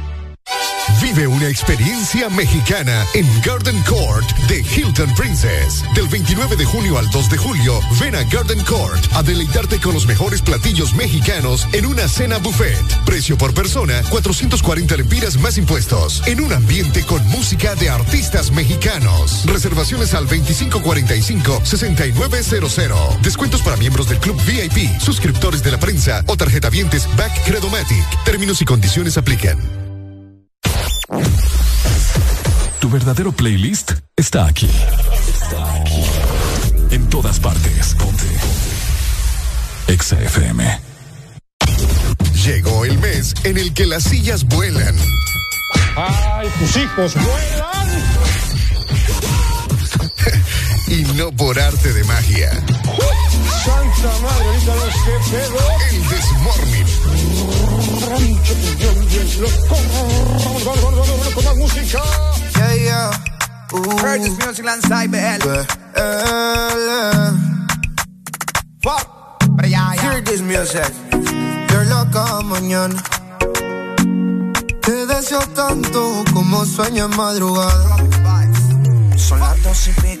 Vive una experiencia mexicana en Garden Court de Hilton Princess. Del 29 de junio al 2 de julio, ven a Garden Court a deleitarte con los mejores platillos mexicanos en una cena buffet. Precio por persona, 440 lempiras más impuestos. En un ambiente con música de artistas mexicanos. Reservaciones al 2545-6900. Descuentos para miembros del Club VIP, suscriptores de la prensa o tarjeta vientes Back Credomatic. Términos y condiciones aplican. Verdadero playlist está aquí. Está aquí. En todas partes. Ponte. Exa FM. Llegó el mes en el que las sillas vuelan. ¡Ay, tus hijos vuelan! y no por arte de magia. ¡Santa madre, ahorita los que pedo! El Desmorning. Vamos, vamos, vamos, vamos, con más música. Yeah, yeah. This music lanzai BL. Fuck. Pero ya, ya. Hear this music. Qué loca mañana. Te deseo tanto como sueño en madrugada. Son las dos y pico.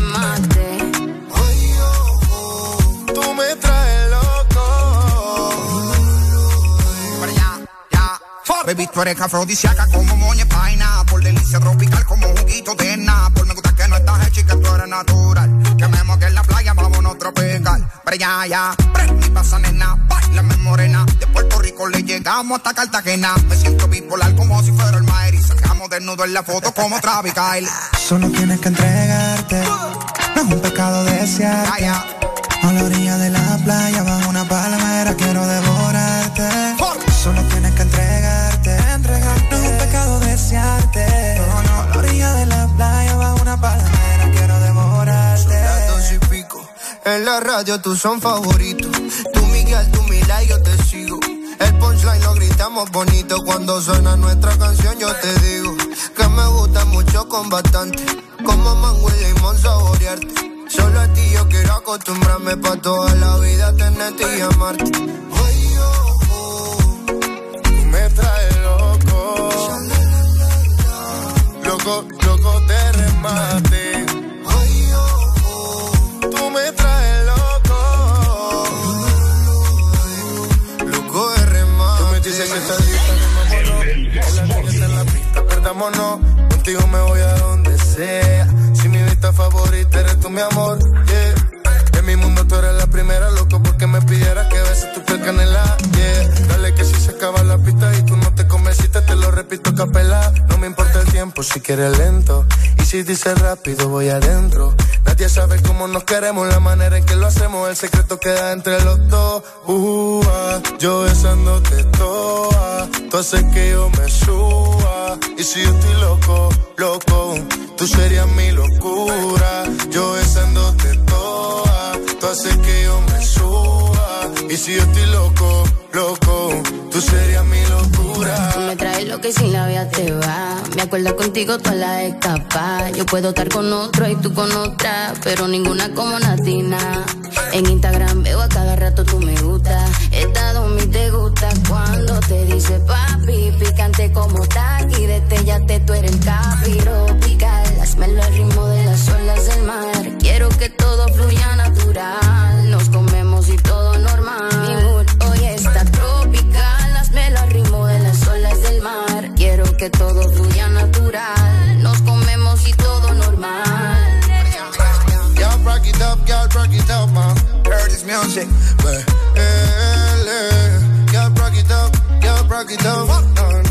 Baby, tú eres afrodisíaca como moña paina. Por delicia tropical como juguito de Por Me gusta que no estás hecha y que tú eres natural. Que me moque en la playa, vámonos tropical. Pero ya, ya. Prende pasa nena, bailame morena. De Puerto Rico le llegamos hasta Cartagena. Me siento bipolar como si fuera el Maer. Y sacamos desnudo en la foto como Travis Kyle. Solo tienes que entregarte. No es un pecado desearte. A la orilla de la playa, bajo una palmera, quiero devorarte. En la radio tú son favoritos. Tú Miguel, tú Mila y yo te sigo. El punchline lo gritamos bonito cuando suena nuestra canción. Yo te digo que me gusta mucho con. Como mango y limón saborearte. Solo a ti yo quiero acostumbrarme pa' toda la vida tenerte y amarte. Oh, me traes loco. Loco, loco de remate. Contigo me voy a donde sea. Si mi vista favorita eres tú, mi amor. Yeah. En mi mundo tú eres la primera, loco, porque me pidieras que beses tu piel canela. Yeah. Dale que si se acaba la pista y tú repito capela. No me importa el tiempo si quieres lento. Y si dices rápido, voy adentro. Nadie sabe cómo nos queremos, la manera en que lo hacemos. El secreto queda entre los dos. Uh, yo besándote toa. Tú haces que yo me suba. Y si yo estoy loco, loco, tú serías mi locura. Yo besándote toa. Tú haces que yo me suba. Y si yo estoy loco, loco, tú serías mi locura. Tú me traes lo que sin la vida te va. Me acuerdo contigo toda la escapa. Yo puedo estar con otro y tú con otra, pero ninguna como Natina. En Instagram veo a cada rato tú me gusta. Estado mi te gusta cuando te dice papi, picante como taqui. Detellate, tú eres el capiropical. Hazmelo al ritmo de las olas del mar. Quiero que todo fluya natural. Nos comemos y todo que todo fluya natural. Nos comemos y todo normal. Y'all rock it up, y'all rock it up, man. Heard this music, but. Eh, eh, eh. Y'all rock it up, y'all rock it up.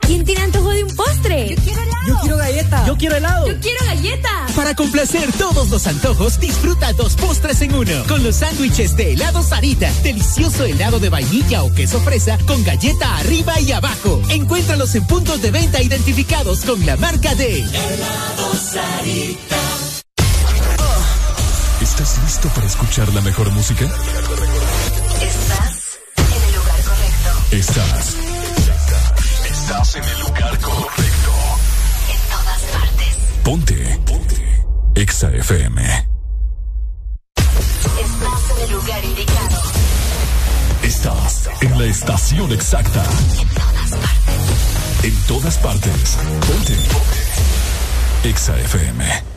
¿Quién tiene antojo de un postre? Yo quiero helado. Yo quiero galleta. Yo quiero helado. Yo quiero galleta. Para complacer todos los antojos, disfruta dos postres en uno. Con los sándwiches de helado Sarita. Delicioso helado de vainilla o queso fresa con galleta arriba y abajo. Encuéntralos en puntos de venta identificados con la marca de Helado Sarita. ¿Estás listo para escuchar la mejor música? Estás en el lugar correcto. Estás. Estás en el lugar correcto. En todas partes. Ponte. Ponte. Exa FM. Estás en el lugar indicado. Estás en la estación exacta. En todas partes. Ponte. Exa FM.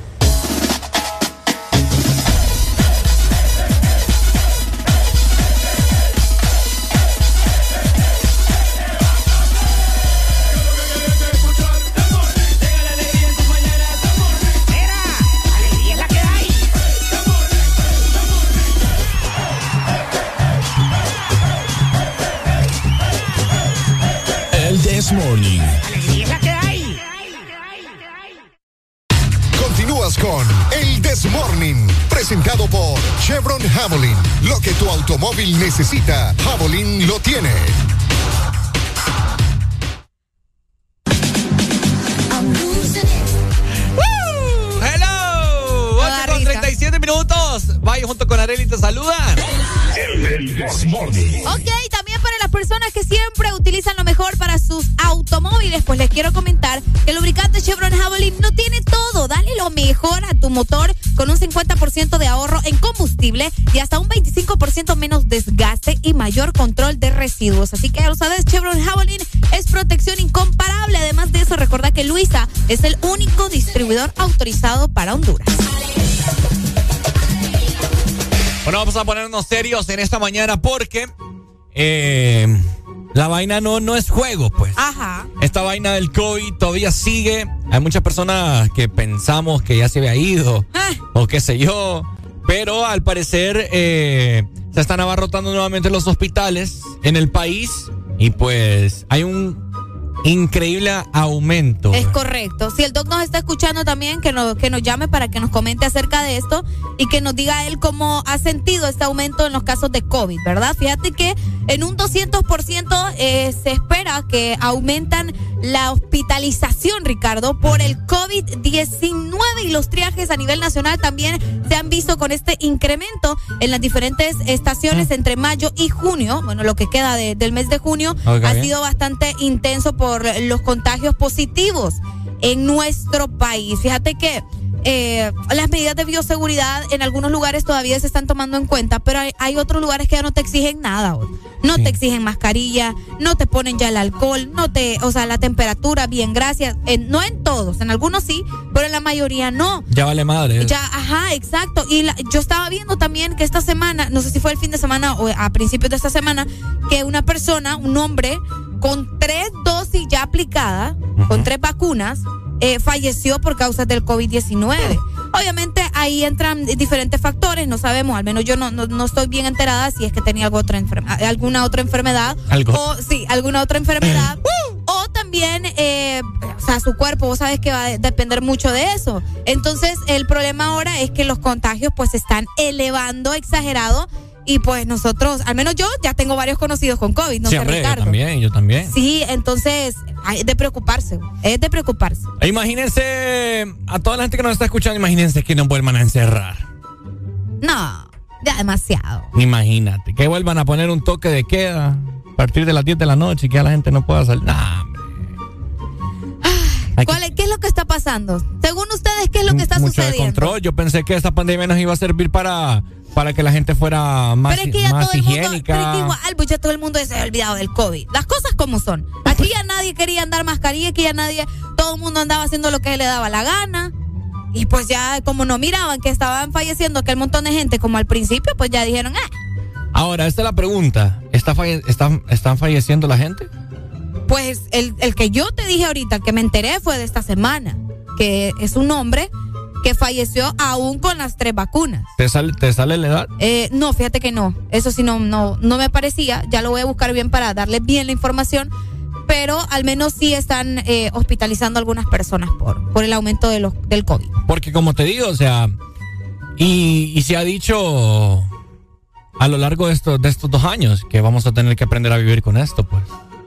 This Morning. La que hay. Continúas con El This Morning, presentado por Chevron Javelin. Lo que tu automóvil necesita, Javelin lo tiene. ¡Woo! ¡Hello! 8 con 37 minutos. Vaya junto con Areli te saludan. El This Morning. Ok, también para personas que siempre utilizan lo mejor para sus automóviles, pues les quiero comentar que el lubricante Chevron Javelin no tiene todo. Dale lo mejor a tu motor con un 50% de ahorro en combustible y hasta un 25% menos desgaste y mayor control de residuos. Así que ya lo sabes, Chevron Javelin es protección incomparable. Además de eso, recuerda que Luisa es el único distribuidor autorizado para Honduras. Bueno, vamos a ponernos serios en esta mañana porque eh, la vaina no, no es juego, pues. Ajá. Esta vaina del COVID todavía sigue. Hay muchas personas que pensamos que ya se había ido o qué sé yo. Pero al parecer eh, se están abarrotando nuevamente los hospitales en el país y pues hay un increíble aumento. Es correcto. Si el doc nos está escuchando también, que nos, que nos llame para que nos comente acerca de esto y que nos diga él cómo ha sentido este aumento en los casos de COVID, ¿verdad? Fíjate que en un 200% eh, se espera que aumentan la hospitalización, Ricardo, por el COVID-19 y los triajes a nivel nacional también se han visto con este incremento en las diferentes estaciones entre mayo y junio. Bueno, lo que queda de- del mes de junio ha sido bastante intenso por los contagios positivos en nuestro país. Fíjate que eh, las medidas de bioseguridad en algunos lugares todavía se están tomando en cuenta, pero hay, hay otros lugares que ya no te exigen nada. No te exigen mascarilla, no te ponen ya el alcohol, no te, o sea, la temperatura, bien, gracias. En- no en todos, en algunos sí, pero en la mayoría no. Ya vale madre. Ya, ajá, exacto. Y la- yo estaba viendo también que esta semana, no sé si fue el fin de semana o a principios de esta semana, que una persona, un hombre, con tres dosis ya aplicadas, con tres vacunas, eh, falleció por causas del COVID-19. Obviamente ahí entran diferentes factores, no sabemos, al menos yo no, no, no estoy bien enterada si es que tenía algo otra enferma- alguna otra enfermedad. Algo. O sí, alguna otra enfermedad. o también también, eh, o sea, su cuerpo, vos sabes que va a depender mucho de eso. Entonces, el problema ahora es que los contagios pues se están elevando exagerado y pues nosotros, al menos yo ya tengo varios conocidos con COVID, no sí, sé hombre, yo también, yo también. Sí, entonces es de preocuparse, es de preocuparse. E Imagínense, a toda la gente que nos está escuchando, imagínense que nos vuelvan a encerrar. No, ya demasiado. Imagínate, que vuelvan a poner un toque de queda a partir de las 10 de la noche y que ya la gente no pueda salir. Nah, ¿Cuál es- ¿Qué es lo que está pasando? Según ustedes, ¿qué es lo que está mucho sucediendo? descontrol. Yo pensé que esta pandemia nos iba a servir para, para que la gente fuera más, Pero es que ya más todo el mundo, higiénica. pero es que igual, pues ya todo el mundo se ha olvidado del COVID. Las cosas como son. Aquí ya nadie quería andar mascarilla, aquí ya nadie, todo el mundo andaba haciendo lo que le daba la gana. Y pues ya como no miraban que estaban falleciendo aquel montón de gente como al principio, pues ya dijeron, ah, Ahora, esta es la pregunta. ¿Está falle- están, ¿Están falleciendo la gente? pues el, el que yo te dije ahorita, el que me enteré fue de esta semana, que es un hombre que falleció aún con las tres vacunas. ¿Te sale, te sale la edad? Eh, no, fíjate que no. Eso sí no, no, no me parecía. Ya lo voy a buscar bien para darle bien la información. Pero al menos sí están eh, hospitalizando a algunas personas por, por el aumento de los, del COVID. Porque como te digo, o sea, y, y se ha dicho a lo largo de estos, de estos dos años que vamos a tener que aprender a vivir con esto, pues.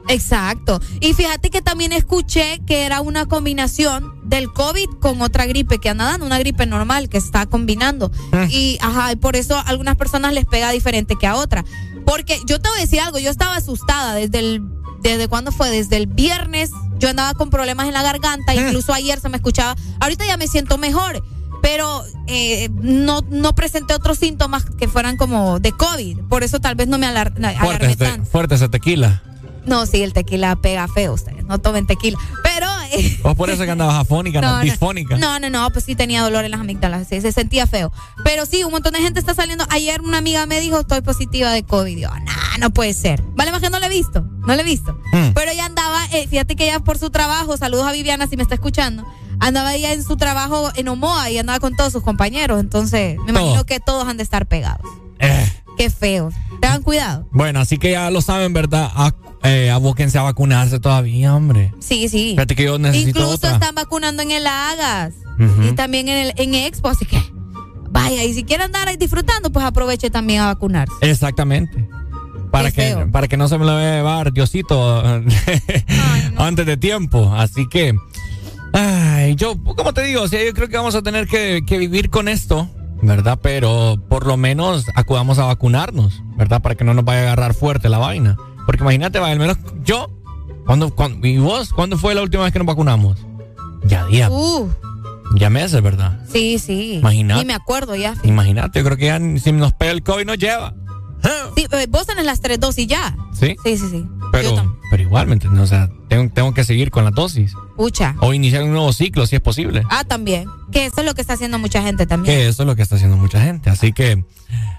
Exacto. Y fíjate que también escuché que era una combinación del COVID con otra gripe que anda dando, una gripe normal que está combinando. Y ajá, y por eso a algunas personas les pega diferente que a otra. Porque yo te voy a decir algo, yo estaba asustada desde el desde cuándo fue, desde el viernes, yo andaba con problemas en la garganta, incluso ayer se me escuchaba, ahorita ya me siento mejor. Pero eh, no, no presenté otros síntomas que fueran como de COVID. Por eso tal vez no me alar- Fuerte, alarmé ese- tanto. fuerte ese tequila. No, sí, el tequila pega feo ustedes. No tomen tequila. Pero. eh, Vos por eso que andabas afónica, no, no, disfónica. no, no, no, pues sí tenía dolor en las amígdalas. Sí, se sentía feo. Pero sí, un montón de gente está saliendo. Ayer una amiga me dijo, estoy positiva de COVID. Yo, nah, no puede ser. Vale, más que no le he visto. No le he visto. Mm. Pero ella andaba, eh, fíjate que ella por su trabajo, saludos a Viviana si me está escuchando. Andaba ella en su trabajo en Omoa y andaba con todos sus compañeros. Entonces, me imagino que todos han de estar pegados. Eh, Qué feo. Tengan cuidado. bueno, así que ya lo saben, ¿verdad? A, eh, abóquense a vacunarse todavía, hombre. Sí, sí. Fíjate que yo necesito Incluso otra. están vacunando en el Agas y también en el en Expo, así que vaya, y si quiere andar ahí disfrutando, pues aproveche también a vacunarse. Exactamente. Para Qué que, feo. para que no se me lo vaya a llevar Diosito antes de tiempo. Así que, ay, yo, como te digo, o sea, yo creo que vamos a tener que, que vivir con esto, ¿verdad? Pero por lo menos acudamos a vacunarnos, ¿verdad? Para que no nos vaya a agarrar fuerte la vaina. Porque imagínate, al menos yo, cuando, cuando, ¿y vos? ¿Cuándo fue la última vez que nos vacunamos? Ya día, Uh, ya meses, ¿verdad? sí, sí. Imagínate. Ni me acuerdo ya. Imagínate, yo creo que ya si nos pega el COVID nos lleva. Sí, eh, vos tenés las tres dosis ya. ¿Sí? Sí, sí, sí. Pero igual, ¿me entiendes? O sea, tengo, tengo que seguir con la dosis. Pucha. O iniciar un nuevo ciclo, si es posible. Ah, también. Que eso es lo que está haciendo mucha gente también. Que eso es lo que está haciendo mucha gente. Así que,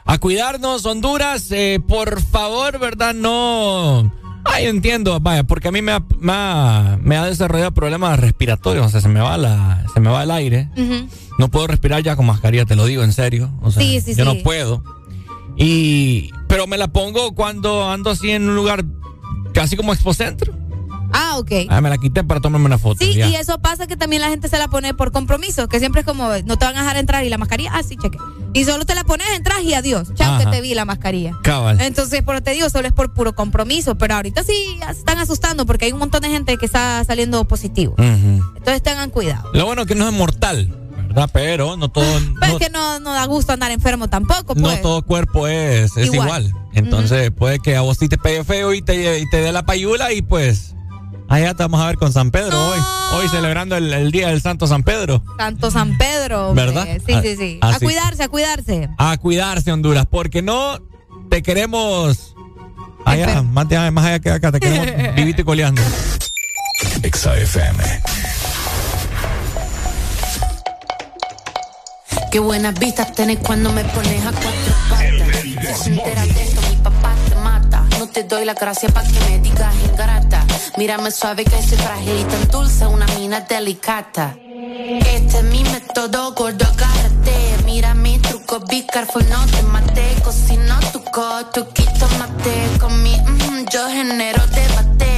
a cuidarnos, Honduras, eh, por favor, ¿verdad? No. Ay, entiendo, vaya, porque a mí me ha, me ha, me ha desarrollado problemas respiratorios. O sea, se me va, la, se me va el aire. No puedo respirar ya con mascarilla, te lo digo en serio. O sea, Sí, sí, yo sí. no puedo. Y, pero me la pongo cuando ando así en un lugar casi como expocentro. Ah, ok. Ah, me la quité para tomarme una foto. Sí, ya. y eso pasa que también la gente se la pone por compromiso, que siempre es como, no te van a dejar entrar y la mascarilla, ah, sí, cheque. Y solo te la pones, entras y adiós. Chao, Ajá. que te vi la mascarilla. Cabal. Entonces, por te digo, solo es por puro compromiso, pero ahorita sí están asustando porque hay un montón de gente que está saliendo positivo. Entonces tengan cuidado. Lo bueno es que no es mortal, ¿verdad? Pero no todo, Pero no, es que no, no da gusto andar enfermo tampoco, no pues. todo cuerpo es, es igual. Igual. Entonces puede que a vos sí te pegue feo y te, y te dé la payula y pues allá te vamos a ver con San Pedro hoy. Hoy celebrando el, el Día del Santo San Pedro. Santo San Pedro. hombre. ¿Verdad? Sí, Ah, sí, sí. A así. cuidarse, a cuidarse. A cuidarse Honduras, porque no te queremos allá, más, allá- más allá que acá, te queremos vivito y coleando. XAFM. Qué buenas vistas tenés cuando me pones a cuatro patas. Si enteras de esto, mi papá te mata. No te doy la gracia para que me digas ingrata. Mírame suave que soy frágil y tan dulce, una mina delicata. Este es mi método, gordo, agárrate. Mira mi truco, be careful, no te mate. Cocino tu co, tu quito mate. Con mi, mm, yo genero debate.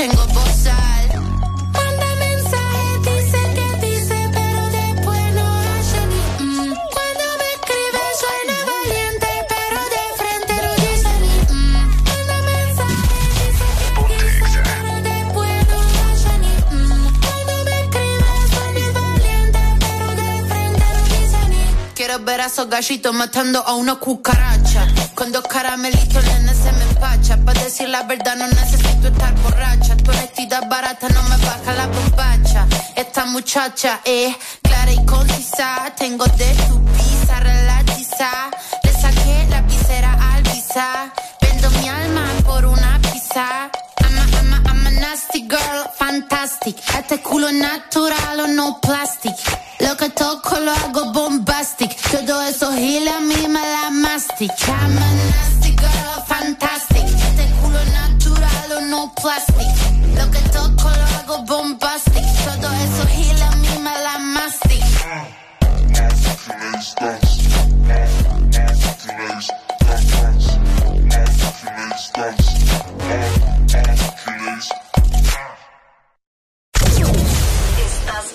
tengo bozal. Manda mensaje, dice que dice, pero después no hace ni mm. Cuando me escribe suena valiente, pero de frente no dice ni mm. Manda mensaje, dice que dice, pero después no hace ni mm. Cuando me escribe suena valiente, pero de frente no dice ni Quiero ver a esos gallitos matando a una cucaracha. Con dos caramelitos, se me empacha. Para decir la verdad, no necesito estar borracha. Tu honestidad barata no me baja la bombacha. Esta muchacha es clara y concisa. Tengo de tu pizza relatiza. Le saqué la visera al visa. Vendo mi alma por una pizza. Nasty girl, fantastic. Este culo natural o no plastic. Lo que toco lo hago bombastic. Todo eso gila a mí mastic. I'm a nasty girl, fantastic. Este culo natural o no plastic. Lo que toco lo hago bombastic. Todo eso gila a mí me la mastic.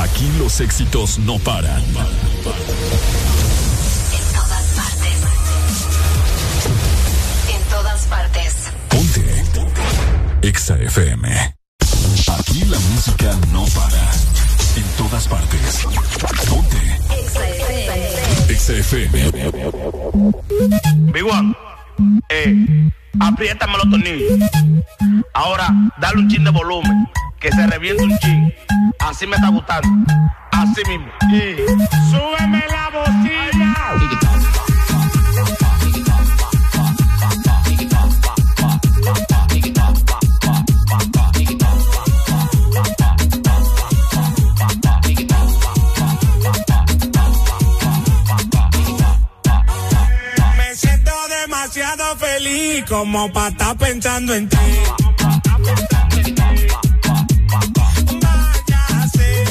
Aquí los éxitos no paran. En todas partes. En todas partes. Ponte. EXA FM. Aquí la música no para. En todas partes. Ponte. EXA FM. Big One, eh, apriétame los tornillos. Ahora, dale un chin de volumen, que se reviente un chin. Así me está gustando. Así mismo. Y súbeme la bocina. Como para estar pensando en ti. Váyase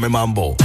Dame mambo.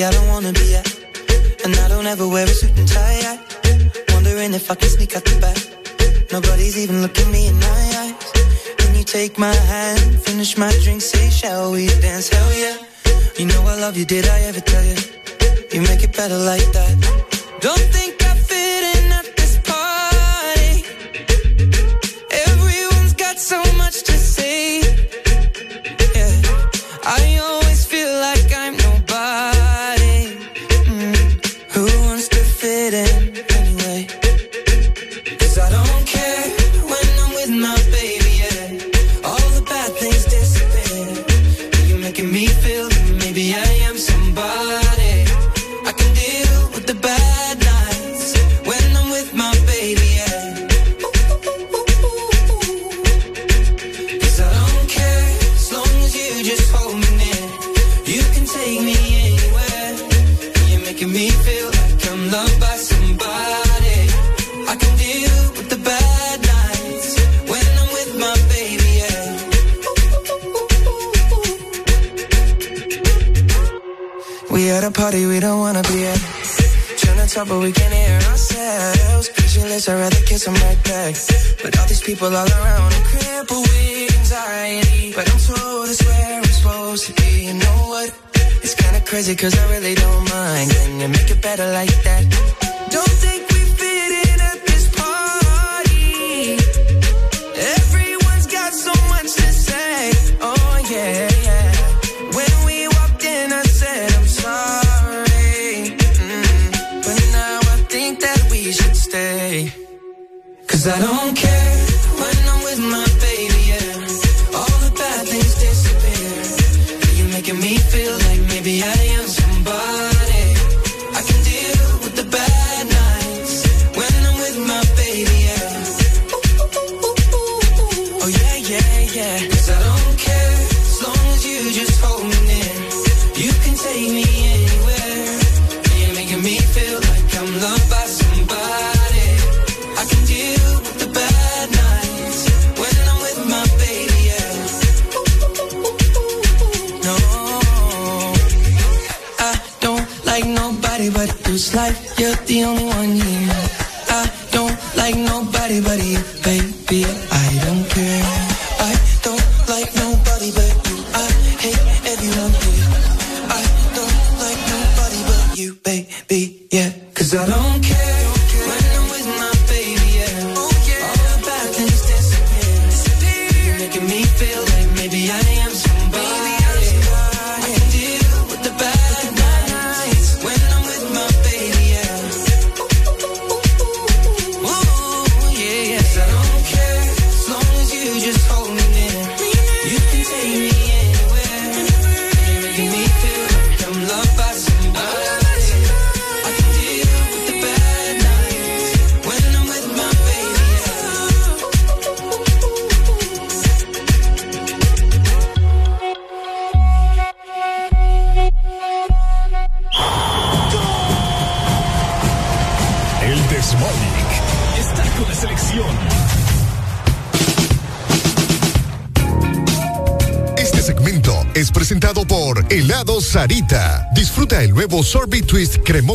At a party I don't wanna be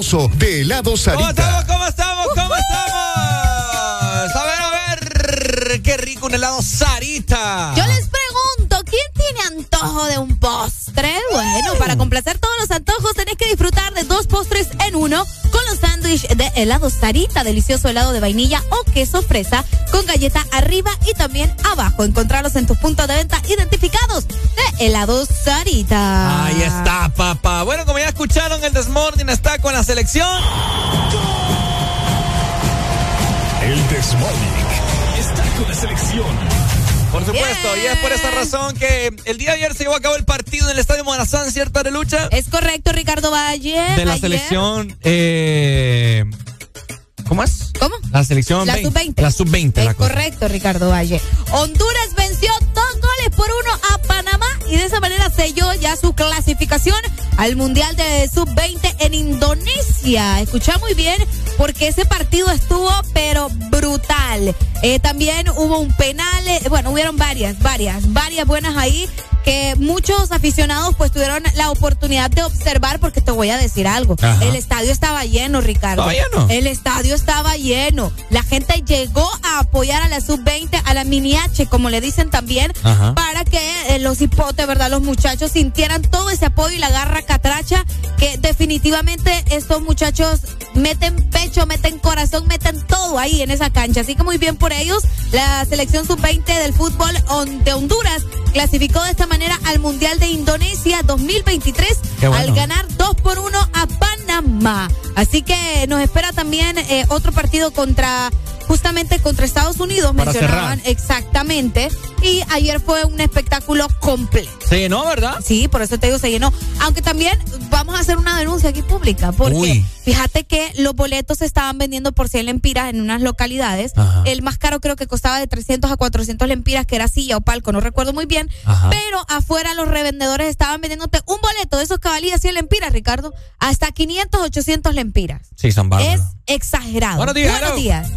de Helado ¿Cómo Sarita. estamos? ¿Cómo estamos? ¿Cómo estamos? A ver, a ver. Qué rico un helado Sarita. Yo les pregunto, ¿quién tiene antojo de un postre? Bueno, para complacer todos los antojos tenés que disfrutar de dos postres en uno con los sándwiches de helado Sarita, delicioso helado de vainilla o queso fresa con galleta arriba y también abajo. Encontrarlos en tus puntos de venta identificados de helado Sarita. Ahí está, papá. Bueno, como ya escucharon, el Desmorning está con la selección. El Desmorning está con la selección. Por supuesto, y es por esa razón que el día de ayer se llevó a cabo el partido en el Estadio Morazán, ¿cierto, de lucha? Es correcto, Ricardo Valle. De la Ayer- selección. Eh, ¿Cómo es? ¿Cómo? La selección La 20. sub-20. La sub-20. la cosa. Correcto, Ricardo Valle. Honduras selló ya su clasificación al Mundial de Sub-20 en Indonesia. Escucha muy bien porque ese partido estuvo pero brutal. Eh, también hubo un penal, eh, bueno, hubieron varias, varias, varias buenas ahí que muchos aficionados pues tuvieron la oportunidad de observar porque te voy a decir algo. Ajá. El estadio estaba lleno, Ricardo. ¿Estaba lleno? El estadio estaba lleno. La gente llegó a apoyar a la sub-20, a la mini H, como le dicen también, Ajá. para que eh, los hipotes, ¿verdad? Los muchachos sintieran todo ese apoyo y la garra catracha que definitivamente estos muchachos meten pecho, meten corazón, meten todo ahí en esa cancha. Así que muy bien por ellos. La selección sub-20 del fútbol de Honduras clasificó de esta manera al Mundial de Indonesia 2023 Qué bueno. al ganar 2 por 1 a Panamá. Así que nos espera también eh, otro partido contra justamente contra Estados Unidos Para mencionaban cerrar. exactamente y ayer fue un espectáculo completo. Se llenó, ¿verdad? Sí, por eso te digo se llenó. Aunque también vamos a hacer una denuncia aquí pública porque Uy. fíjate que los boletos se estaban vendiendo por 100 lempiras en unas localidades. Ajá. El más caro creo que costaba de 300 a 400 lempiras que era silla o palco, no recuerdo muy bien, Ajá. pero afuera los revendedores estaban vendiéndote un boleto de esos valía 100 lempiras, Ricardo, hasta 500, 800 lempiras. Sí, son bárbaros. Es exagerado. Buenos días, Buenos días.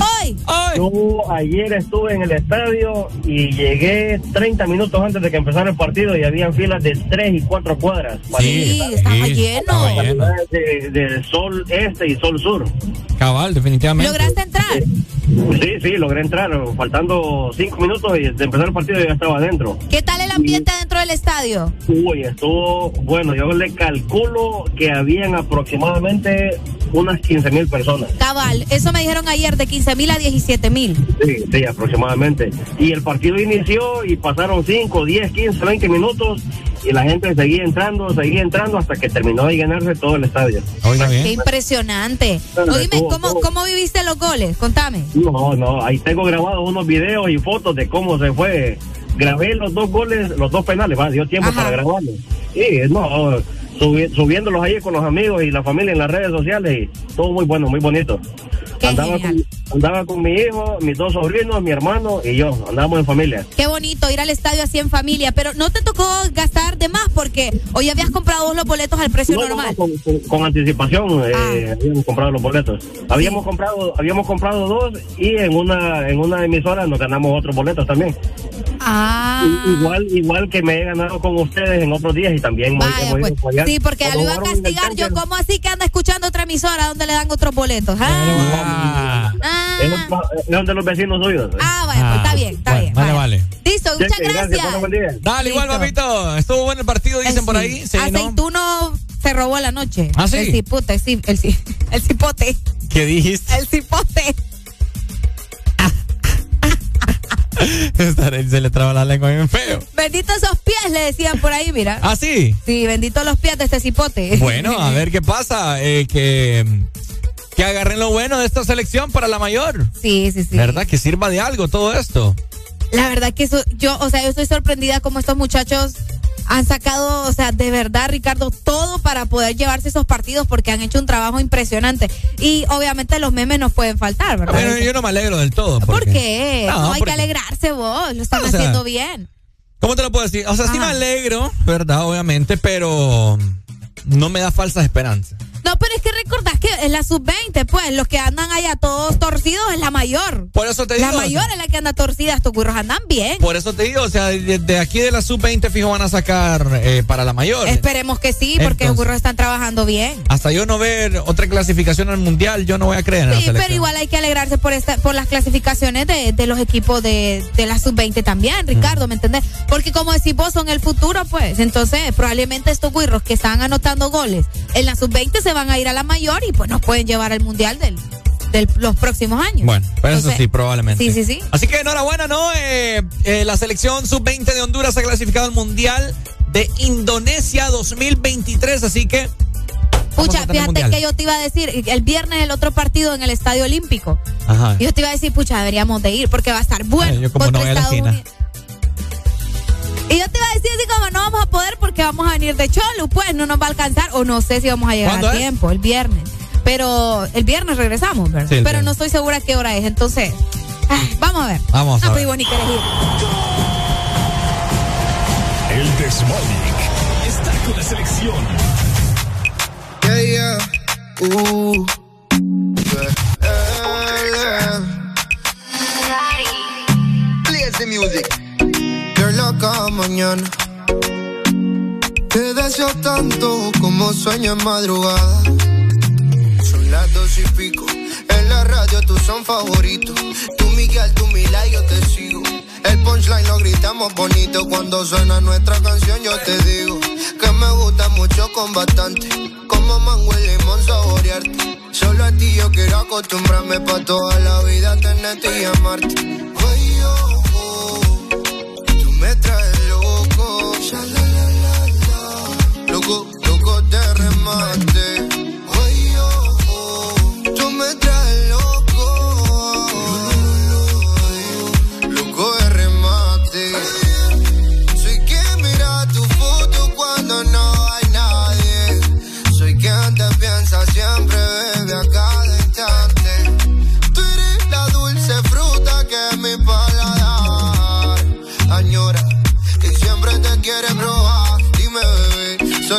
Hoy. Yo ayer estuve en el estadio y llegué 30 minutos antes de que empezara el partido y habían filas de 3 y 4 cuadras. Sí, estaba lleno. estaba lleno. De, de sol este y sol sur. Cabal, definitivamente. ¿Lograste entrar? Sí, sí, logré entrar. Faltando 5 minutos y de empezar el partido ya estaba adentro. ¿Qué tal el ambiente dentro del estadio? Uy, estuvo, bueno, yo le calculo que habían aproximadamente unas 15 mil personas. Cabal, eso me dijeron ayer de 15 mil a 17 mil. Sí, sí, aproximadamente. Y el partido inició y pasaron 5, 10, 15, 20 minutos y la gente seguía entrando, seguía entrando hasta que terminó de llenarse todo el estadio. Oiga Qué impresionante. Bueno, Oíme, estuvo- ¿cómo, ¿cómo viviste los goles? Contame. No, no, ahí tengo grabados unos videos y fotos de cómo se fue. Grabé los dos goles, los dos penales, va, dio tiempo Ajá. para grabarlos. Sí, no, subi- subiéndolos ahí con los amigos y la familia en las redes sociales y todo muy bueno, muy bonito. Andaba con, andaba con mi hijo, mis dos sobrinos, mi hermano y yo, andábamos en familia. Qué bonito ir al estadio así en familia, pero no te tocó gastar de más porque hoy habías comprado los boletos al precio No, no, normal. con, con- con anticipación eh, habíamos comprado los boletos. Habíamos comprado, habíamos comprado dos y en una, en una emisora nos ganamos otros boletos también. Ah. Igual, igual que me he ganado con ustedes en otros días y también Vaya, ido pues. allá. Sí, porque lo iba a castigar yo. ¿Cómo así que anda escuchando otra emisora donde le dan otros boletos? Ah, Ah, Es donde los vecinos suyos. ah vaya, pues está bien, está bueno, bien. Vale, vale. Listo, muchas gracias. bueno, buen día. Dale, igual, papito. Estuvo bueno el partido, dicen por sí. ahí. Se llenó. Aceituno se robó la noche. ¿Ah, sí? El cipote, sí, el, ci- el cipote. ¿Qué dijiste? El cipote. Se le traba la lengua bien feo. Bendito esos pies, le decían por ahí, mira. ¿Ah, sí? Sí, bendito los pies de este cipote. Bueno, a ver qué pasa. Eh, que, que agarren lo bueno de esta selección para la mayor. Sí, sí, sí. ¿Verdad? Que sirva de algo todo esto. La verdad que eso, yo, o sea, yo estoy sorprendida como estos muchachos han sacado, o sea, de verdad, Ricardo, todo para poder llevarse esos partidos porque han hecho un trabajo impresionante. Y obviamente los memes no pueden faltar, ¿verdad? Bueno, yo no me alegro del todo. ¿Por porque- qué? No, No, hay porque- que alegrarse vos, lo están O sea, haciendo bien. ¿Cómo te lo puedo decir? O sea, sí me Ajá. alegro, ¿verdad? Obviamente, pero no me da falsas esperanzas. No, pero es que recordás que es la sub-20, pues. Los que andan allá todos torcidos es la mayor. Por eso te digo. La mayor es la que anda torcida. Estos güiros andan bien. Por eso te digo, o sea, de, de aquí de la sub-20 fijo van a sacar eh, para la mayor. Esperemos que sí, porque los güiros están trabajando bien. Hasta yo no ver otra clasificación al mundial, yo no voy a creer en Sí, pero igual hay que alegrarse por esta, por las clasificaciones de, de los equipos de, de la sub-20 también, Ricardo, ¿me entendés? Porque como decís vos, son el futuro, pues. Entonces, probablemente estos güiros que están anotando goles en la sub-20 se van a ir a la mayor y pues nos pueden llevar al mundial del, del los próximos años. Bueno, pero eso Entonces, sí, probablemente. Sí, sí, sí. Así que enhorabuena, ¿no? Eh, eh, la selección sub-20 de Honduras ha clasificado al mundial de Indonesia 2023, así que. Pucha, fíjate que yo te iba a decir, el viernes el otro partido en el Estadio Olímpico. Ajá. Yo te iba a decir, pucha, deberíamos de ir porque va a estar bueno. Ay, yo como no voy a la. Y yo te iba a decir así como no vamos a poder porque vamos a venir de Cholo, pues no nos va a alcanzar o no sé si vamos a llegar ¿Cuándo a es? tiempo, el viernes. Pero el viernes regresamos, ¿verdad? Sí, Pero no estoy segura qué hora es, entonces ah, vamos a ver. Vamos a no, ver. pues vos ni querés ir. El Desmonic está con la selección. Yeah, yeah. Uh. Yeah, the music. You're loca mañana. Te deseo tanto como sueño en madrugada. En la radio tú son favoritos. Tú Miguel, tú Mila yo te sigo. El punchline lo gritamos bonito. Cuando suena nuestra canción yo te digo que me gusta mucho con bastante. Como mango y limón saborearte. Solo a ti yo quiero acostumbrarme pa' toda la vida tenerte y amarte. Ay, oh, tú me traes loco. Loco, loco de remate. Ay, oh, oh, tú me traes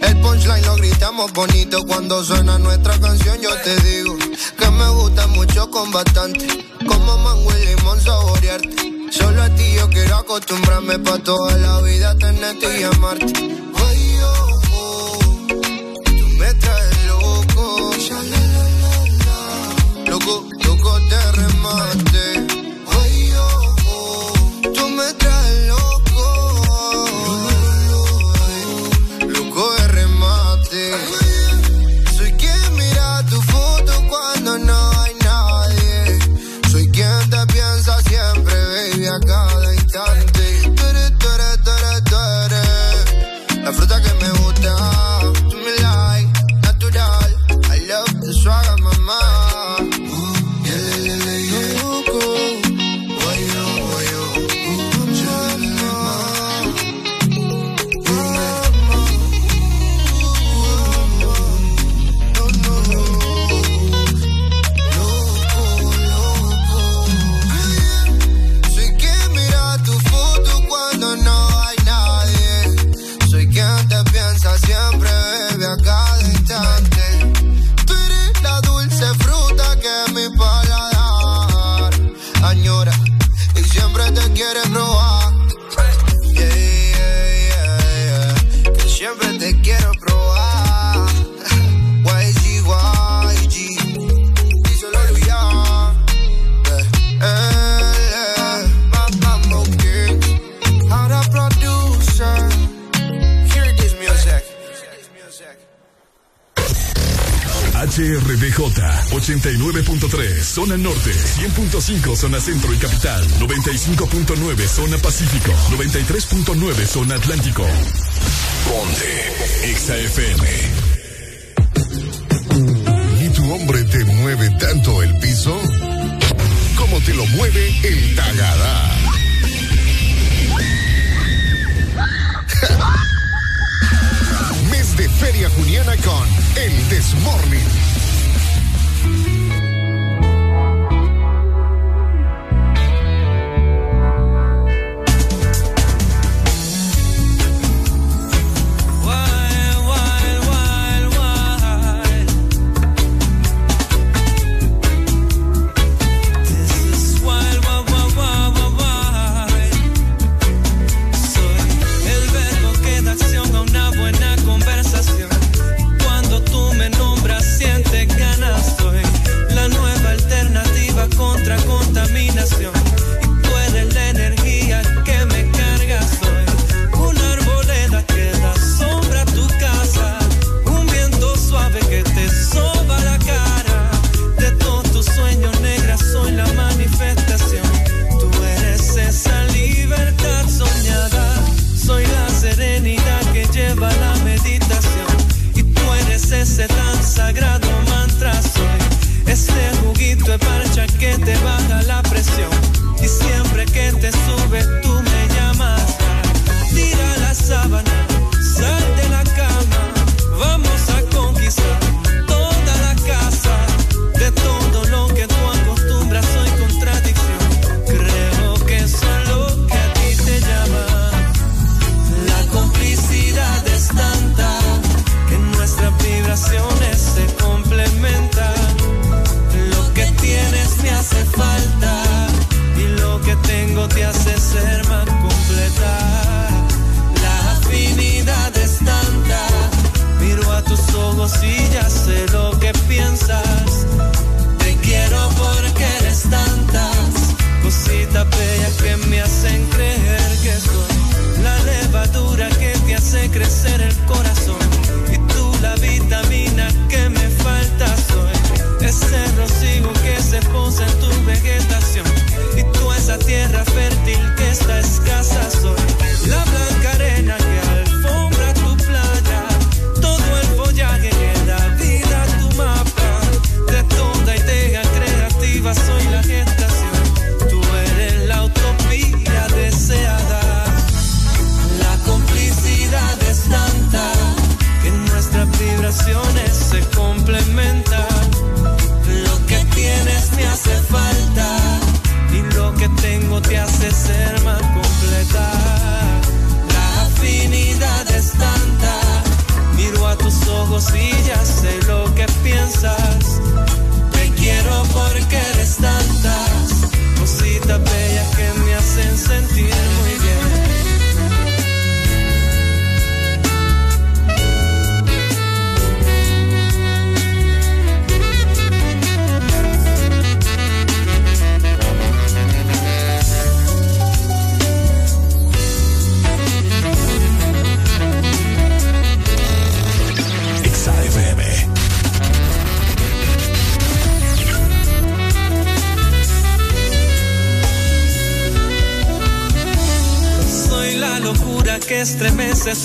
El punchline lo gritamos bonito. Cuando suena nuestra canción yo te digo que me gusta mucho con bastante. Como mango y limón saborearte. Solo a ti yo quiero acostumbrarme pa' toda la vida tenerte y amarte. Ay, oh, oh, tú me traes loco. Loco, loco de remate. 89.3 zona norte, 100.5 zona centro y capital, 95.9 zona pacífico, 93.9 zona atlántico. Ponte XAFM. ¿Y tu hombre te mueve tanto el piso? ¿Cómo te lo mueve el tagada? Mes de Feria Juniana con El Desmorning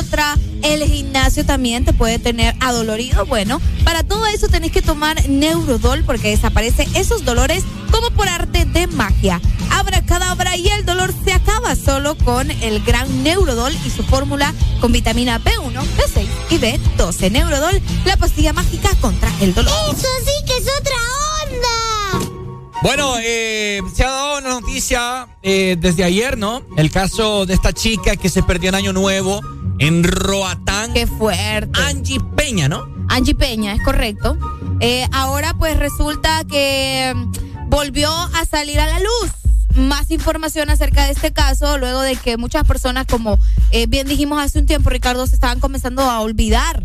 Potra. El gimnasio también te puede tener adolorido. Bueno, para todo eso tenés que tomar Neurodol porque desaparece esos dolores como por arte de magia. Abra cadabra y el dolor se acaba solo con el gran Neurodol y su fórmula con vitamina B1, B6 y B12. Neurodol, la pastilla mágica contra el dolor. Eso sí que es otra onda. Bueno, eh, se ha dado una noticia eh, desde ayer, ¿no? El caso de esta chica que se perdió en Año Nuevo en Roatán. Qué fuerte. Angie Peña, ¿no? Angie Peña, es correcto. Eh, ahora pues resulta que mm, volvió a salir a la luz más información acerca de este caso luego de que muchas personas, como eh, bien dijimos hace un tiempo, Ricardo, se estaban comenzando a olvidar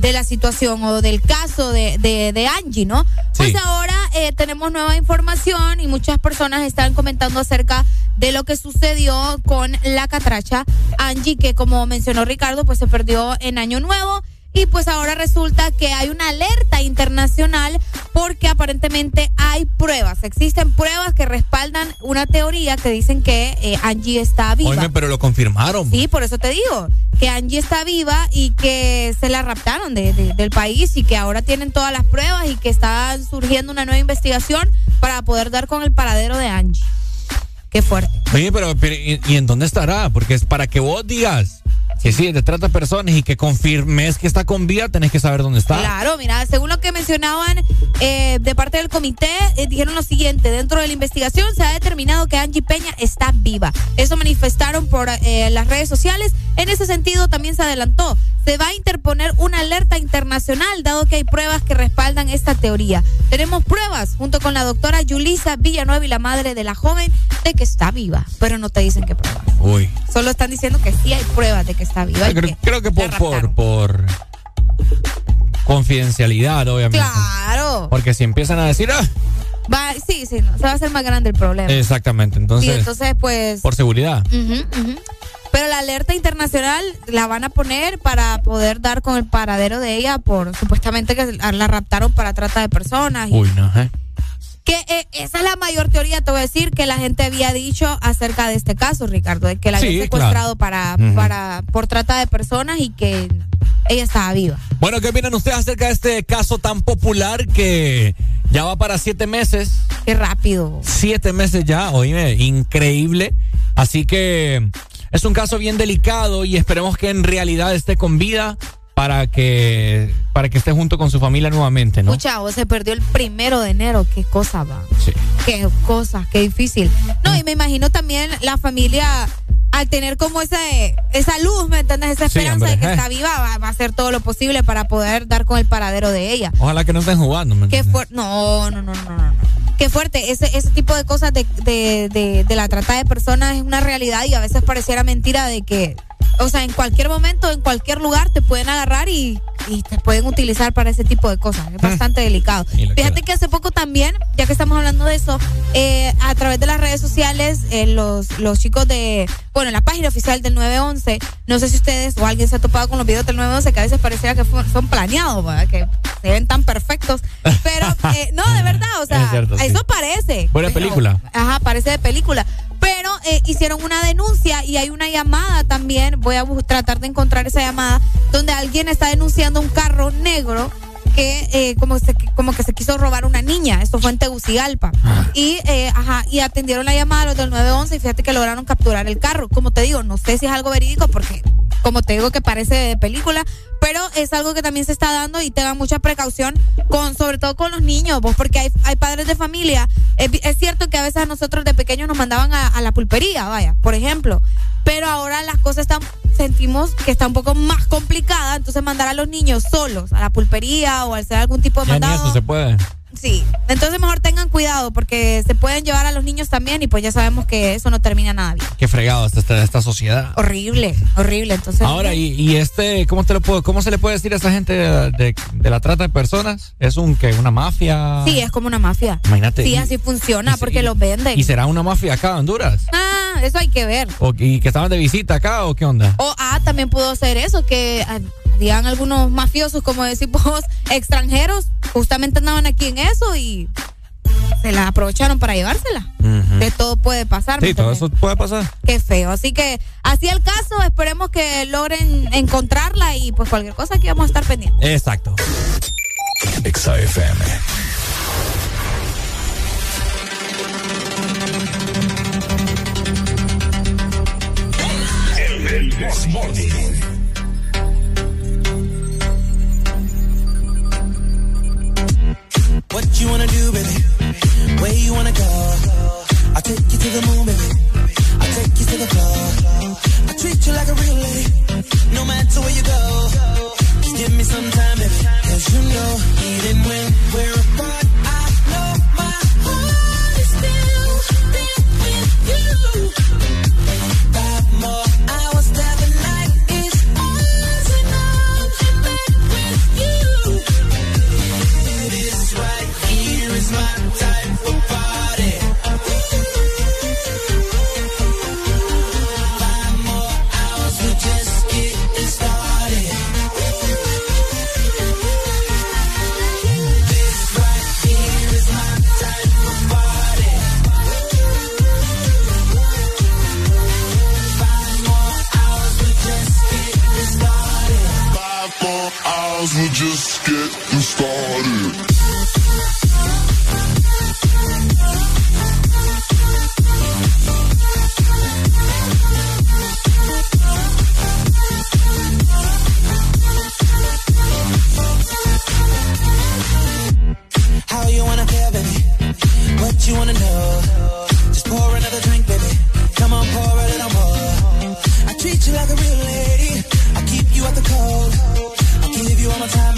de la situación o del caso de, de, de Angie, ¿no? Pues ahora eh, tenemos nueva información y muchas personas están comentando acerca de lo que sucedió con la catracha Angie, que como mencionó Ricardo, pues se perdió en Año Nuevo. Y pues ahora resulta que hay una alerta internacional porque aparentemente hay pruebas. Existen pruebas que respaldan una teoría que dicen que eh, Angie está viva. Oíme, pero lo confirmaron. Sí, por eso te digo, que Angie está viva y que se la raptaron de- de- del país y que ahora tienen todas las pruebas y que está surgiendo una nueva investigación para poder dar con el paradero de Angie. Qué fuerte. Oye, pero, pero, ¿y, y en dónde estará? Porque es para que vos digas que sí, te trata personas y que confirmes que está con vida, tenés que saber dónde está. Claro, mira, según lo que mencionaban eh, de parte del comité, eh, dijeron lo siguiente, dentro de la investigación se ha determinado que Angie Peña está viva. Eso manifestaron por eh, las redes sociales. En ese sentido, también se adelantó, se va a interponer una alerta internacional, dado que hay pruebas que respaldan esta teoría. Tenemos pruebas, junto con la doctora Yulisa Villanueva y la madre de la joven, de que está viva, pero no te dicen qué pruebas. Uy. Solo están diciendo que sí hay pruebas de que está viva. Creo, que creo que la por, por, por confidencialidad, obviamente. Claro. Porque si empiezan a decir, ah, Va, sí, sí, no, se va a hacer más grande el problema. exactamente, entonces, y entonces, pues. por seguridad. Pero la alerta internacional la van a poner para poder dar con el paradero de ella por supuestamente que la raptaron para trata de personas. y- Uy, no, ¿eh? Que eh, esa es la mayor teoría, te voy a decir, que la gente había dicho acerca de este caso, Ricardo, de que la Sí, habían secuestrado claro. para, para, por trata de personas y que ella estaba viva. Bueno, ¿qué opinan ustedes acerca de este caso tan popular que ya va para siete meses? Qué rápido. Siete meses ya, oíme, increíble. Así que es un caso bien delicado y esperemos que en realidad esté con vida para que, para que esté junto con su familia nuevamente, ¿no? Mucha voz se perdió el primero de enero. Qué cosa va. Sí. Qué cosa, qué difícil. No, y me imagino también la familia al tener como esa, esa luz, ¿me entiendes? Esa esperanza de que eh. está viva, va, va a hacer todo lo posible para poder dar con el paradero de ella. Ojalá que no estén jugando. ¿me Qué entiendes? fuerte. No, no, no, no, no, no. Qué fuerte. Ese, ese tipo de cosas de, de, de, de la trata de personas es una realidad y a veces pareciera mentira de que, o sea, en cualquier momento, en cualquier lugar te pueden agarrar y, y te pueden utilizar para ese tipo de cosas. Es bastante delicado. Mm. Y lo Fíjate que hace poco también, ya que estamos hablando de eso, eh, a través de las redes sociales, eh, los, los chicos de, bueno, la página oficial del 911, no sé si ustedes o alguien se ha topado con los videos del 911 que a veces pareciera que fue- son planeados, ¿verdad? que se ven tan perfectos, pero eh, no, de verdad, o sea, Es cierto, sí. eso parece. Buena película. Ajá, parece de película. Pero eh, hicieron una denuncia y hay una llamada también. Voy a tratar de encontrar esa llamada donde alguien está denunciando un carro negro que eh, como, se, como que se quiso robar una niña. Esto fue en Tegucigalpa. Y, eh, ajá, y atendieron la llamada a los del 911 y fíjate que lograron capturar el carro. Como te digo, no sé si es algo verídico porque, como te digo, que parece de película, pero es algo que también se está dando y tengan mucha precaución, con sobre todo con los niños, vos, porque hay, hay padres de familia. Es, cierto que a veces a nosotros de pequeños nos mandaban a, a la pulpería, vaya, por ejemplo, pero ahora las cosas están, sentimos que está un poco más complicada, entonces mandar a los niños solos a la pulpería o al hacer algún tipo de Ya ni mandado. eso se puede. Sí, entonces mejor tengan cuidado porque se pueden llevar a los niños también y pues ya sabemos que eso no termina nada bien. Qué fregado está esta, esta sociedad. Horrible, horrible. Entonces, Ahora, y, y este, ¿cómo, te lo puedo, ¿cómo se le puede decir a esa gente de, de- de la trata de personas? ¿Es un que una mafia? Sí, es como una mafia. Imagínate. Sí, y- así funciona y- porque los venden. ¿Y será una mafia acá en Honduras? Ah, eso hay que ver. ¿O, ¿Y que estaban de visita acá o qué onda? O ah, también pudo ser eso, que ah, habían algunos mafiosos, como decís vos, extranjeros, justamente andaban aquí en eso y se la aprovecharon para llevársela. Que todo puede pasar. ¿me Sí, todo eso puede pasar. Qué feo. Así que así el caso, esperemos que logren encontrarla y pues cualquier cosa aquí vamos a estar pendientes. Exacto. Exa FM. El This What you wanna do, baby? Where you wanna go? I'll take you to the moon, baby. I'll take you to the floor. I treat you like a real lady, no matter where you go. Just give me some time, baby. Cause you know, even when we're apart, hours, we're just getting started. How you wanna feel, baby? What you wanna know? Just pour another drink, baby. Come on, pour a little more. I treat you like a real lady. I keep you out the cold you all the time.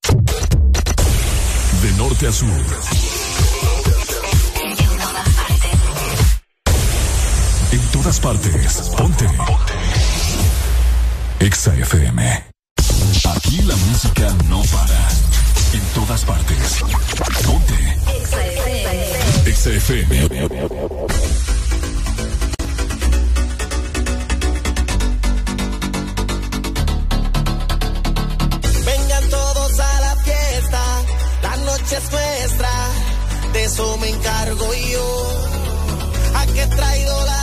norte a sur. En todas partes. Ponte. Exa FM. Aquí la música no para. En todas partes. Ponte. Exa FM. Exa FM. encargo yo. ¿A qué traído la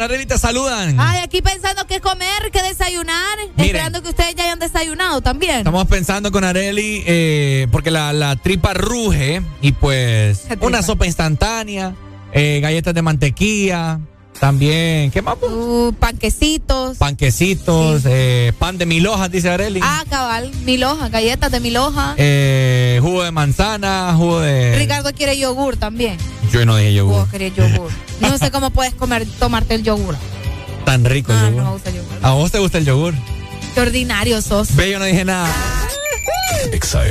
Bueno, Areli, te saludan. Ay, aquí pensando qué comer, qué desayunar. Esperando que ustedes ya hayan desayunado también. Estamos pensando con Areli, eh, porque la, la, tripa ruge y pues una sopa instantánea, eh, galletas de mantequilla también, ¿qué más? Uh, panquecitos. Panquecitos, eh, pan de mil hojas, dice Areli. Ah, cabal, mil hojas, galletas de mil hojas. Eh, jugo de manzana, jugo de... Ricardo quiere yogur también. Yo no dije yogur. Vos querés yogur. no sé cómo puedes comer, tomarte el yogur. Tan rico el Ah, yogur. no me gusta el yogur. ¿A vos te gusta el yogur? Qué ordinario sos. Ve, yo no dije nada. Exa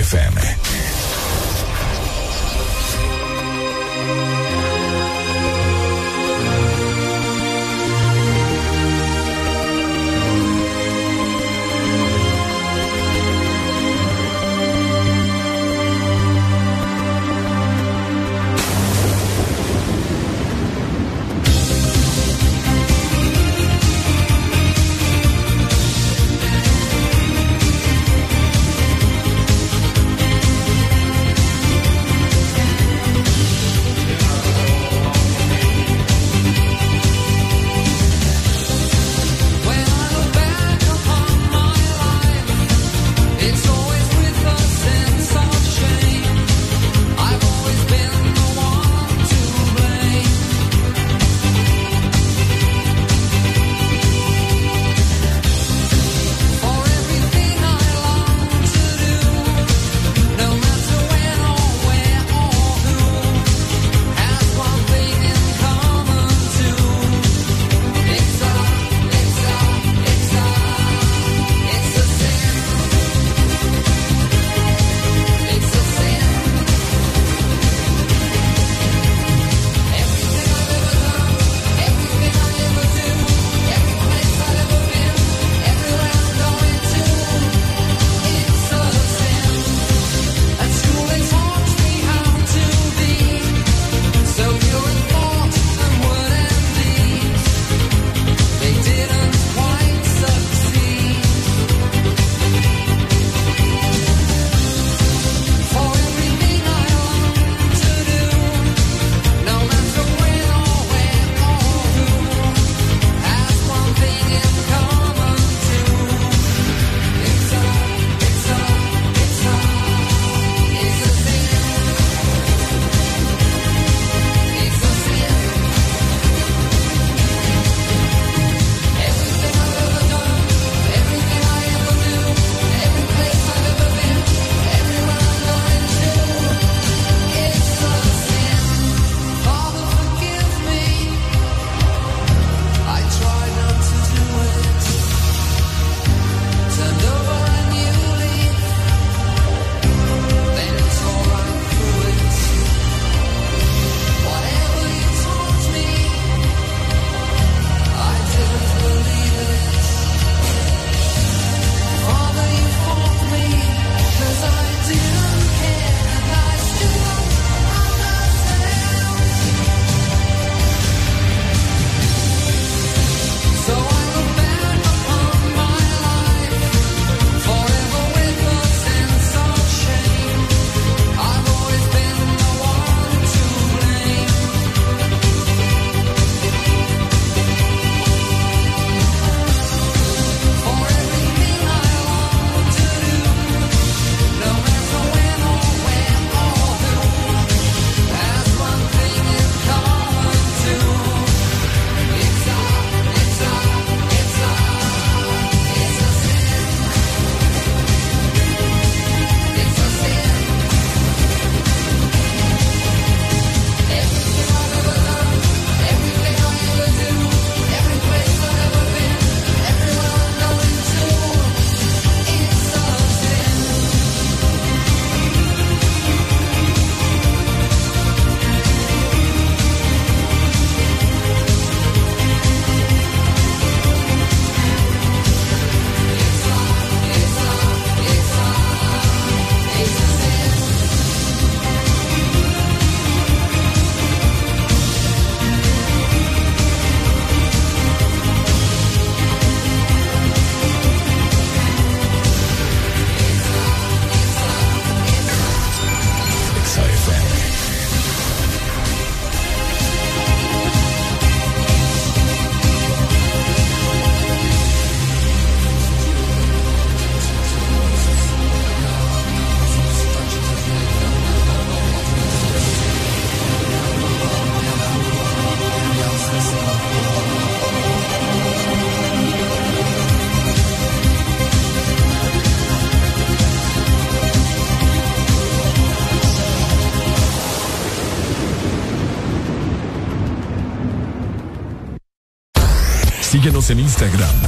en Instagram,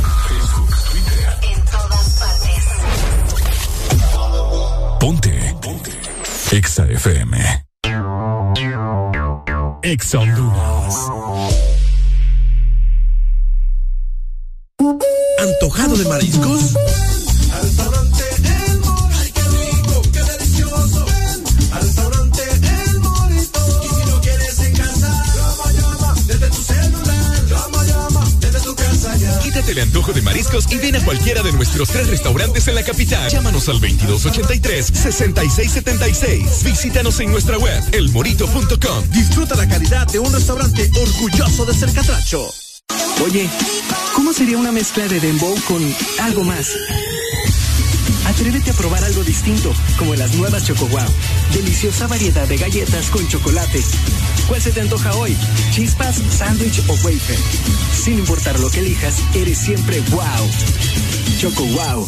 283-6676. Visítanos en nuestra web, elmorito.com. Disfruta la calidad de un restaurante orgulloso de ser catracho. Oye, ¿cómo sería una mezcla de dembow con algo más? Atrévete a probar algo distinto, como las nuevas Choco Wow. Deliciosa variedad de galletas con chocolate. ¿Cuál se te antoja hoy? ¿Chispas, sándwich o wafer? Sin importar lo que elijas, eres siempre wow. Choco Wow.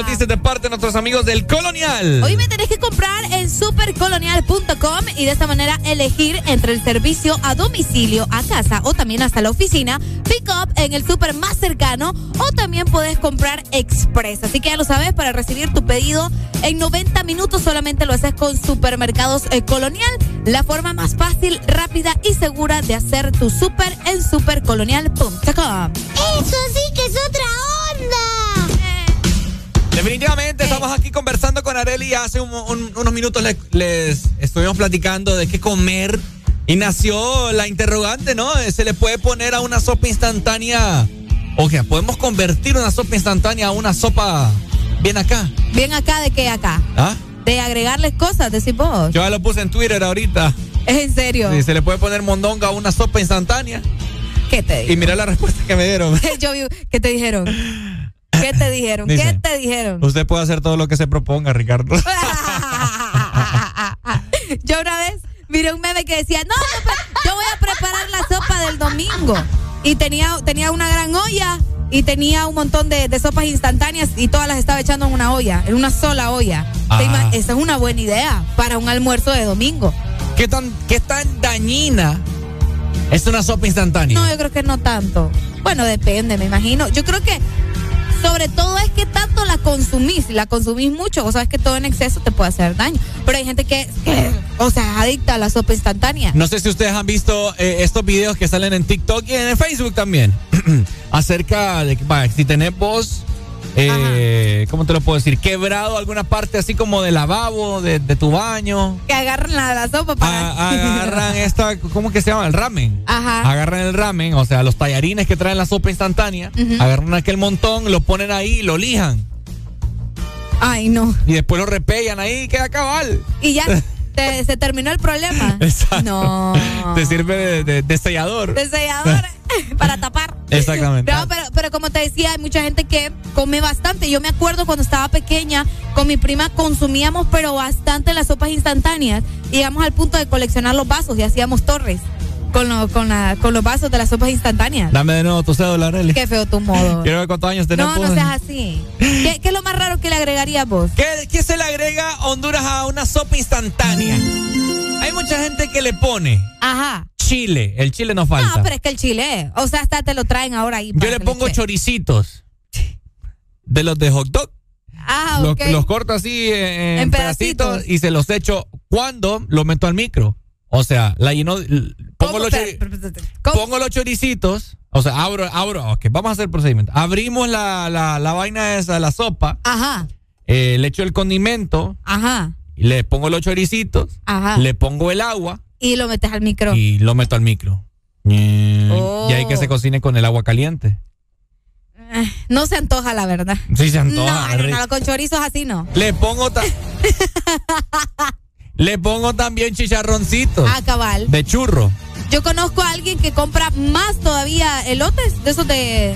Noticias de parte de nuestros amigos del Colonial. Hoy me tenés que comprar en supercolonial.com y de esta manera elegir entre el servicio a domicilio, a casa o también hasta la oficina, pick up en el super más cercano o también podés comprar express. Así que ya lo sabes, para recibir tu pedido en 90 minutos solamente lo haces con Supermercados eh, Colonial, la forma más fácil, rápida y segura de hacer tu super en supercolonial.com. Eso sí estamos aquí conversando con Areli y hace un- un- unos minutos le- les estuvimos platicando de qué comer y nació la interrogante, ¿no? ¿Se le puede poner a una sopa instantánea? O sea, ¿podemos convertir una sopa instantánea a una sopa bien acá? Bien acá de qué acá? ¿Ah? De agregarles cosas, decís vos. Yo ya lo puse en Twitter ahorita. Es en serio. Si se le puede poner mondonga a una sopa instantánea. ¿Qué te Y mira la respuesta que me dieron. Yo vi, ¿qué te dijeron? ¿Qué te dijeron? ¿Qué te dijeron? Usted puede hacer todo lo que se proponga, Ricardo. Yo una vez miré un meme que decía, no, yo, voy a preparar la sopa del domingo. Y tenía, tenía una gran olla y tenía un montón de, de sopas instantáneas y todas las estaba echando en una olla, en una sola olla. ¿Te Ah. Esa es una buena idea para un almuerzo de domingo. ¿Qué tan, qué tan dañina es una sopa instantánea? No, yo creo que no tanto. Bueno, depende, me imagino. Yo creo que sobre todo es que tanto la consumís. La consumís mucho, vos sabes que todo en exceso te puede hacer daño. Pero hay gente que, que, o sea, es adicta a la sopa instantánea. No sé si ustedes han visto eh, estos videos que salen en TikTok y en Facebook también. Acerca de que, si tenés vos, eh, ¿cómo te lo puedo decir? Quebrado alguna parte así como de lavabo, de, de tu baño. Que agarran la, la sopa para. A- agarran esta, ¿cómo que se llama? El ramen. Ajá. Agarran el ramen, o sea, los tallarines que traen la sopa instantánea. Agarran aquel montón, lo ponen ahí y lo lijan. Ay, no. Y después lo repellan ahí y queda cabal. Y ya te- se terminó el problema. Exacto. No. Te sirve de, de- de sellador. De sellador para tapar. Exactamente. No, pero, pero como te decía, hay mucha gente que come bastante. Yo me acuerdo cuando estaba pequeña, con mi prima consumíamos, pero bastante las sopas instantáneas. Llegamos al punto de coleccionar los vasos y hacíamos torres con, lo- con, la- con los vasos de las sopas instantáneas. Dame de nuevo tu cédula, Arely. Qué feo tu modo. Quiero ver cuántos años tenés No, no seas así. ¿Qué, qué es lo más raro que le agregarías vos? ¿Qué, qué se le agrega Honduras a una sopa instantánea? Hay mucha gente que le pone Ajá. chile. El chile no falta. No, pero es que el chile, o sea, hasta te lo traen ahora ahí. Yo le pongo choricitos. De los de hot dog. Ah, Los, ok. los corto así en, En pedacitos. pedacitos. y se los echo cuando lo meto al micro. O sea, la lleno. l- Pongo los, pongo los choricitos. O sea, abro, abro. Ok, vamos a hacer el procedimiento. Abrimos la, la, la vaina esa, la sopa. Ajá, eh, le echo el condimento. ajá, y Le pongo los choricitos. ajá. Le pongo el agua. Y lo metes al micro. y lo meto al micro. Y hay que se cocine con el agua caliente. Eh, No se antoja, la verdad. Sí, se antoja. No, no, con chorizos así no. Le pongo Le pongo también chicharroncitos. Ah, cabal. De churro. Yo conozco a alguien que compra más todavía elotes, de esos de...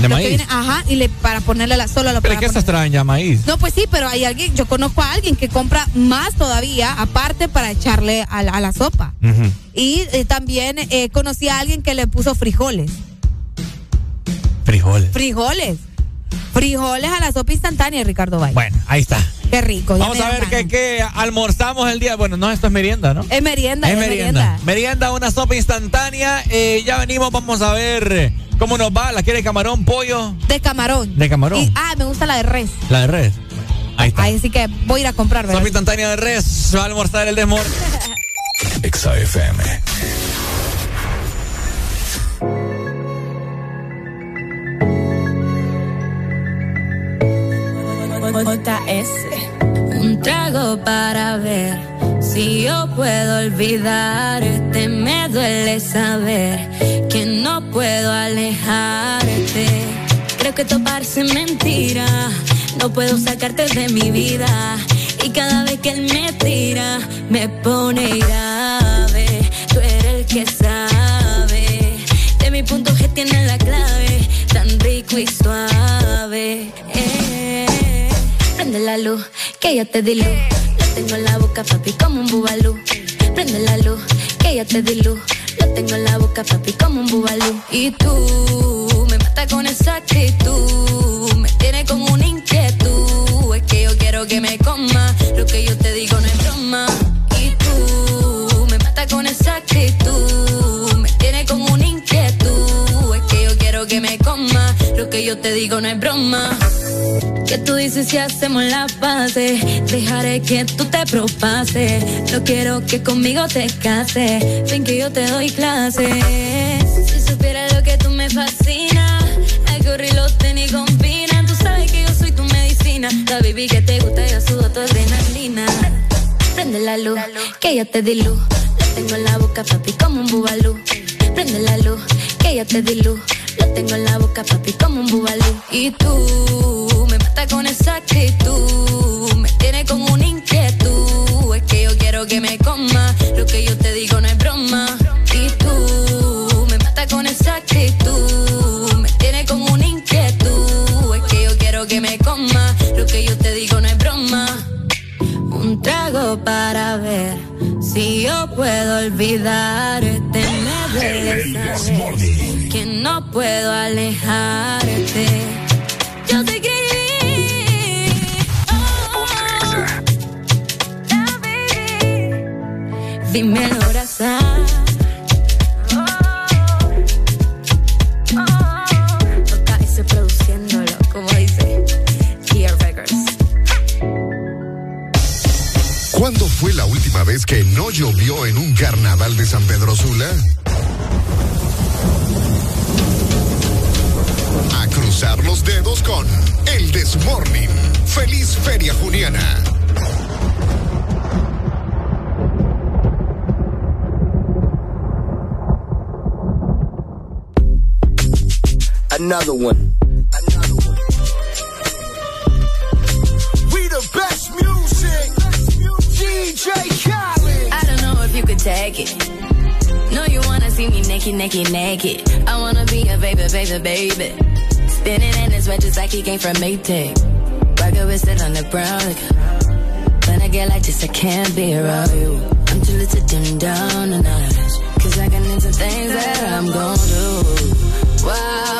De maíz. vienen- ajá, y le, para ponerle la, solo lo Pero es para que esas traen ya maíz. No, pues sí, pero hay alguien, yo conozco a alguien que compra más todavía, aparte para echarle a la, a la sopa. Ujú. Y eh, también eh, conocí a alguien que le puso frijoles. Frijoles. Frijoles. Frijoles a la sopa instantánea, Ricardo Valle. Bueno, ahí está. Qué rico. Vamos a ver qué, qué almorzamos el día. Bueno, no, esto es merienda, ¿no? Es merienda, es es merienda. merienda. Merienda, una sopa instantánea. Eh, ya venimos, vamos a ver cómo nos va. ¿La quiere camarón, pollo? De camarón. De camarón. Y- ah, me gusta la de res. La de res. Ahí está. Ahí sí que voy a ir a comprar, ¿verdad? Sopa instantánea de res. Va a almorzar el desmor. Exa Para ver si yo puedo olvidarte. Me duele saber que no puedo alejarte. Creo que esto parece mentira. No puedo sacarte de mi vida. Y cada vez que él me tira, me pone grave. Tú eres el que sabe. De mi punto G tiene la clave. Tan rico y suave. Eh. Prende la luz, que ya te di luz. Lo tengo en la boca, papi, como un bubalú. Prende la luz, que ya te di luz. Lo tengo en la boca, papi, como un bubalú. Y tú me mata con esa actitud. Me tiene con una inquietud. Es que yo quiero que me coma. Lo que yo te digo no es broma. Y tú me mata con esa actitud. Lo que yo te digo no es broma. Que tú dices si hacemos la base Dejaré que tú te propases No quiero que conmigo te cases Ven que yo te doy clase. Si supieras lo que tú me fascinas El gorro y los tenis combinan Tú sabes que yo soy tu medicina. La baby que te gusta yo sudo tu adrenalina. Prende la luz, que ya te di luz. Lo tengo en la boca papi como un bubalú Prende la luz, que ya te di luz Lo tengo en la boca papi como un bubalú. Y tú me mata con esa actitud. Me tiene con una inquietud. Es que yo quiero que me coma. Lo que yo te digo no es broma. Y tú me mata con esa actitud. Me tiene con una inquietud. Es que yo quiero que me coma. Lo que yo te digo no es broma. Un trago para ver si yo puedo olvidarte. Me duele saber que no puedo alejarte. Yo te escribí. oh. Dímelo, abrazar. ¿Cuándo fue la última vez que no llovió en un carnaval de San Pedro Sula? A cruzar los dedos con El Desmorning. Feliz Feria Juniana. Another one. DJ Khaled. I don't know if you could take it. No, you wanna see me naked, naked, naked. I wanna be a baby, baby, baby. Spinning in his red just like he came from Maytag. Rocket with it on the brown. Like, when I get like this, I can't be around you. I'm too little to dim down a notch. Cause I got into things that I'm gon' do. Wow.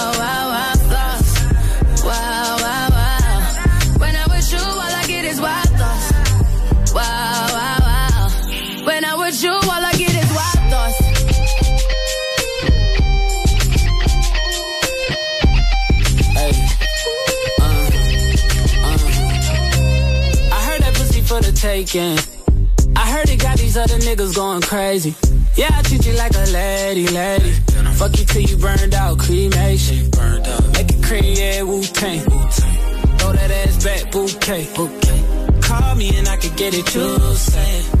I heard it got these other niggas going crazy. Yeah, I treat you like a lady, lady. Fuck you till you burned out, cremation. Make it cream, yeah, Wu Tang. Throw that ass back, bouquet. Call me and I could get it, you say.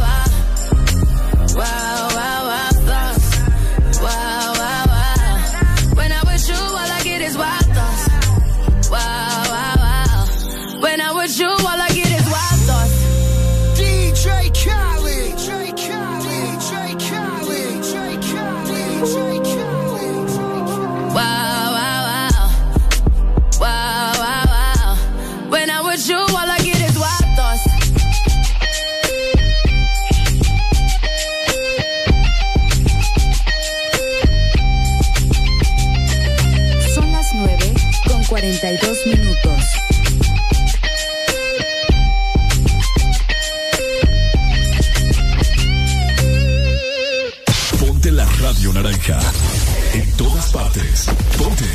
partes. Ponte.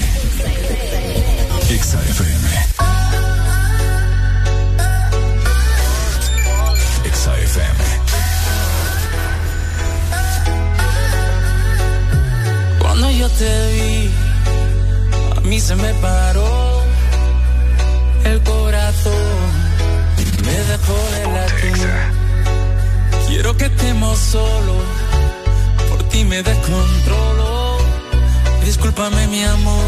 Exa FM. Exa FM. Cuando yo te vi, a mí se me paró el corazón, me dejó de latir. Quiero que estemos solos, por ti me descontrolo. Discúlpame mi amor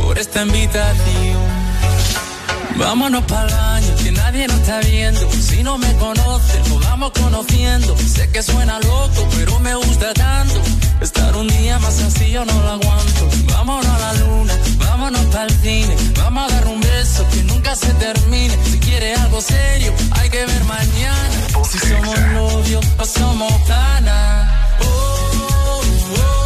por esta invitación. Vámonos para el baño, que nadie nos está viendo. Si no me conoces, nos vamos conociendo. Sé que suena loco, pero me gusta tanto. Estar un día más así yo no lo aguanto. Vámonos a la luna, vámonos para el cine. Vamos a dar un beso que nunca se termine. Si quieres algo serio, hay que ver mañana. Si somos novios o somos panas. Oh, oh, oh,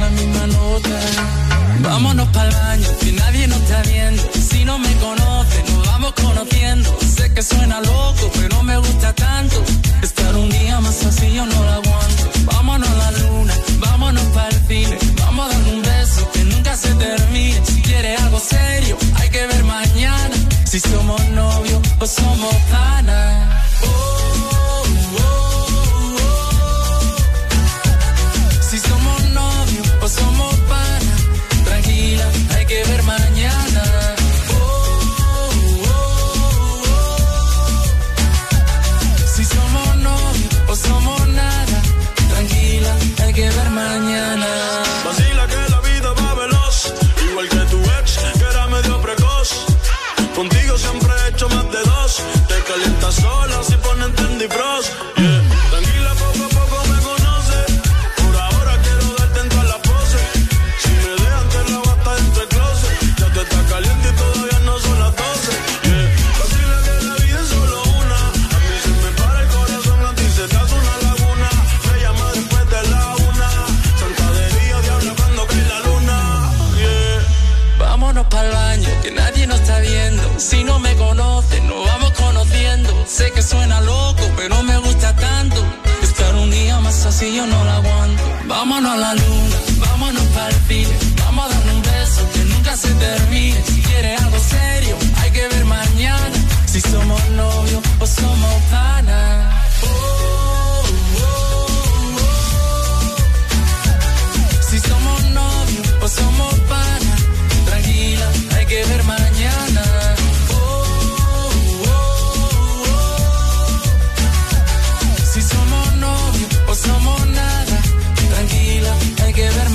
la misma nota. Vámonos para el baño, que nadie nos está viendo. Si no me conoces, nos vamos conociendo. Sé que suena loco, pero me gusta tanto. Estar un día más así yo no lo aguanto. Vámonos a la luna, vámonos para el cine. Vamos a dar un beso que nunca se termine. Si quieres algo serio, hay que ver mañana. Si somos novios o somos panas. Oh, así yo no la aguanto. Vámonos a la luna, vámonos para el file. Vamos a darle un beso que nunca se termine. Si quieres algo serio, hay que ver mañana. Si somos novios o somos panas. Oh, oh, oh. Si somos novios o somos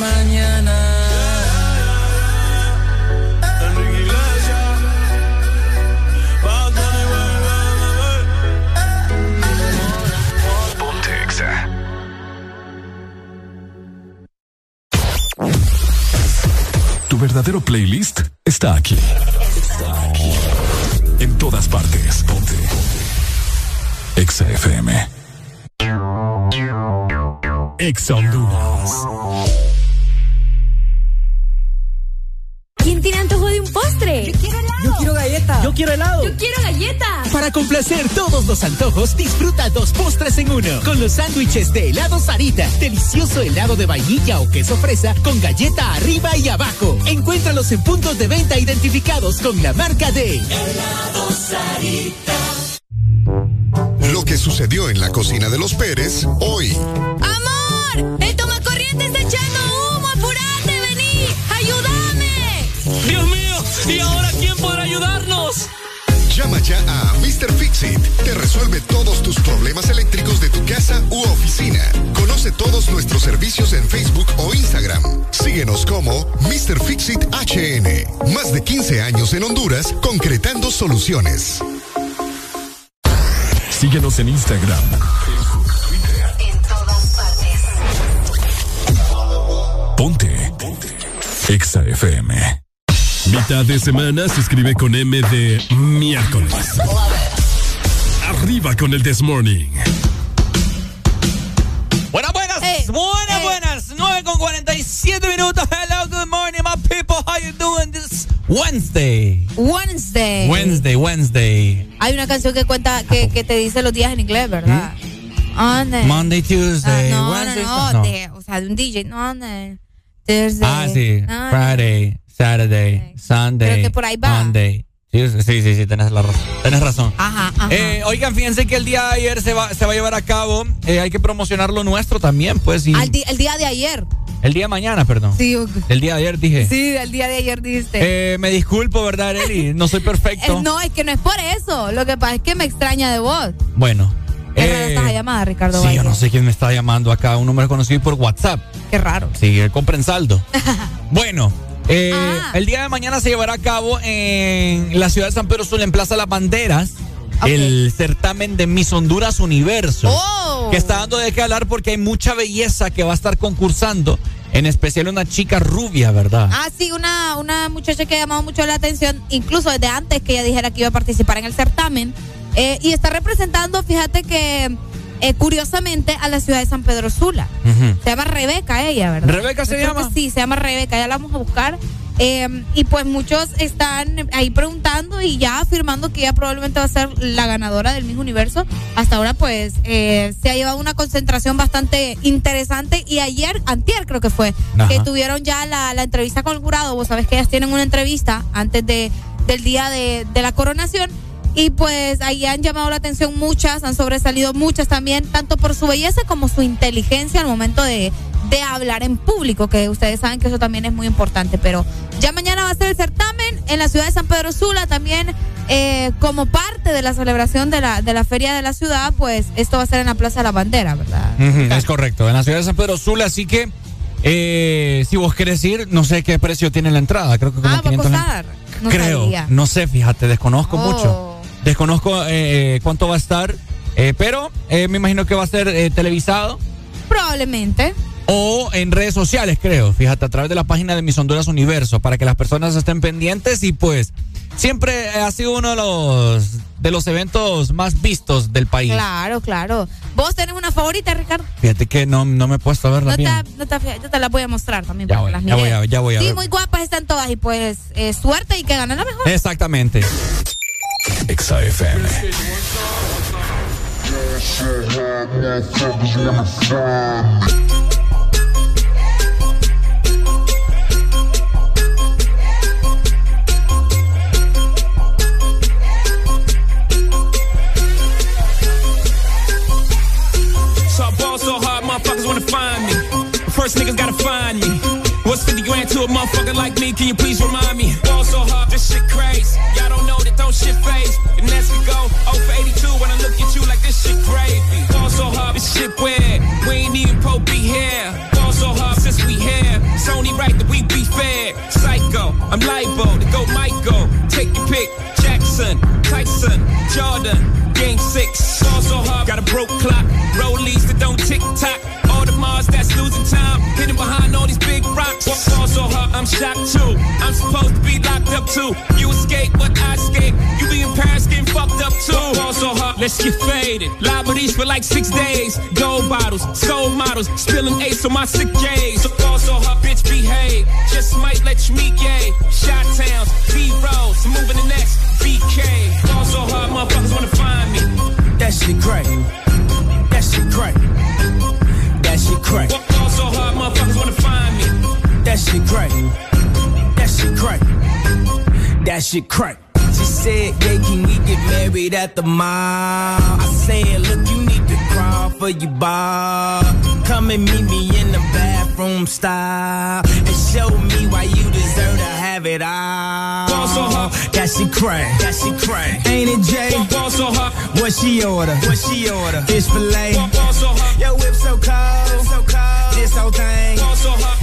mañana. Tu verdadero playlist está aquí. Está aquí. En todas partes. Ponte. Exa FM. Exa Honduras. Tiene antojo de un postre? Yo quiero helado. Yo quiero galleta. Yo quiero helado. Yo quiero galleta. Para complacer todos los antojos, disfruta dos postres en uno. Con los sándwiches de helado Sarita. Delicioso helado de vainilla o queso fresa con galleta arriba y abajo. Encuéntralos en puntos de venta identificados con la marca de Helado Sarita. Lo que sucedió en la cocina de los Pérez hoy. ¡Amor! ¡El tomacorriente está echando ¿y ahora quién podrá ayudarnos? Llama ya a Mr. Fixit. Te resuelve todos tus problemas eléctricos de tu casa u oficina. Conoce todos nuestros servicios en Facebook o Instagram. Síguenos como Mr. Fixit HN. Más de 15 años en Honduras concretando soluciones. Síguenos en Instagram. En todas partes. Ponte. Ponte. Exa FM. Mitad de semana se escribe con M de miércoles. Arriba con el This Morning. Buenas, buenas, buenas, buenas. 9 con 47 minutos. Hello, good morning, my people. How you doing this Wednesday? Wednesday. Wednesday, Wednesday. Hay una canción que cuenta, que, que te dice los días en inglés, ¿verdad? Monday. Monday, Tuesday, Ah, no, Wednesday. no, no, no. de- o sea, de un DJ. No, Monday, Thursday. Ah, sí. Friday, Saturday, Sunday. Creo que por ahí va. Monday. Sí, sí, sí, sí, tenés, la razón. tenés razón. Ajá, ajá. Eh, oigan, fíjense que el día de ayer se va, se va a llevar a cabo. eh, hay que promocionar lo nuestro también, pues. Y Al el día de ayer. el día de mañana, perdón. Sí, ok. El día de ayer dije. Sí, el día de ayer dijiste. Eh, me disculpo, ¿verdad, Arely? No soy perfecto. Eh, no, es que no es por eso. Lo que pasa es que me extraña de vos. Bueno. Qué rara eh, estás llamada, Ricardo sí, Valle. yo no sé quién me está llamando acá. Un número conocido por WhatsApp. Qué raro. Sí, compren saldo. bueno, eh, Ah. el día de mañana se llevará a cabo en la ciudad de San Pedro Sula, en Plaza Las Banderas, el certamen de Miss Honduras Universo. Oh. Que está dando de qué hablar porque hay mucha belleza que va a estar concursando, en especial una chica rubia, ¿verdad? Ah, sí, una, una muchacha que ha llamado mucho la atención, incluso desde antes que ella dijera que iba a participar en el certamen. eh, y está representando, fíjate que eh, curiosamente, a la ciudad de San Pedro Sula. Ujú. Se llama Rebeca ella, ¿verdad? ¿Rebeca se Yo llama? sí, se llama Rebeca, ya la vamos a buscar. Eh, y pues muchos están ahí preguntando y ya afirmando que ella probablemente va a ser la ganadora del mismo universo. Hasta ahora pues eh, se ha llevado una concentración bastante interesante y ayer, antier creo que fue, Ajá. que tuvieron ya la, la entrevista con el jurado. Vos sabés que ellas tienen una entrevista antes de, del día de, de la coronación. Y pues ahí han llamado la atención muchas, han sobresalido muchas también, tanto por su belleza como su inteligencia al momento de, de hablar en público, que ustedes saben que eso también es muy importante. Pero ya mañana va a ser el certamen en la ciudad de San Pedro Sula, también eh, como parte de la celebración de la, de la feria de la ciudad, pues esto va a ser en la Plaza de la Bandera, ¿verdad? Es correcto, en la ciudad de San Pedro Sula, así que eh, si vos querés ir, no sé qué precio tiene la entrada, creo que como Ah, va a 500 la- costar. No Creo, sabía. no sé, fíjate, desconozco Oh. mucho. Desconozco eh, cuánto va a estar, eh, pero eh, me imagino que va a ser eh, televisado Probablemente. o en redes sociales, creo. Fíjate, a través de la página de Mis Honduras Universo, para que las personas estén pendientes y pues siempre ha sido uno de los de los eventos más vistos del país. Claro, claro. ¿Vos tenés una favorita, Ricardo? Fíjate que no, no me he puesto a verla No te, bien. no te- yo te las voy a mostrar también Ya para voy, que las ya voy a- ya voy a Sí, ver. muy guapas están todas y pues eh, suerte y que gane la mejor. Exactamente. Exa FM. so hard, motherfuckers wanna find me. So I ball so hard, motherfuckers wanna find me. First niggas gotta find me. What's 50 grand to a motherfucker like me? Can you please remind me? Ball so hard, phase. And as we go, 0 for 82 when I look at you like this shit crazy. Ball so hard, this shit weird. We ain't even Pope be here. Ball so hard since we here. It's only right that we be fair. Psycho, I'm libo to go Michael. Take your pick. Jackson, Tyson, Jordan, Game six. Ball so hard, got a broke clock. Rollies that don't tick tock. All the Mars that's losing time. Hidden behind all these big rocks. Ball so hard, I'm shocked too. I'm supposed to be locked up too. You escape, but I too. Ball so hard, let's get faded. Liberties for like six days. Gold bottles, soul models, spilling ace on my sick days. So ball so hard, bitch behave. Just might let you meet gay. Shot towns, B rolls, moving the next BK. Ball so hard, motherfuckers wanna find me. That shit crack. That shit crack. That shit crack. Ball so hard, motherfuckers wanna find me. That shit crack. That shit crack. That shit crack. She said, yeah, can we get married at the mall? I said, look, you need to crawl for your bar. Come and meet me in the bathroom style and show me why you deserve to have it all. Ball so hard. That shit crack. That shit crack. Ain't it Jay? Ball so hard. What she order? What she order? Fish fillet. So hard. Yo, whip so cold. So cold. This whole thing. Ball so hard.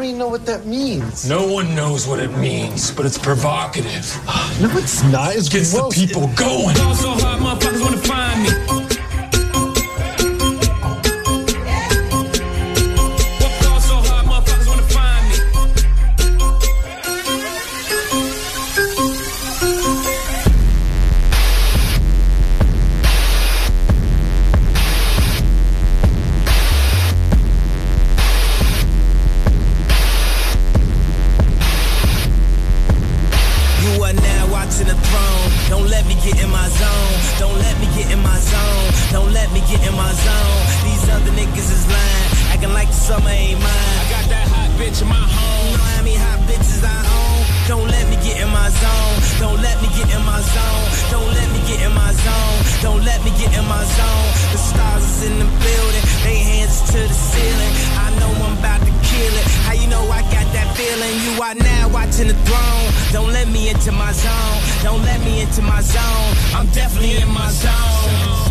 I don't even know what that means. No one knows what it means, but it's provocative. No, it's not. It's Gets gross. the people going. Summer ain't mine. I got that hot bitch in my home. You know how many hot bitches I own? Don't let me get in my zone. Don't let me get in my zone. Don't let me get in my zone. Don't let me get in my zone. The stars is in the building. They hands to the ceiling. I know I'm about to kill it. How you know I got that feeling? You are now watching the throne. Don't let me into my zone. Don't let me into my zone. I'm definitely in my zone.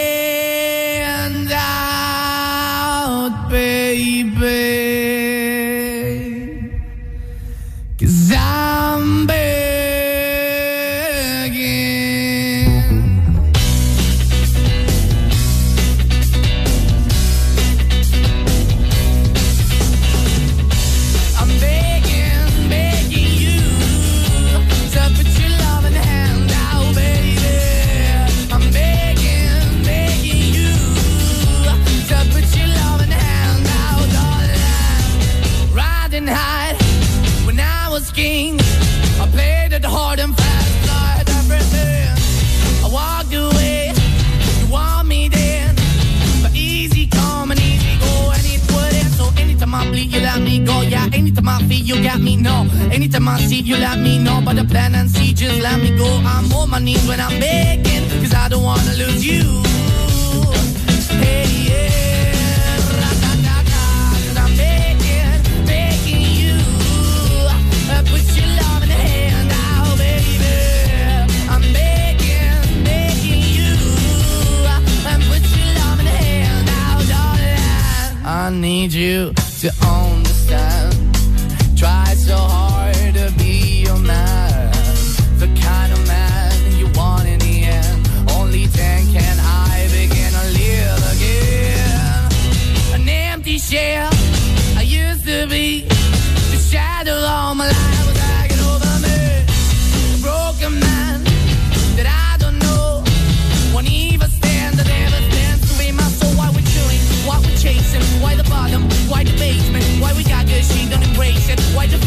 you got me, no. Anytime I see you, let me know. But the plan and see, just let me go. I'm on my knees when I'm begging, cause I don't wanna lose you. Hey, yeah. Cause I'm begging, begging you. Uh, put your love in the hand now, baby. I'm begging, begging you. Uh, put your love in the hand now, darling. I need you to own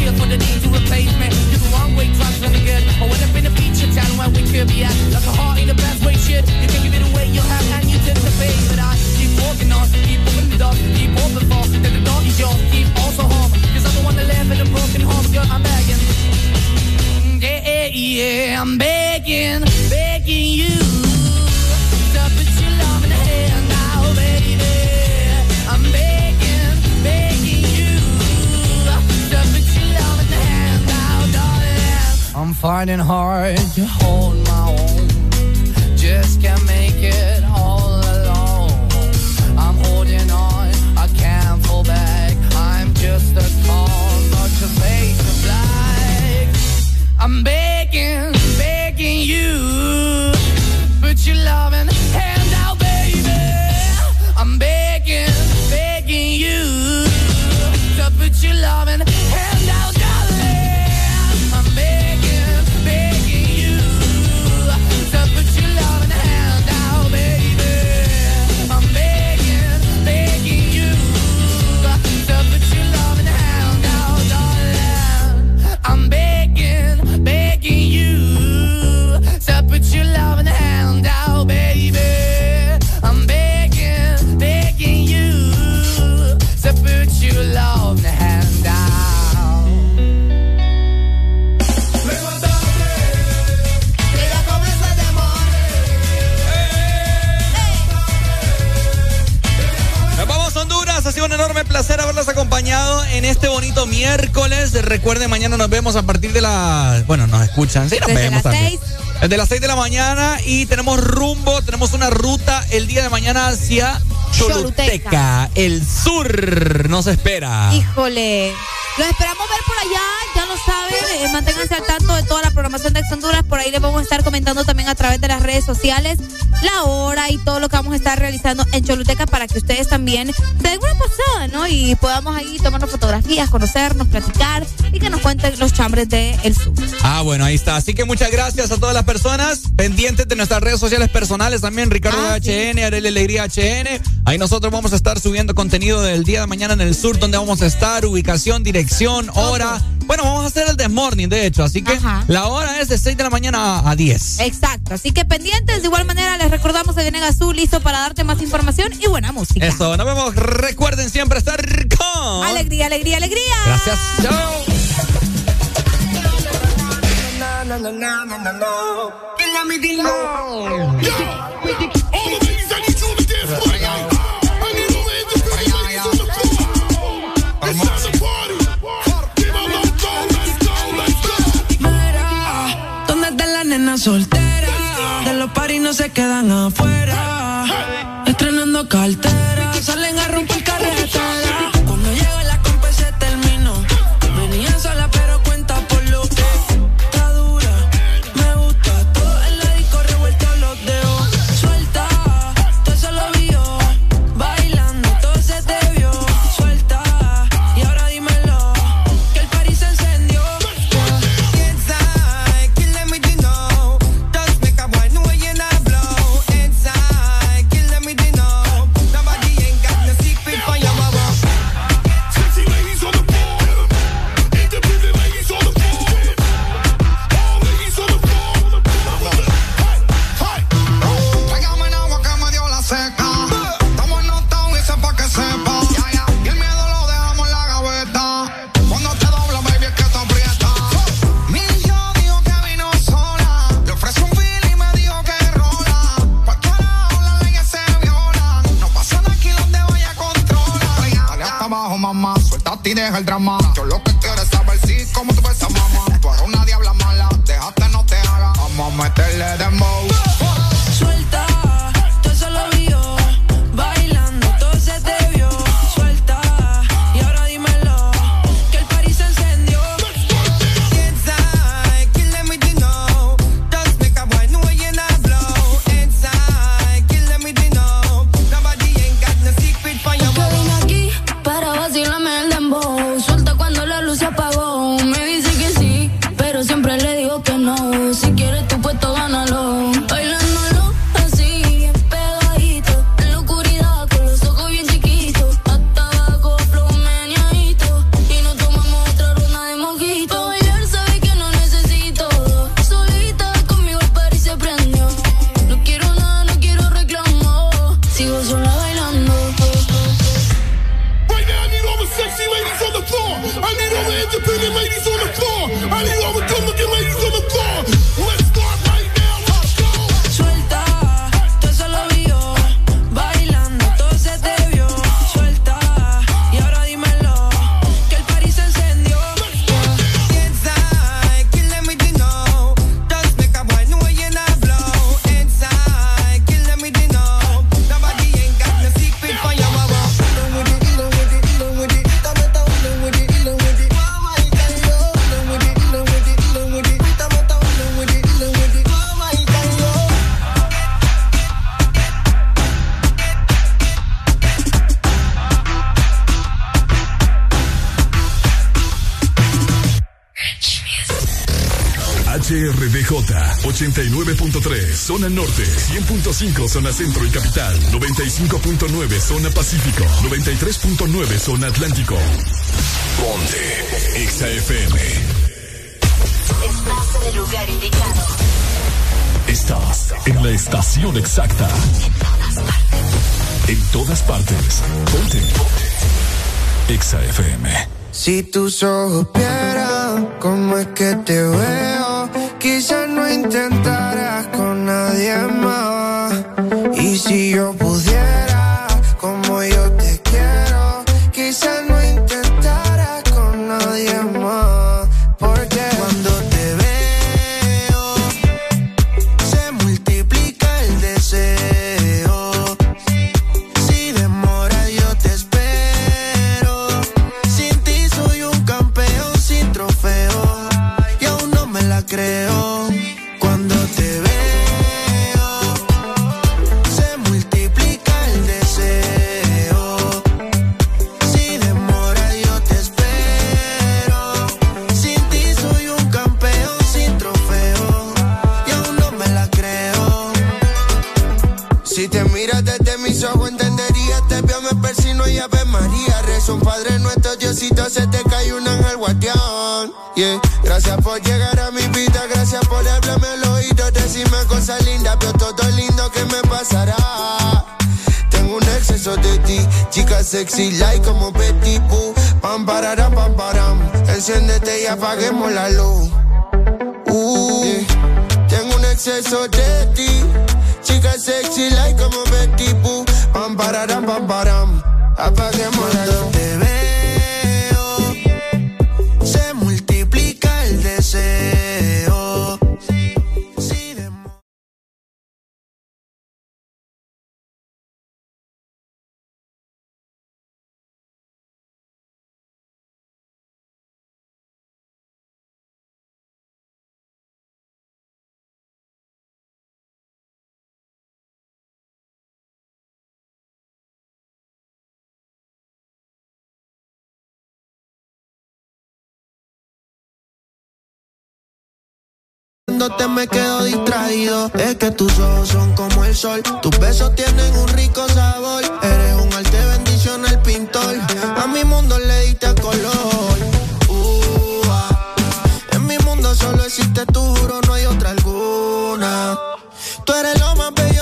feel for the need to replace me? You're the wrong way, trying to good. I went up in a feature town where we could be at. Like a heart in the best way, shit. You can give it away, you have, and you anticipate. But I keep walking on, keep moving the dog, keep open for. Then the dog is yours, keep also home. Cause I'm the one that live in a broken home, girl, I'm begging. Yeah, yeah, yeah, I'm begging, begging you. Finding hard to hold miércoles. Recuerden, mañana nos vemos a partir de las... Bueno, nos escuchan, sí, nos Desde vemos las también. Desde las 6 de la mañana y tenemos rumbo, tenemos una ruta el día de mañana hacia Choluteca, Choluteca. el sur nos espera. Híjole. Los esperamos ver por allá, lo. Eh, manténganse al tanto de toda la programación de Ex Honduras. Por ahí les vamos a estar comentando también a través de las redes sociales la hora y todo lo que vamos a estar realizando en Choluteca para que ustedes también se den una pasada, ¿no? Y podamos ahí tomarnos fotografías, conocernos, platicar y que nos cuenten los chambres del el sur. Ah, bueno, ahí está. Así que muchas gracias a todas las personas pendientes de nuestras redes sociales personales también, Ricardo Ah, HN, Arely Alegría HN. Ahí nosotros vamos a estar subiendo contenido del día de mañana en el sur, donde vamos a estar, ubicación, dirección, hora. Bueno, vamos a hacer el desmorning, de hecho. Así que Ajá. la hora es de 6 de la mañana a, a 10. Exacto, así que pendientes. De igual manera, les recordamos que vienen Azul listo para darte más información y buena música. Eso, nos vemos. Recuerden siempre estar con. Alegría, alegría, alegría. Gracias. Chao. Soltera? De los paris no se quedan afuera. Estrenando cartera, salen a romper 89.3 zona norte, 100.5 zona centro y capital, 95.9 zona pacífico, 93.9 zona atlántico. Ponte XAFM. Estás en el lugar indicado. Estás en la estación exacta. En todas partes. En todas partes. Ponte. Ponte. XAFM. Si tus ojos vieran cómo es que te veo, quizás intentarás con nadie. mirándote me quedo distraído. Es que tus ojos son como el sol, tus besos tienen un rico sabor. Eres un arte bendición el pintor. A mi mundo le diste a color. Uh. En mi mundo solo existe tu juro, no hay otra alguna. Tú eres lo más bello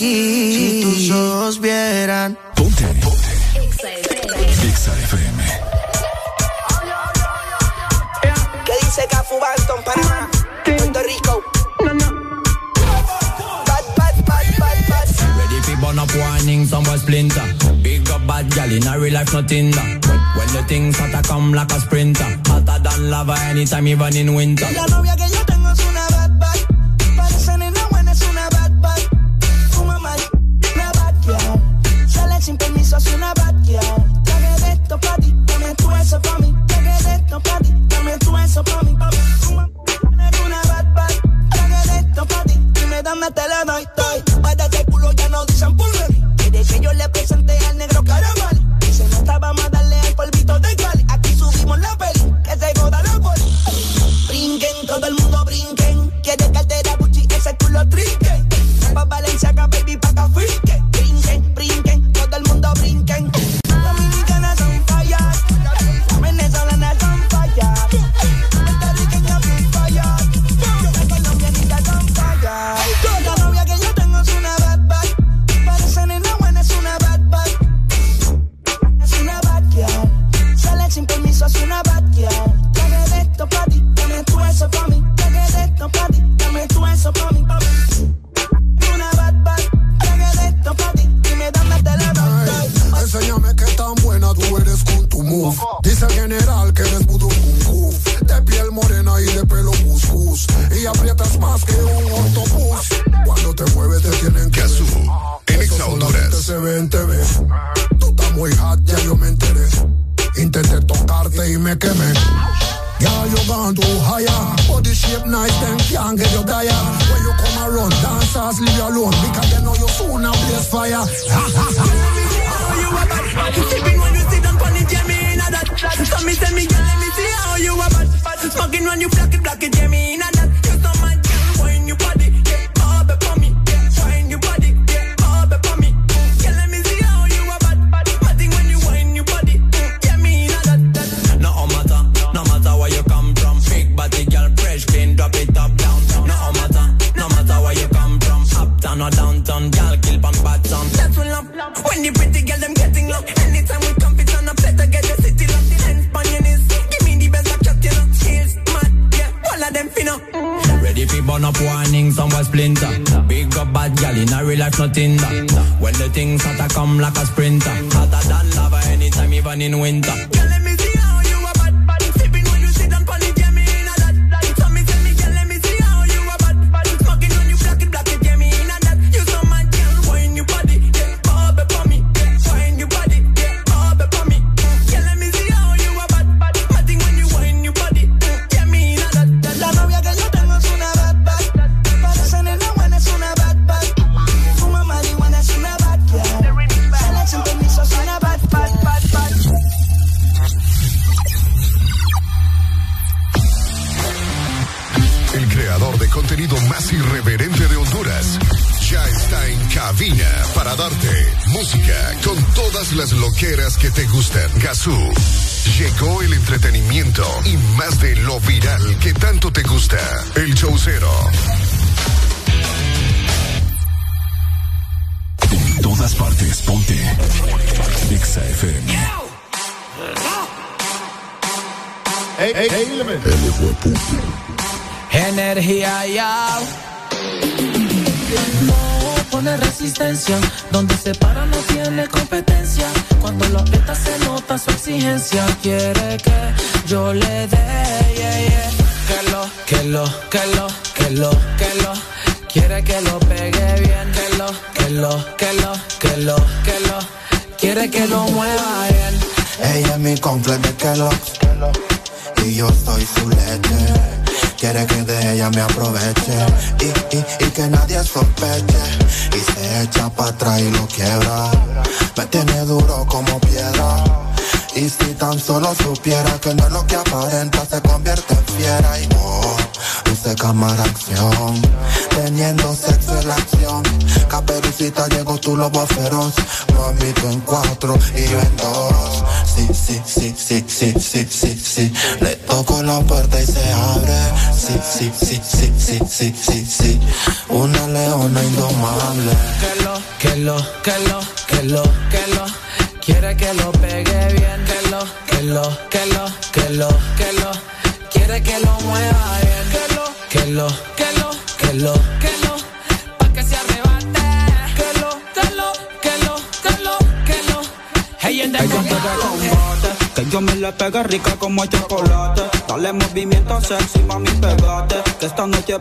aquí. Si tus ojos vieran. Ponte. Ponte. Exa FM. ¿Qué dice Cafu Banton, Panamá? Puerto Rico. No, no. burn up warning, somewhere splinter. Big up bad gal in a real life, no Tinder. When the things hotter come like a sprinter, hotter than lava anytime, even in winter. Osasuna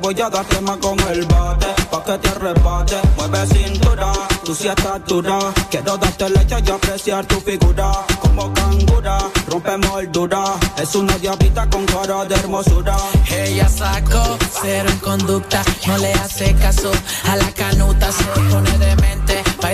voy a dar tema con el bate, pa' que te arrebate. Mueve cintura, tú si sí estás dura. Quiero darte leche y apreciar tu figura. Como cangura, rompe moldura. Es una diablita con cara de hermosura. Ella sacó cero en conducta, no le hace caso a la canuta, se pone de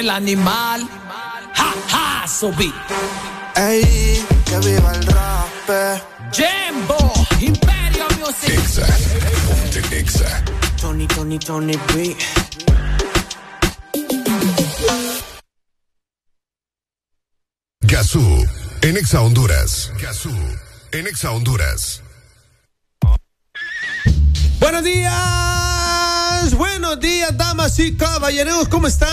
el animal. Ja, ja, subí. Ey, que viva el rap. Jambo, Imperio Music. Exa, ponte Exa. Tony, Tony, Tony B. Gazú, en Exa Honduras. Gazú, en Exa Honduras. Buenos días, buenos días, damas y caballeros, ¿cómo están?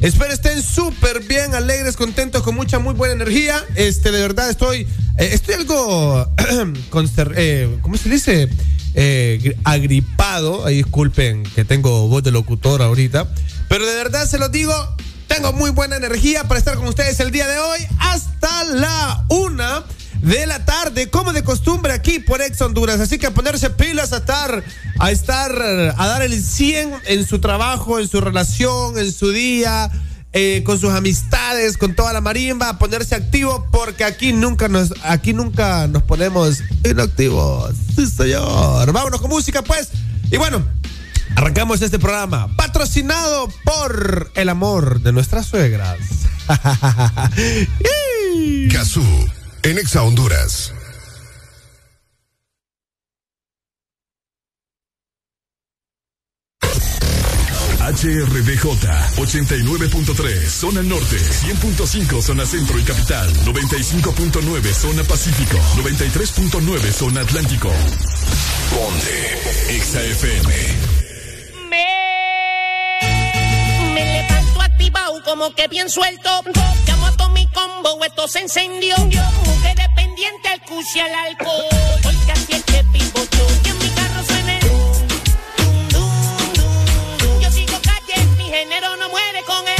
Espero estén súper bien, alegres, contentos, con mucha, muy buena energía. Este, de verdad, estoy, eh, estoy algo, eh, ¿cómo se dice? Eh, agripado. Ahí disculpen que tengo voz de locutor ahorita. Pero de verdad se lo digo, tengo muy buena energía para estar con ustedes el día de hoy hasta la una de la tarde, como de costumbre aquí por Ex Honduras. Así que ponerse pilas a estar a estar, a dar el 100 en su trabajo, en su relación, en su día, eh, con sus amistades, con toda la marimba, a ponerse activo, porque aquí nunca nos, aquí nunca nos ponemos inactivos. Sí, señor. Vámonos con música, pues. Y bueno, arrancamos este programa patrocinado por el amor de nuestras suegras. Cazú, en Exa Honduras. HRDJ 89.3 Zona Norte, 100.5 Zona Centro y Capital, 95.9 Zona Pacífico, 93.9 Zona Atlántico. Ponte XAFM. Me, me levanto activado como que bien suelto. Llamo a todo mi combo, esto se encendió. Yo, mujer dependiente al cush y al alcohol. Porque así es que vivo en mi carro género no muere con el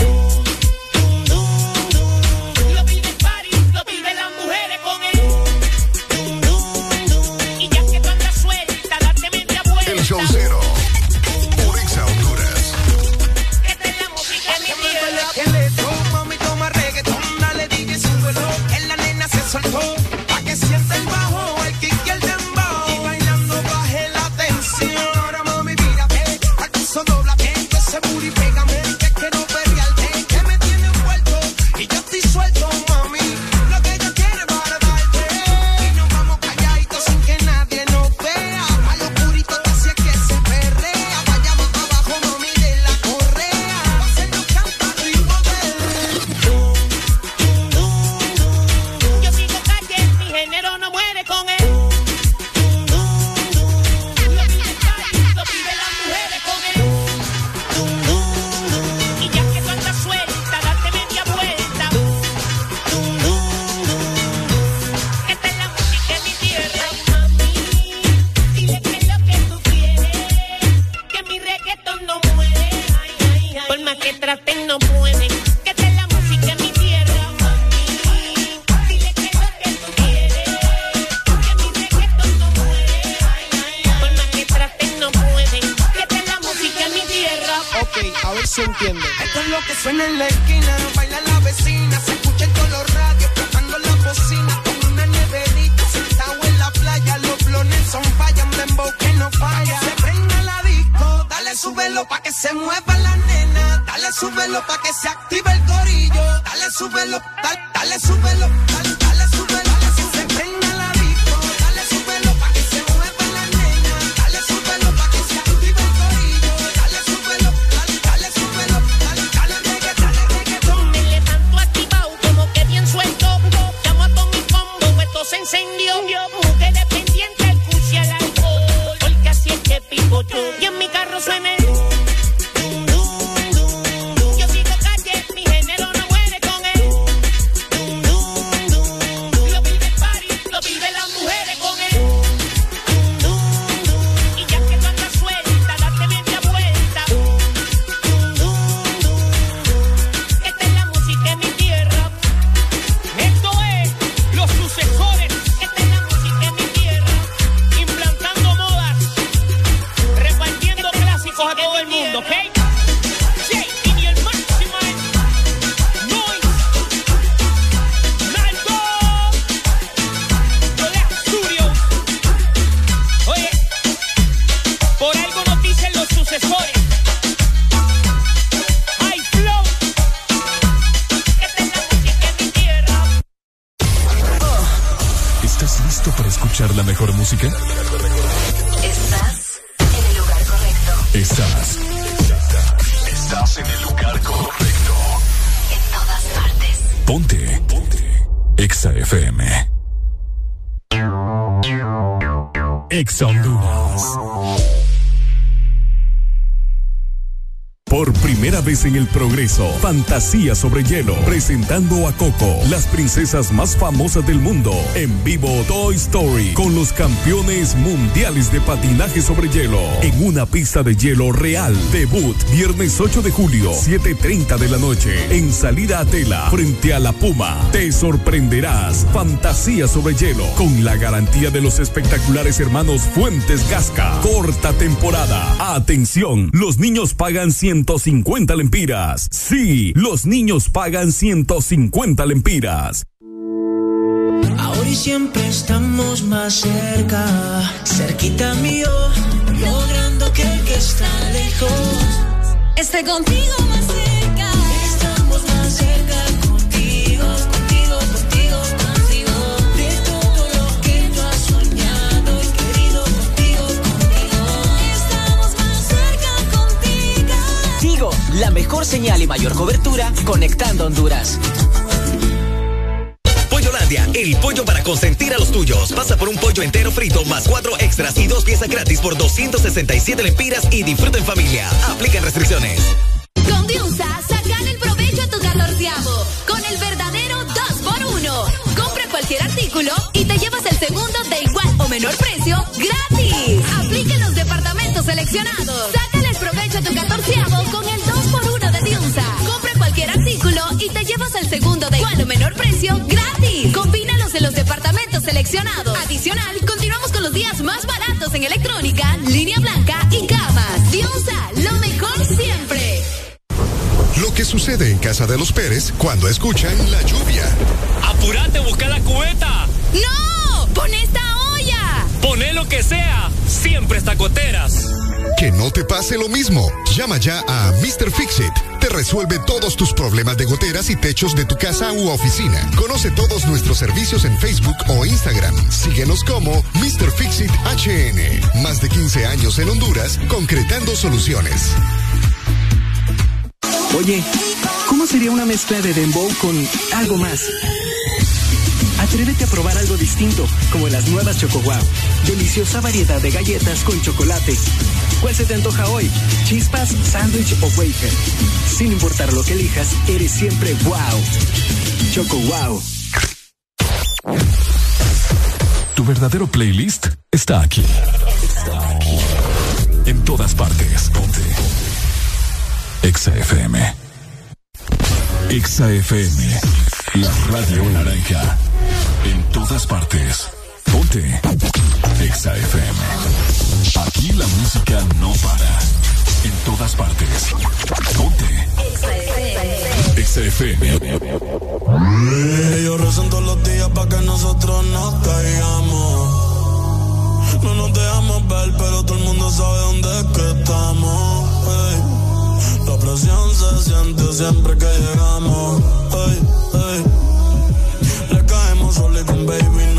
el progreso, Fantasía sobre hielo, presentando a Coco, las princesas más famosas del mundo, en vivo Toy Story, con los campeones mundiales de patinaje sobre hielo, en una pista de hielo real. Debut, viernes 8 de julio, 7.30 de la noche, en salida a tela, frente a la Puma. Te sorprenderás, Fantasía sobre hielo, con la garantía de los espectaculares hermanos Fuentes Gasca. Corta temporada. Atención, los niños pagan 150 lempiras. Sí, los niños pagan 150 lempiras. Ahora y siempre estamos más cerca, cerquita mío, logrando que el que está lejos esté contigo más cerca. Estamos más cerca la mejor señal y mayor cobertura conectando Honduras. Pollolandia, el pollo para consentir a los tuyos. Pasa por un pollo entero frito más cuatro extras y dos piezas gratis por 267 lempiras y disfruta en familia. Aplican restricciones. Casa de los Pérez cuando escuchan la lluvia. ¡Apurate, busca la cubeta! ¡No! ¡Pon esta olla! Poné lo que sea, siempre está goteras. Que no te pase lo mismo. Llama ya a Mr. Fixit. Te resuelve todos tus problemas de goteras y techos de tu casa u oficina. Conoce todos nuestros servicios en Facebook o Instagram. Síguenos como Mr. Fixit HN. Más de 15 años en Honduras, concretando soluciones. Oye, ¿cómo sería una mezcla de dembow con algo más? Atrévete a probar algo distinto, como las nuevas Choco Wow. Deliciosa variedad de galletas con chocolate. ¿Cuál se te antoja hoy? ¿Chispas, sándwich o wafer? Sin importar lo que elijas, eres siempre wow. Choco Wow. Tu verdadero playlist está aquí. Está aquí. En todas partes. Ponte. Exa FM. Exa FM. La radio naranja. En todas partes. Ponte. Exa FM. Aquí la música no para. En todas partes. Ponte. Exa FM. Ellos rezan todos los días para que nosotros nos caigamos. No nos dejamos ver, pero todo el mundo sabe dónde es que estamos. La presión se siente siempre que llegamos. ey, ey. Le caemos solo con baby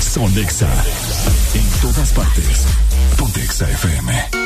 Son Exa. En todas partes. Ponte Exa FM.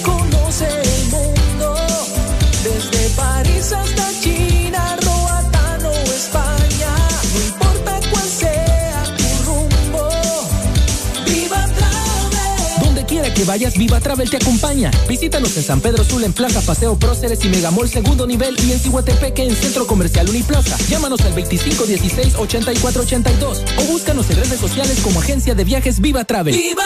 vayas, Viva Travel te acompaña. Visítanos en San Pedro Sula, en Plaza Paseo Próceres y Megamall Segundo Nivel y en Cihuatepeque en Centro Comercial Uniplaza. Llámanos al 2516-8482 o búscanos en redes sociales como Agencia de Viajes Viva Travel. Viva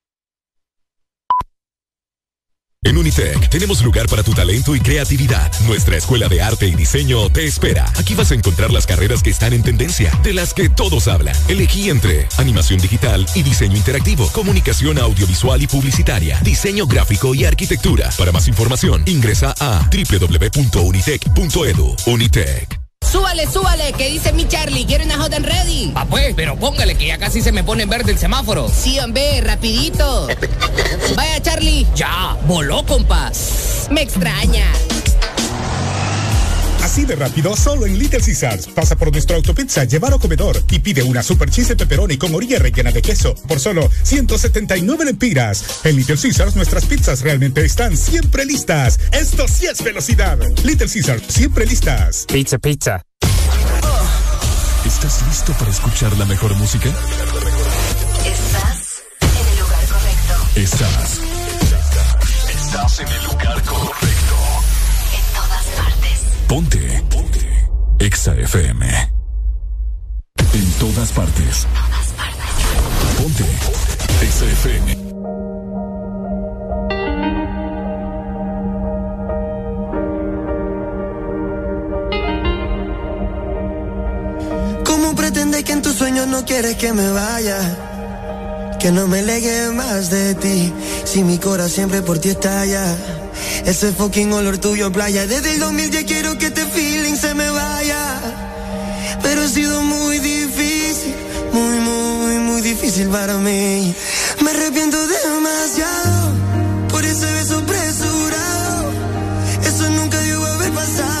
En Unitec tenemos lugar para tu talento y creatividad. Nuestra escuela de arte y diseño te espera. Aquí vas a encontrar las carreras que están en tendencia, de las que todos hablan. Elegí entre animación digital y diseño interactivo, comunicación audiovisual y publicitaria, diseño gráfico y arquitectura. Para más información, ingresa a www.unitec.edu. Unitec. Súbale, súbale, que dice mi Charlie, quiero una hot and ready. Ah, pues, pero póngale que ya casi se me pone en verde el semáforo. Sí, hombre, rapidito. Vaya, Charlie. Ya, voló, compas. Me extraña. Así de rápido, solo en Little Caesars. Pasa por nuestro autopizza, llevar o comedor y pide una super cheese de pepperoni con orilla rellena de queso por solo 179 lempiras. En Little Caesars, nuestras pizzas realmente están siempre listas. Esto sí es velocidad. Little Caesars, siempre listas. Pizza, pizza. ¿Estás listo para escuchar la mejor música? Estás en el lugar correcto. Estás. Estás en el lugar correcto. Ponte. Ponte. Exa FM. En todas partes. Ponte. Exa FM. ¿Cómo pretendes que en tus sueños no quieres que me vaya? Que no me legue más de ti. Si mi corazón siempre por ti estalla. Ese fucking olor tuyo a playa. Desde el 2010 quiero que este feeling se me vaya. Pero ha sido muy difícil. Muy, muy, muy difícil para mí. Me arrepiento demasiado. Por ese beso apresurado. Eso nunca debió haber pasado.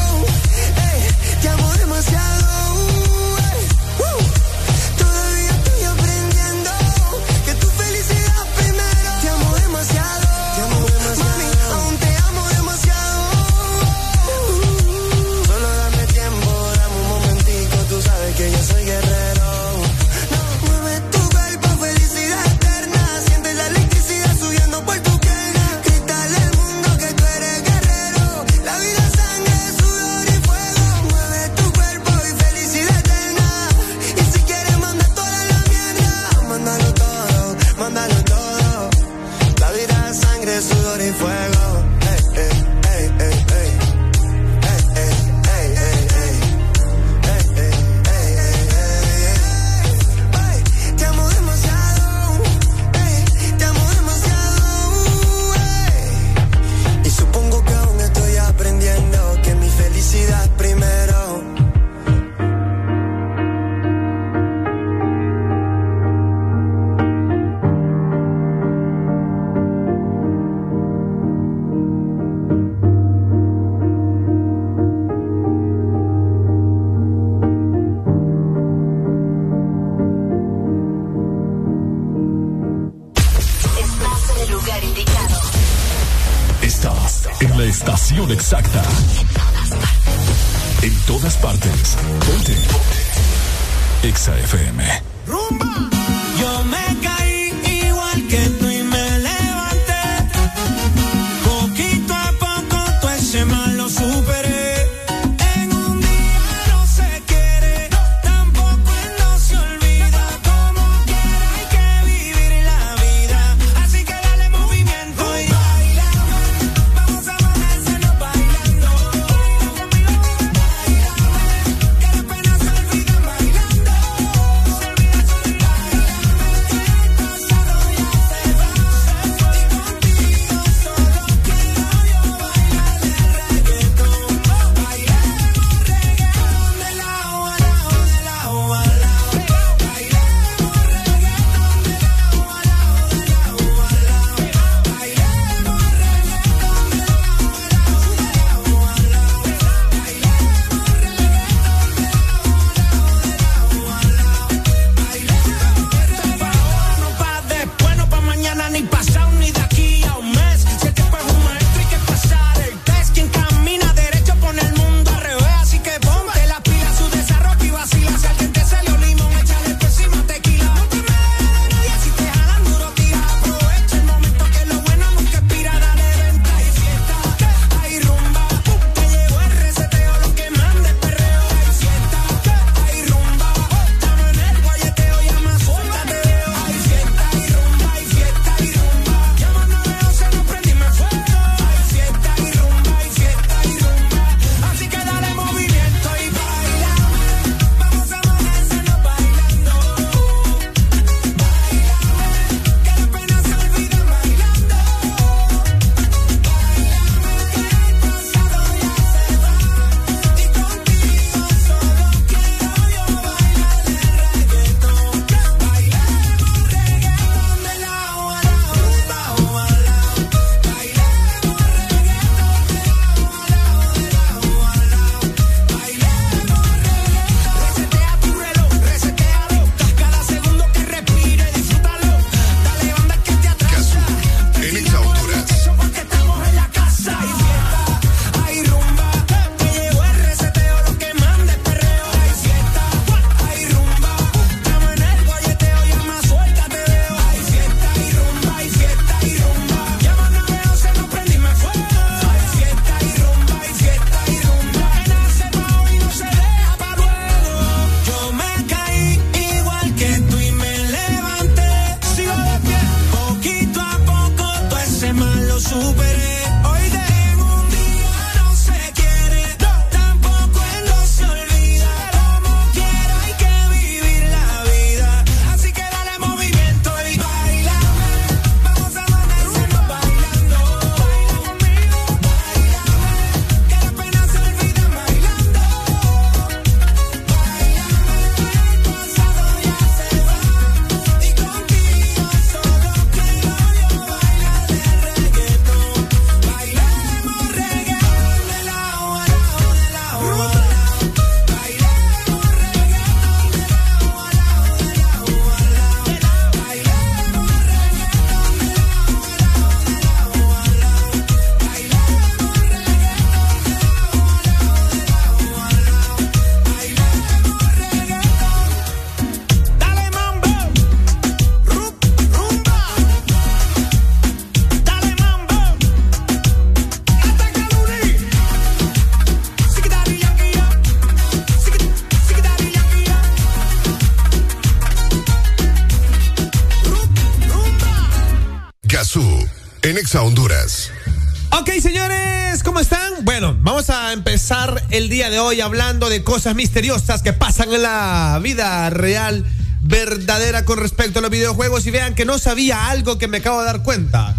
De hoy hablando de cosas misteriosas que pasan en la vida real, verdadera con respecto a los videojuegos. Y vean que no sabía algo que me acabo de dar cuenta.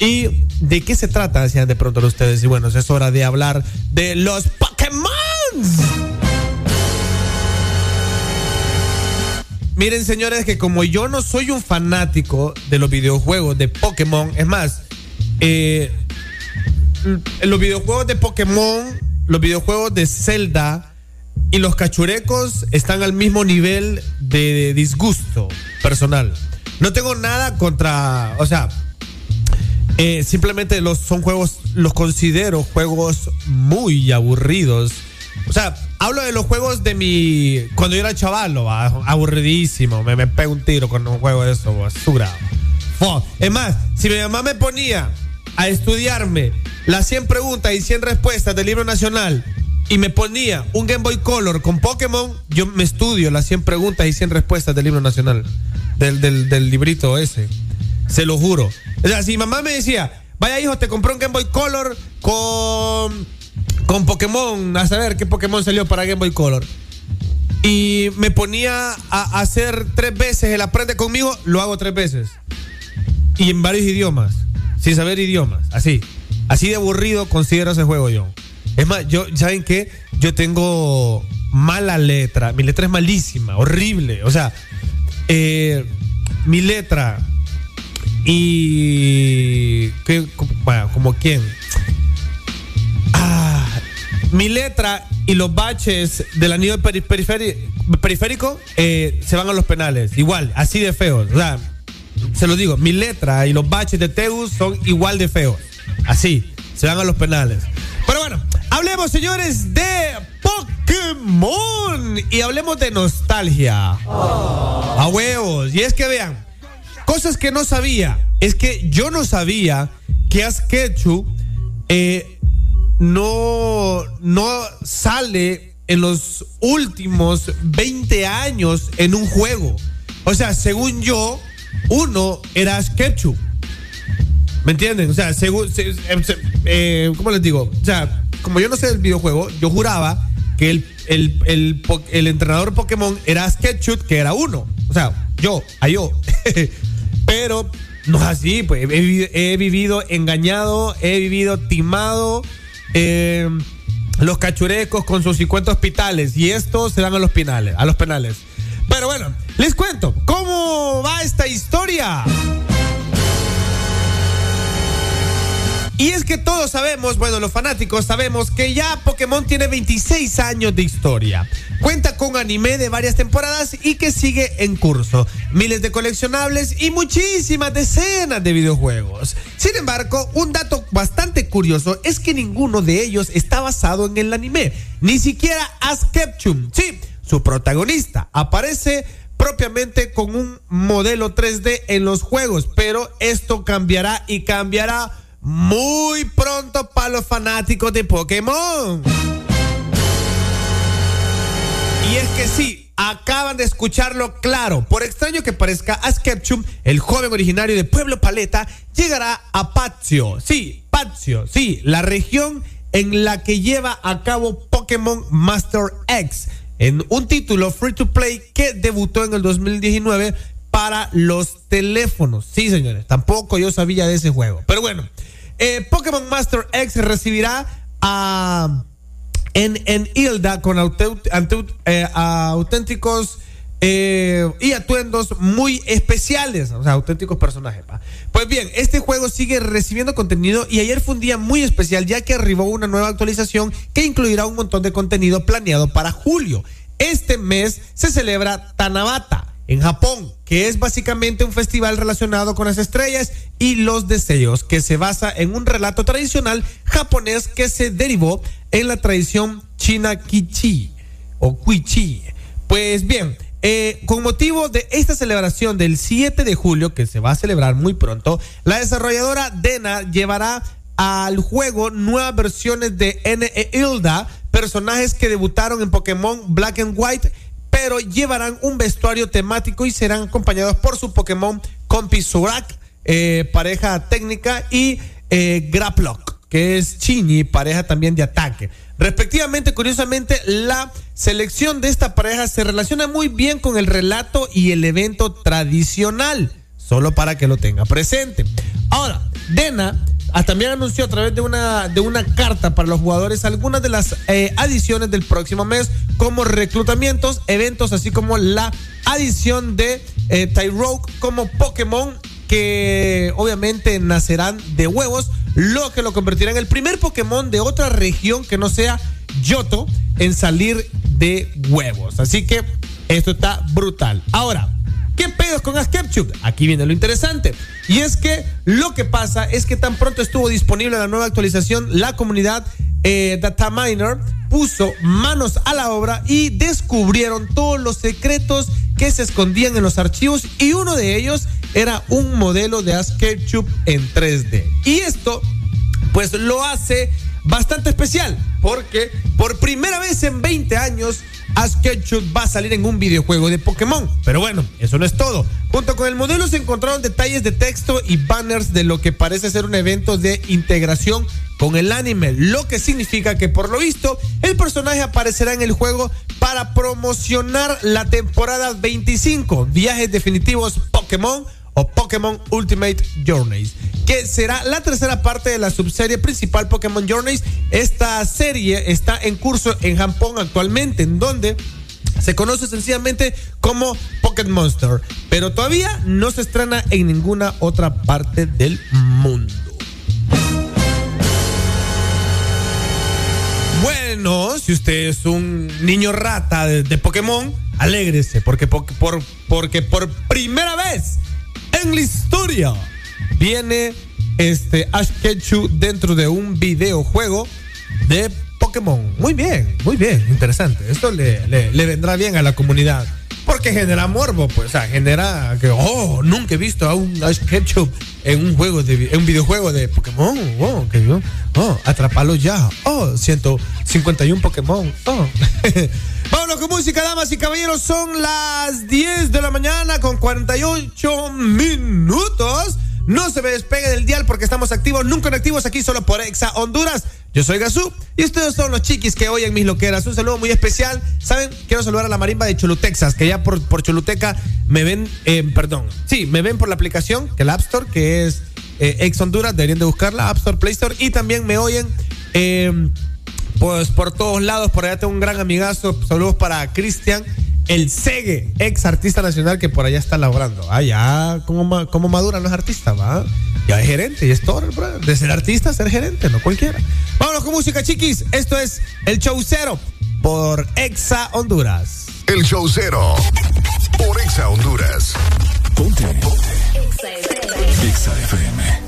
¿Y de qué se trata? Decían de pronto ustedes. Y bueno, es hora de hablar de los Pokémon. Miren, señores, que como yo no soy un fanático de los videojuegos de Pokémon, es más, eh, los videojuegos de Pokémon, los videojuegos de Zelda y los cachurecos están al mismo nivel de disgusto personal. No tengo nada contra, o sea, eh, simplemente los son juegos, los considero juegos muy aburridos. O sea, hablo de los juegos de mi. Cuando yo era chaval, va, aburridísimo. Me, me pego un tiro con un juego de eso, grado. Fo. Es más, si mi mamá me ponía a estudiarme las 100 preguntas y 100 respuestas del libro nacional y me ponía un Game Boy Color con Pokémon, yo me estudio las 100 preguntas y 100 respuestas del libro nacional. Del, del, librito ese. Se lo juro. O sea, si mamá me decía, vaya hijo, te compré un Game Boy Color con, con Pokémon, a saber qué Pokémon salió para Game Boy Color. Y me ponía a hacer tres veces el aprende conmigo, lo hago tres veces. Y en varios idiomas, sin saber idiomas, así. Así de aburrido considero ese juego yo. Es más, yo, ¿saben qué? Yo tengo mala letra. Mi letra es malísima, horrible. O sea, eh, mi letra y. ¿qué? Bueno, como quién. Ah, mi letra y los baches del anillo periférico eh, se van a los penales. Igual, así de feos. O sea, se lo digo, mi letra y los baches de Teus son igual de feos. Así, se van a los penales. Pero bueno, hablemos, señores, de Pokémon. Y hablemos de nostalgia. A huevos. Y es que vean, cosas que no sabía. Es que yo no sabía que Askechu eh, no, no sale en los últimos 20 años en un juego. O sea, según yo, uno era Ash Ketchum. ¿Me entienden? O sea, según. se- se- eh, ¿Cómo les digo? O sea, como yo no sé del videojuego, yo juraba que el, el, el, entrenador Pokémon era Ash Ketchum, que era uno. O sea, yo, a yo. Pero no es así, pues. He, vivi- he vivido engañado, he vivido timado. eh, los cachurecos con sus 50 hospitales. Y estos se van a los penales. A los penales. Pero bueno, les cuento. ¿Cómo va esta historia? Y es que todos sabemos, bueno, los fanáticos sabemos que ya Pokémon tiene 26 años de historia. Cuenta con anime de varias temporadas y que sigue en curso. Miles de coleccionables y muchísimas decenas de videojuegos. Sin embargo, un dato bastante curioso es que ninguno de ellos está basado en el anime. Ni siquiera Ash Ketchum. Sí, su protagonista aparece propiamente con un modelo 3D en los juegos, pero esto cambiará y cambiará muy pronto para los fanáticos de Pokémon. Y es que sí, acaban de escucharlo claro. Por extraño que parezca, Ash Ketchum, el joven originario de Pueblo Paleta, llegará a Patio. Sí, Patio, sí, la región en la que lleva a cabo Pokémon Master X, en un título free to play que debutó en el 2019 para los teléfonos. Sí, señores, tampoco yo sabía de ese juego. Pero bueno, eh, Pokémon Master X recibirá a en, en Hilda con eh, auténticos eh, y atuendos muy especiales, o sea, auténticos personajes. Pues bien, este juego sigue recibiendo contenido y ayer fue un día muy especial ya que arribó una nueva actualización que incluirá un montón de contenido planeado para julio. Este mes se celebra Tanabata en Japón, que es básicamente un festival relacionado con las estrellas y los deseos, que se basa en un relato tradicional japonés que se derivó en la tradición china Kichi o Kuichi. Pues bien, eh, con motivo de esta celebración del 7 de julio, que se va a celebrar muy pronto, la desarrolladora Dena llevará al juego nuevas versiones de N e Hilda, personajes que debutaron en Pokémon Black and White, pero llevarán un vestuario temático y serán acompañados por su Pokémon Compi Zorak, eh, pareja técnica, y eh, Graplock, que es Chini, pareja también de ataque. Respectivamente, curiosamente, la selección de esta pareja se relaciona muy bien con el relato y el evento tradicional, solo para que lo tenga presente. Ahora, Dena ah, también anunció a través de una, de una carta para los jugadores algunas de las eh, adiciones del próximo mes, como reclutamientos, eventos, así como la adición de eh, Tyrogue como Pokémon que obviamente nacerán de huevos, lo que lo convertirá en el primer Pokémon de otra región que no sea Yoto en salir de huevos. Así que esto está brutal. Ahora, ¿Qué pedos con Ash Ketchum? Aquí viene lo interesante. Y es que lo que pasa es que tan pronto estuvo disponible la nueva actualización, la comunidad eh, Dataminer puso manos a la obra y descubrieron todos los secretos que se escondían en los archivos y uno de ellos era un modelo de Ash Ketchum en 3D. Y esto pues lo hace bastante especial porque por primera vez en 20 años Ash Ketchum va a salir en un videojuego de Pokémon. Pero bueno, eso no es todo. Junto con el modelo se encontraron detalles de texto y banners de lo que parece ser un evento de integración con el anime, lo que significa que por lo visto el personaje aparecerá en el juego para promocionar la temporada 25, viajes definitivos Pokémon o Pokémon Ultimate Journeys, que será la tercera parte de la subserie principal Pokémon Journeys. Esta serie está en curso en Japón actualmente, en donde se conoce sencillamente como Pocket Monster, pero todavía no se estrena en ninguna otra parte del mundo. Bueno, si usted es un niño rata de, Pokémon, alégrese, por- porque por primera vez en la historia viene este Ash Ketchum dentro de un videojuego de Pokémon. Muy bien, muy bien, interesante. Esto le, le- le vendrá bien a la comunidad. Porque genera morbo, pues, o sea, genera que, oh, nunca he visto a un Ash Ketchum en un juego de, en un videojuego de Pokémon. Oh, que yo, oh, atrapalo ya. Oh, 151 Pokémon. Oh. Vámonos con música, damas y caballeros. Son las 10 de la mañana con 48 minutos. No se me despegue del dial porque estamos activos, nunca inactivos aquí solo por Exa Honduras. Yo soy Gazú y ustedes son los chiquis que oyen mis loqueras. Un saludo muy especial. ¿Saben? Quiero saludar a la marimba de Cholutex, que ya por, por Choluteca me ven, eh, perdón, sí, me ven por la aplicación, que la App Store, que es eh, Ex Honduras, deberían de buscarla, App Store, Play Store, y también me oyen eh, pues por todos lados. Por allá tengo un gran amigazo. Saludos para Cristian, el Segue, ex artista nacional que por allá está laborando. Ah, ya, ¿cómo, ma- cómo madura los artistas, va? Ya es gerente, y es todo, brother. De ser artista, a ser gerente, no cualquiera. Vámonos con música, chiquis. Esto es El Show Cero por Exa Honduras. El Show Cero por Exa Honduras. Ponte. Exa FM. Thank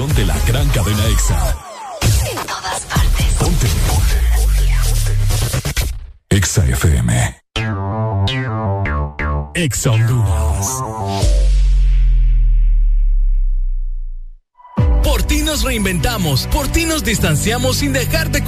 estación de la gran cadena EXA. En todas partes. Ponte. EXA FM. EXA Honduras. Por ti nos reinventamos, por ti nos distanciamos sin dejar de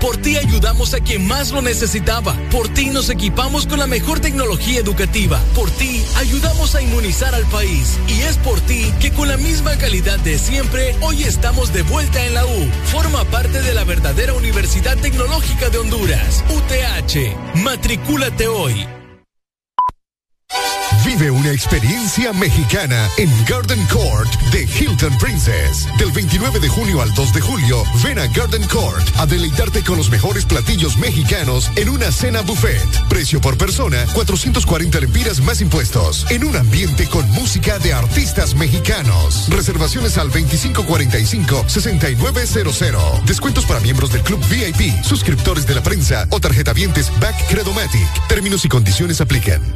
por ti ayudamos a quien más lo necesitaba, por ti nos equipamos con la mejor tecnología educativa, por ti ayudamos a inmunizar al país y es por ti que con la misma calidad de siempre hoy estamos de vuelta en la U. Forma parte de la verdadera Universidad Tecnológica de Honduras, UTH. Matricúlate hoy. Experiencia mexicana en Garden Court de Hilton Princess. Del 29 de junio al 2 de julio, ven a Garden Court a deleitarte con los mejores platillos mexicanos en una cena buffet. Precio por persona, 440 lempiras más impuestos. En un ambiente con música de artistas mexicanos. Reservaciones al 2545-6900. Descuentos para miembros del Club VIP, suscriptores de la prensa o tarjetavientes Back Credomatic. Términos y condiciones aplican.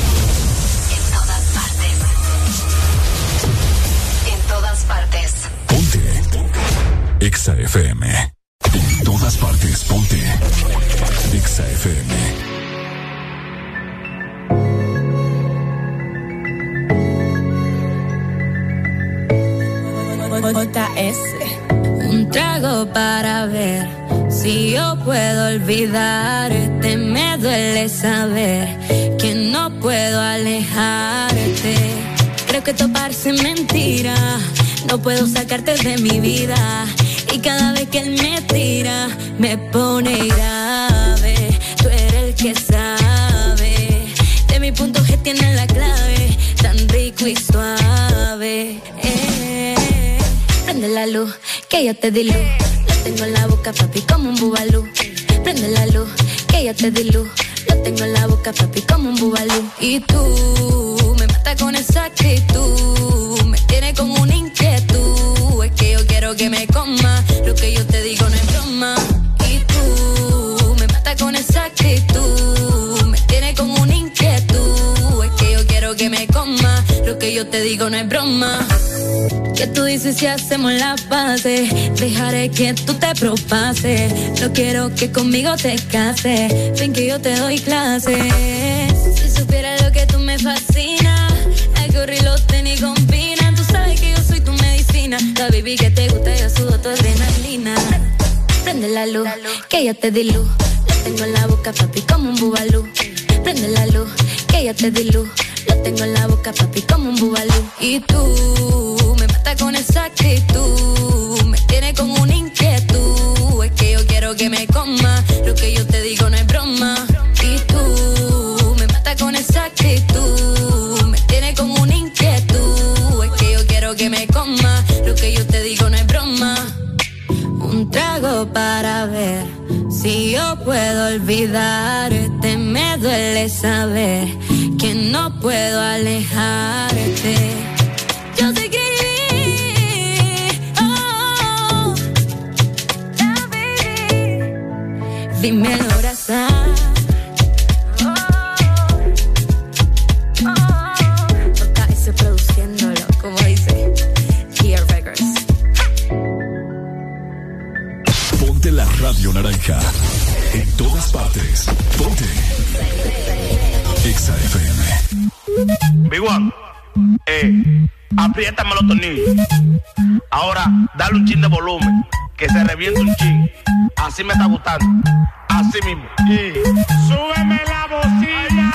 EXA FM. En todas partes, ponte. EXA FM. Un trago para ver si yo puedo olvidarte. Me duele saber que no puedo alejarte. Creo que esto parece mentira. No puedo sacarte de mi vida. Cada vez que él me tira, me pone grave. Tú eres el que sabe. De mi punto G tiene la clave. Tan rico y suave. Eh. Prende la luz, que yo te di luz. Lo tengo en la boca, papi, como un bubalú. Prende la luz, que yo te di luz. Lo tengo en la boca, papi, como un bubalú. Y tú me matas con esa actitud. Me tiene como una que me coma. Lo que yo te digo no es broma. Y tú me matas con esa actitud. Me tiene como una inquietud. Es que yo quiero que me coma. Lo que yo te digo no es broma. Que tú dices si hacemos la base Dejaré que tú te propases No quiero que conmigo te cases Ven que yo te doy clases baby que te gusta yo sudo tu adrenalina. Prende la luz, que yo te di luz. Lo tengo en la boca papi como un bubalú Prende la luz, que yo te di luz. Lo tengo en la boca papi como un bubalú Y tú me matas con esa actitud. Me tiene como una inquietud. Es que yo quiero que me coma. Lo que yo te digo no es broma. Y tú me matas con esa actitud. Me tiene como una inquietud. Es que yo quiero que me coma para ver si yo puedo olvidarte. Me duele saber que no puedo alejarte. Yo te oh, yeah, baby. Dime el radio naranja. En todas partes. Ponte. EXA FM. Big One, eh, apriétame los tornillos. Ahora, dale un chin de volumen, que se reviente un chin. Así me está gustando. Así mismo. Súbeme la bocina.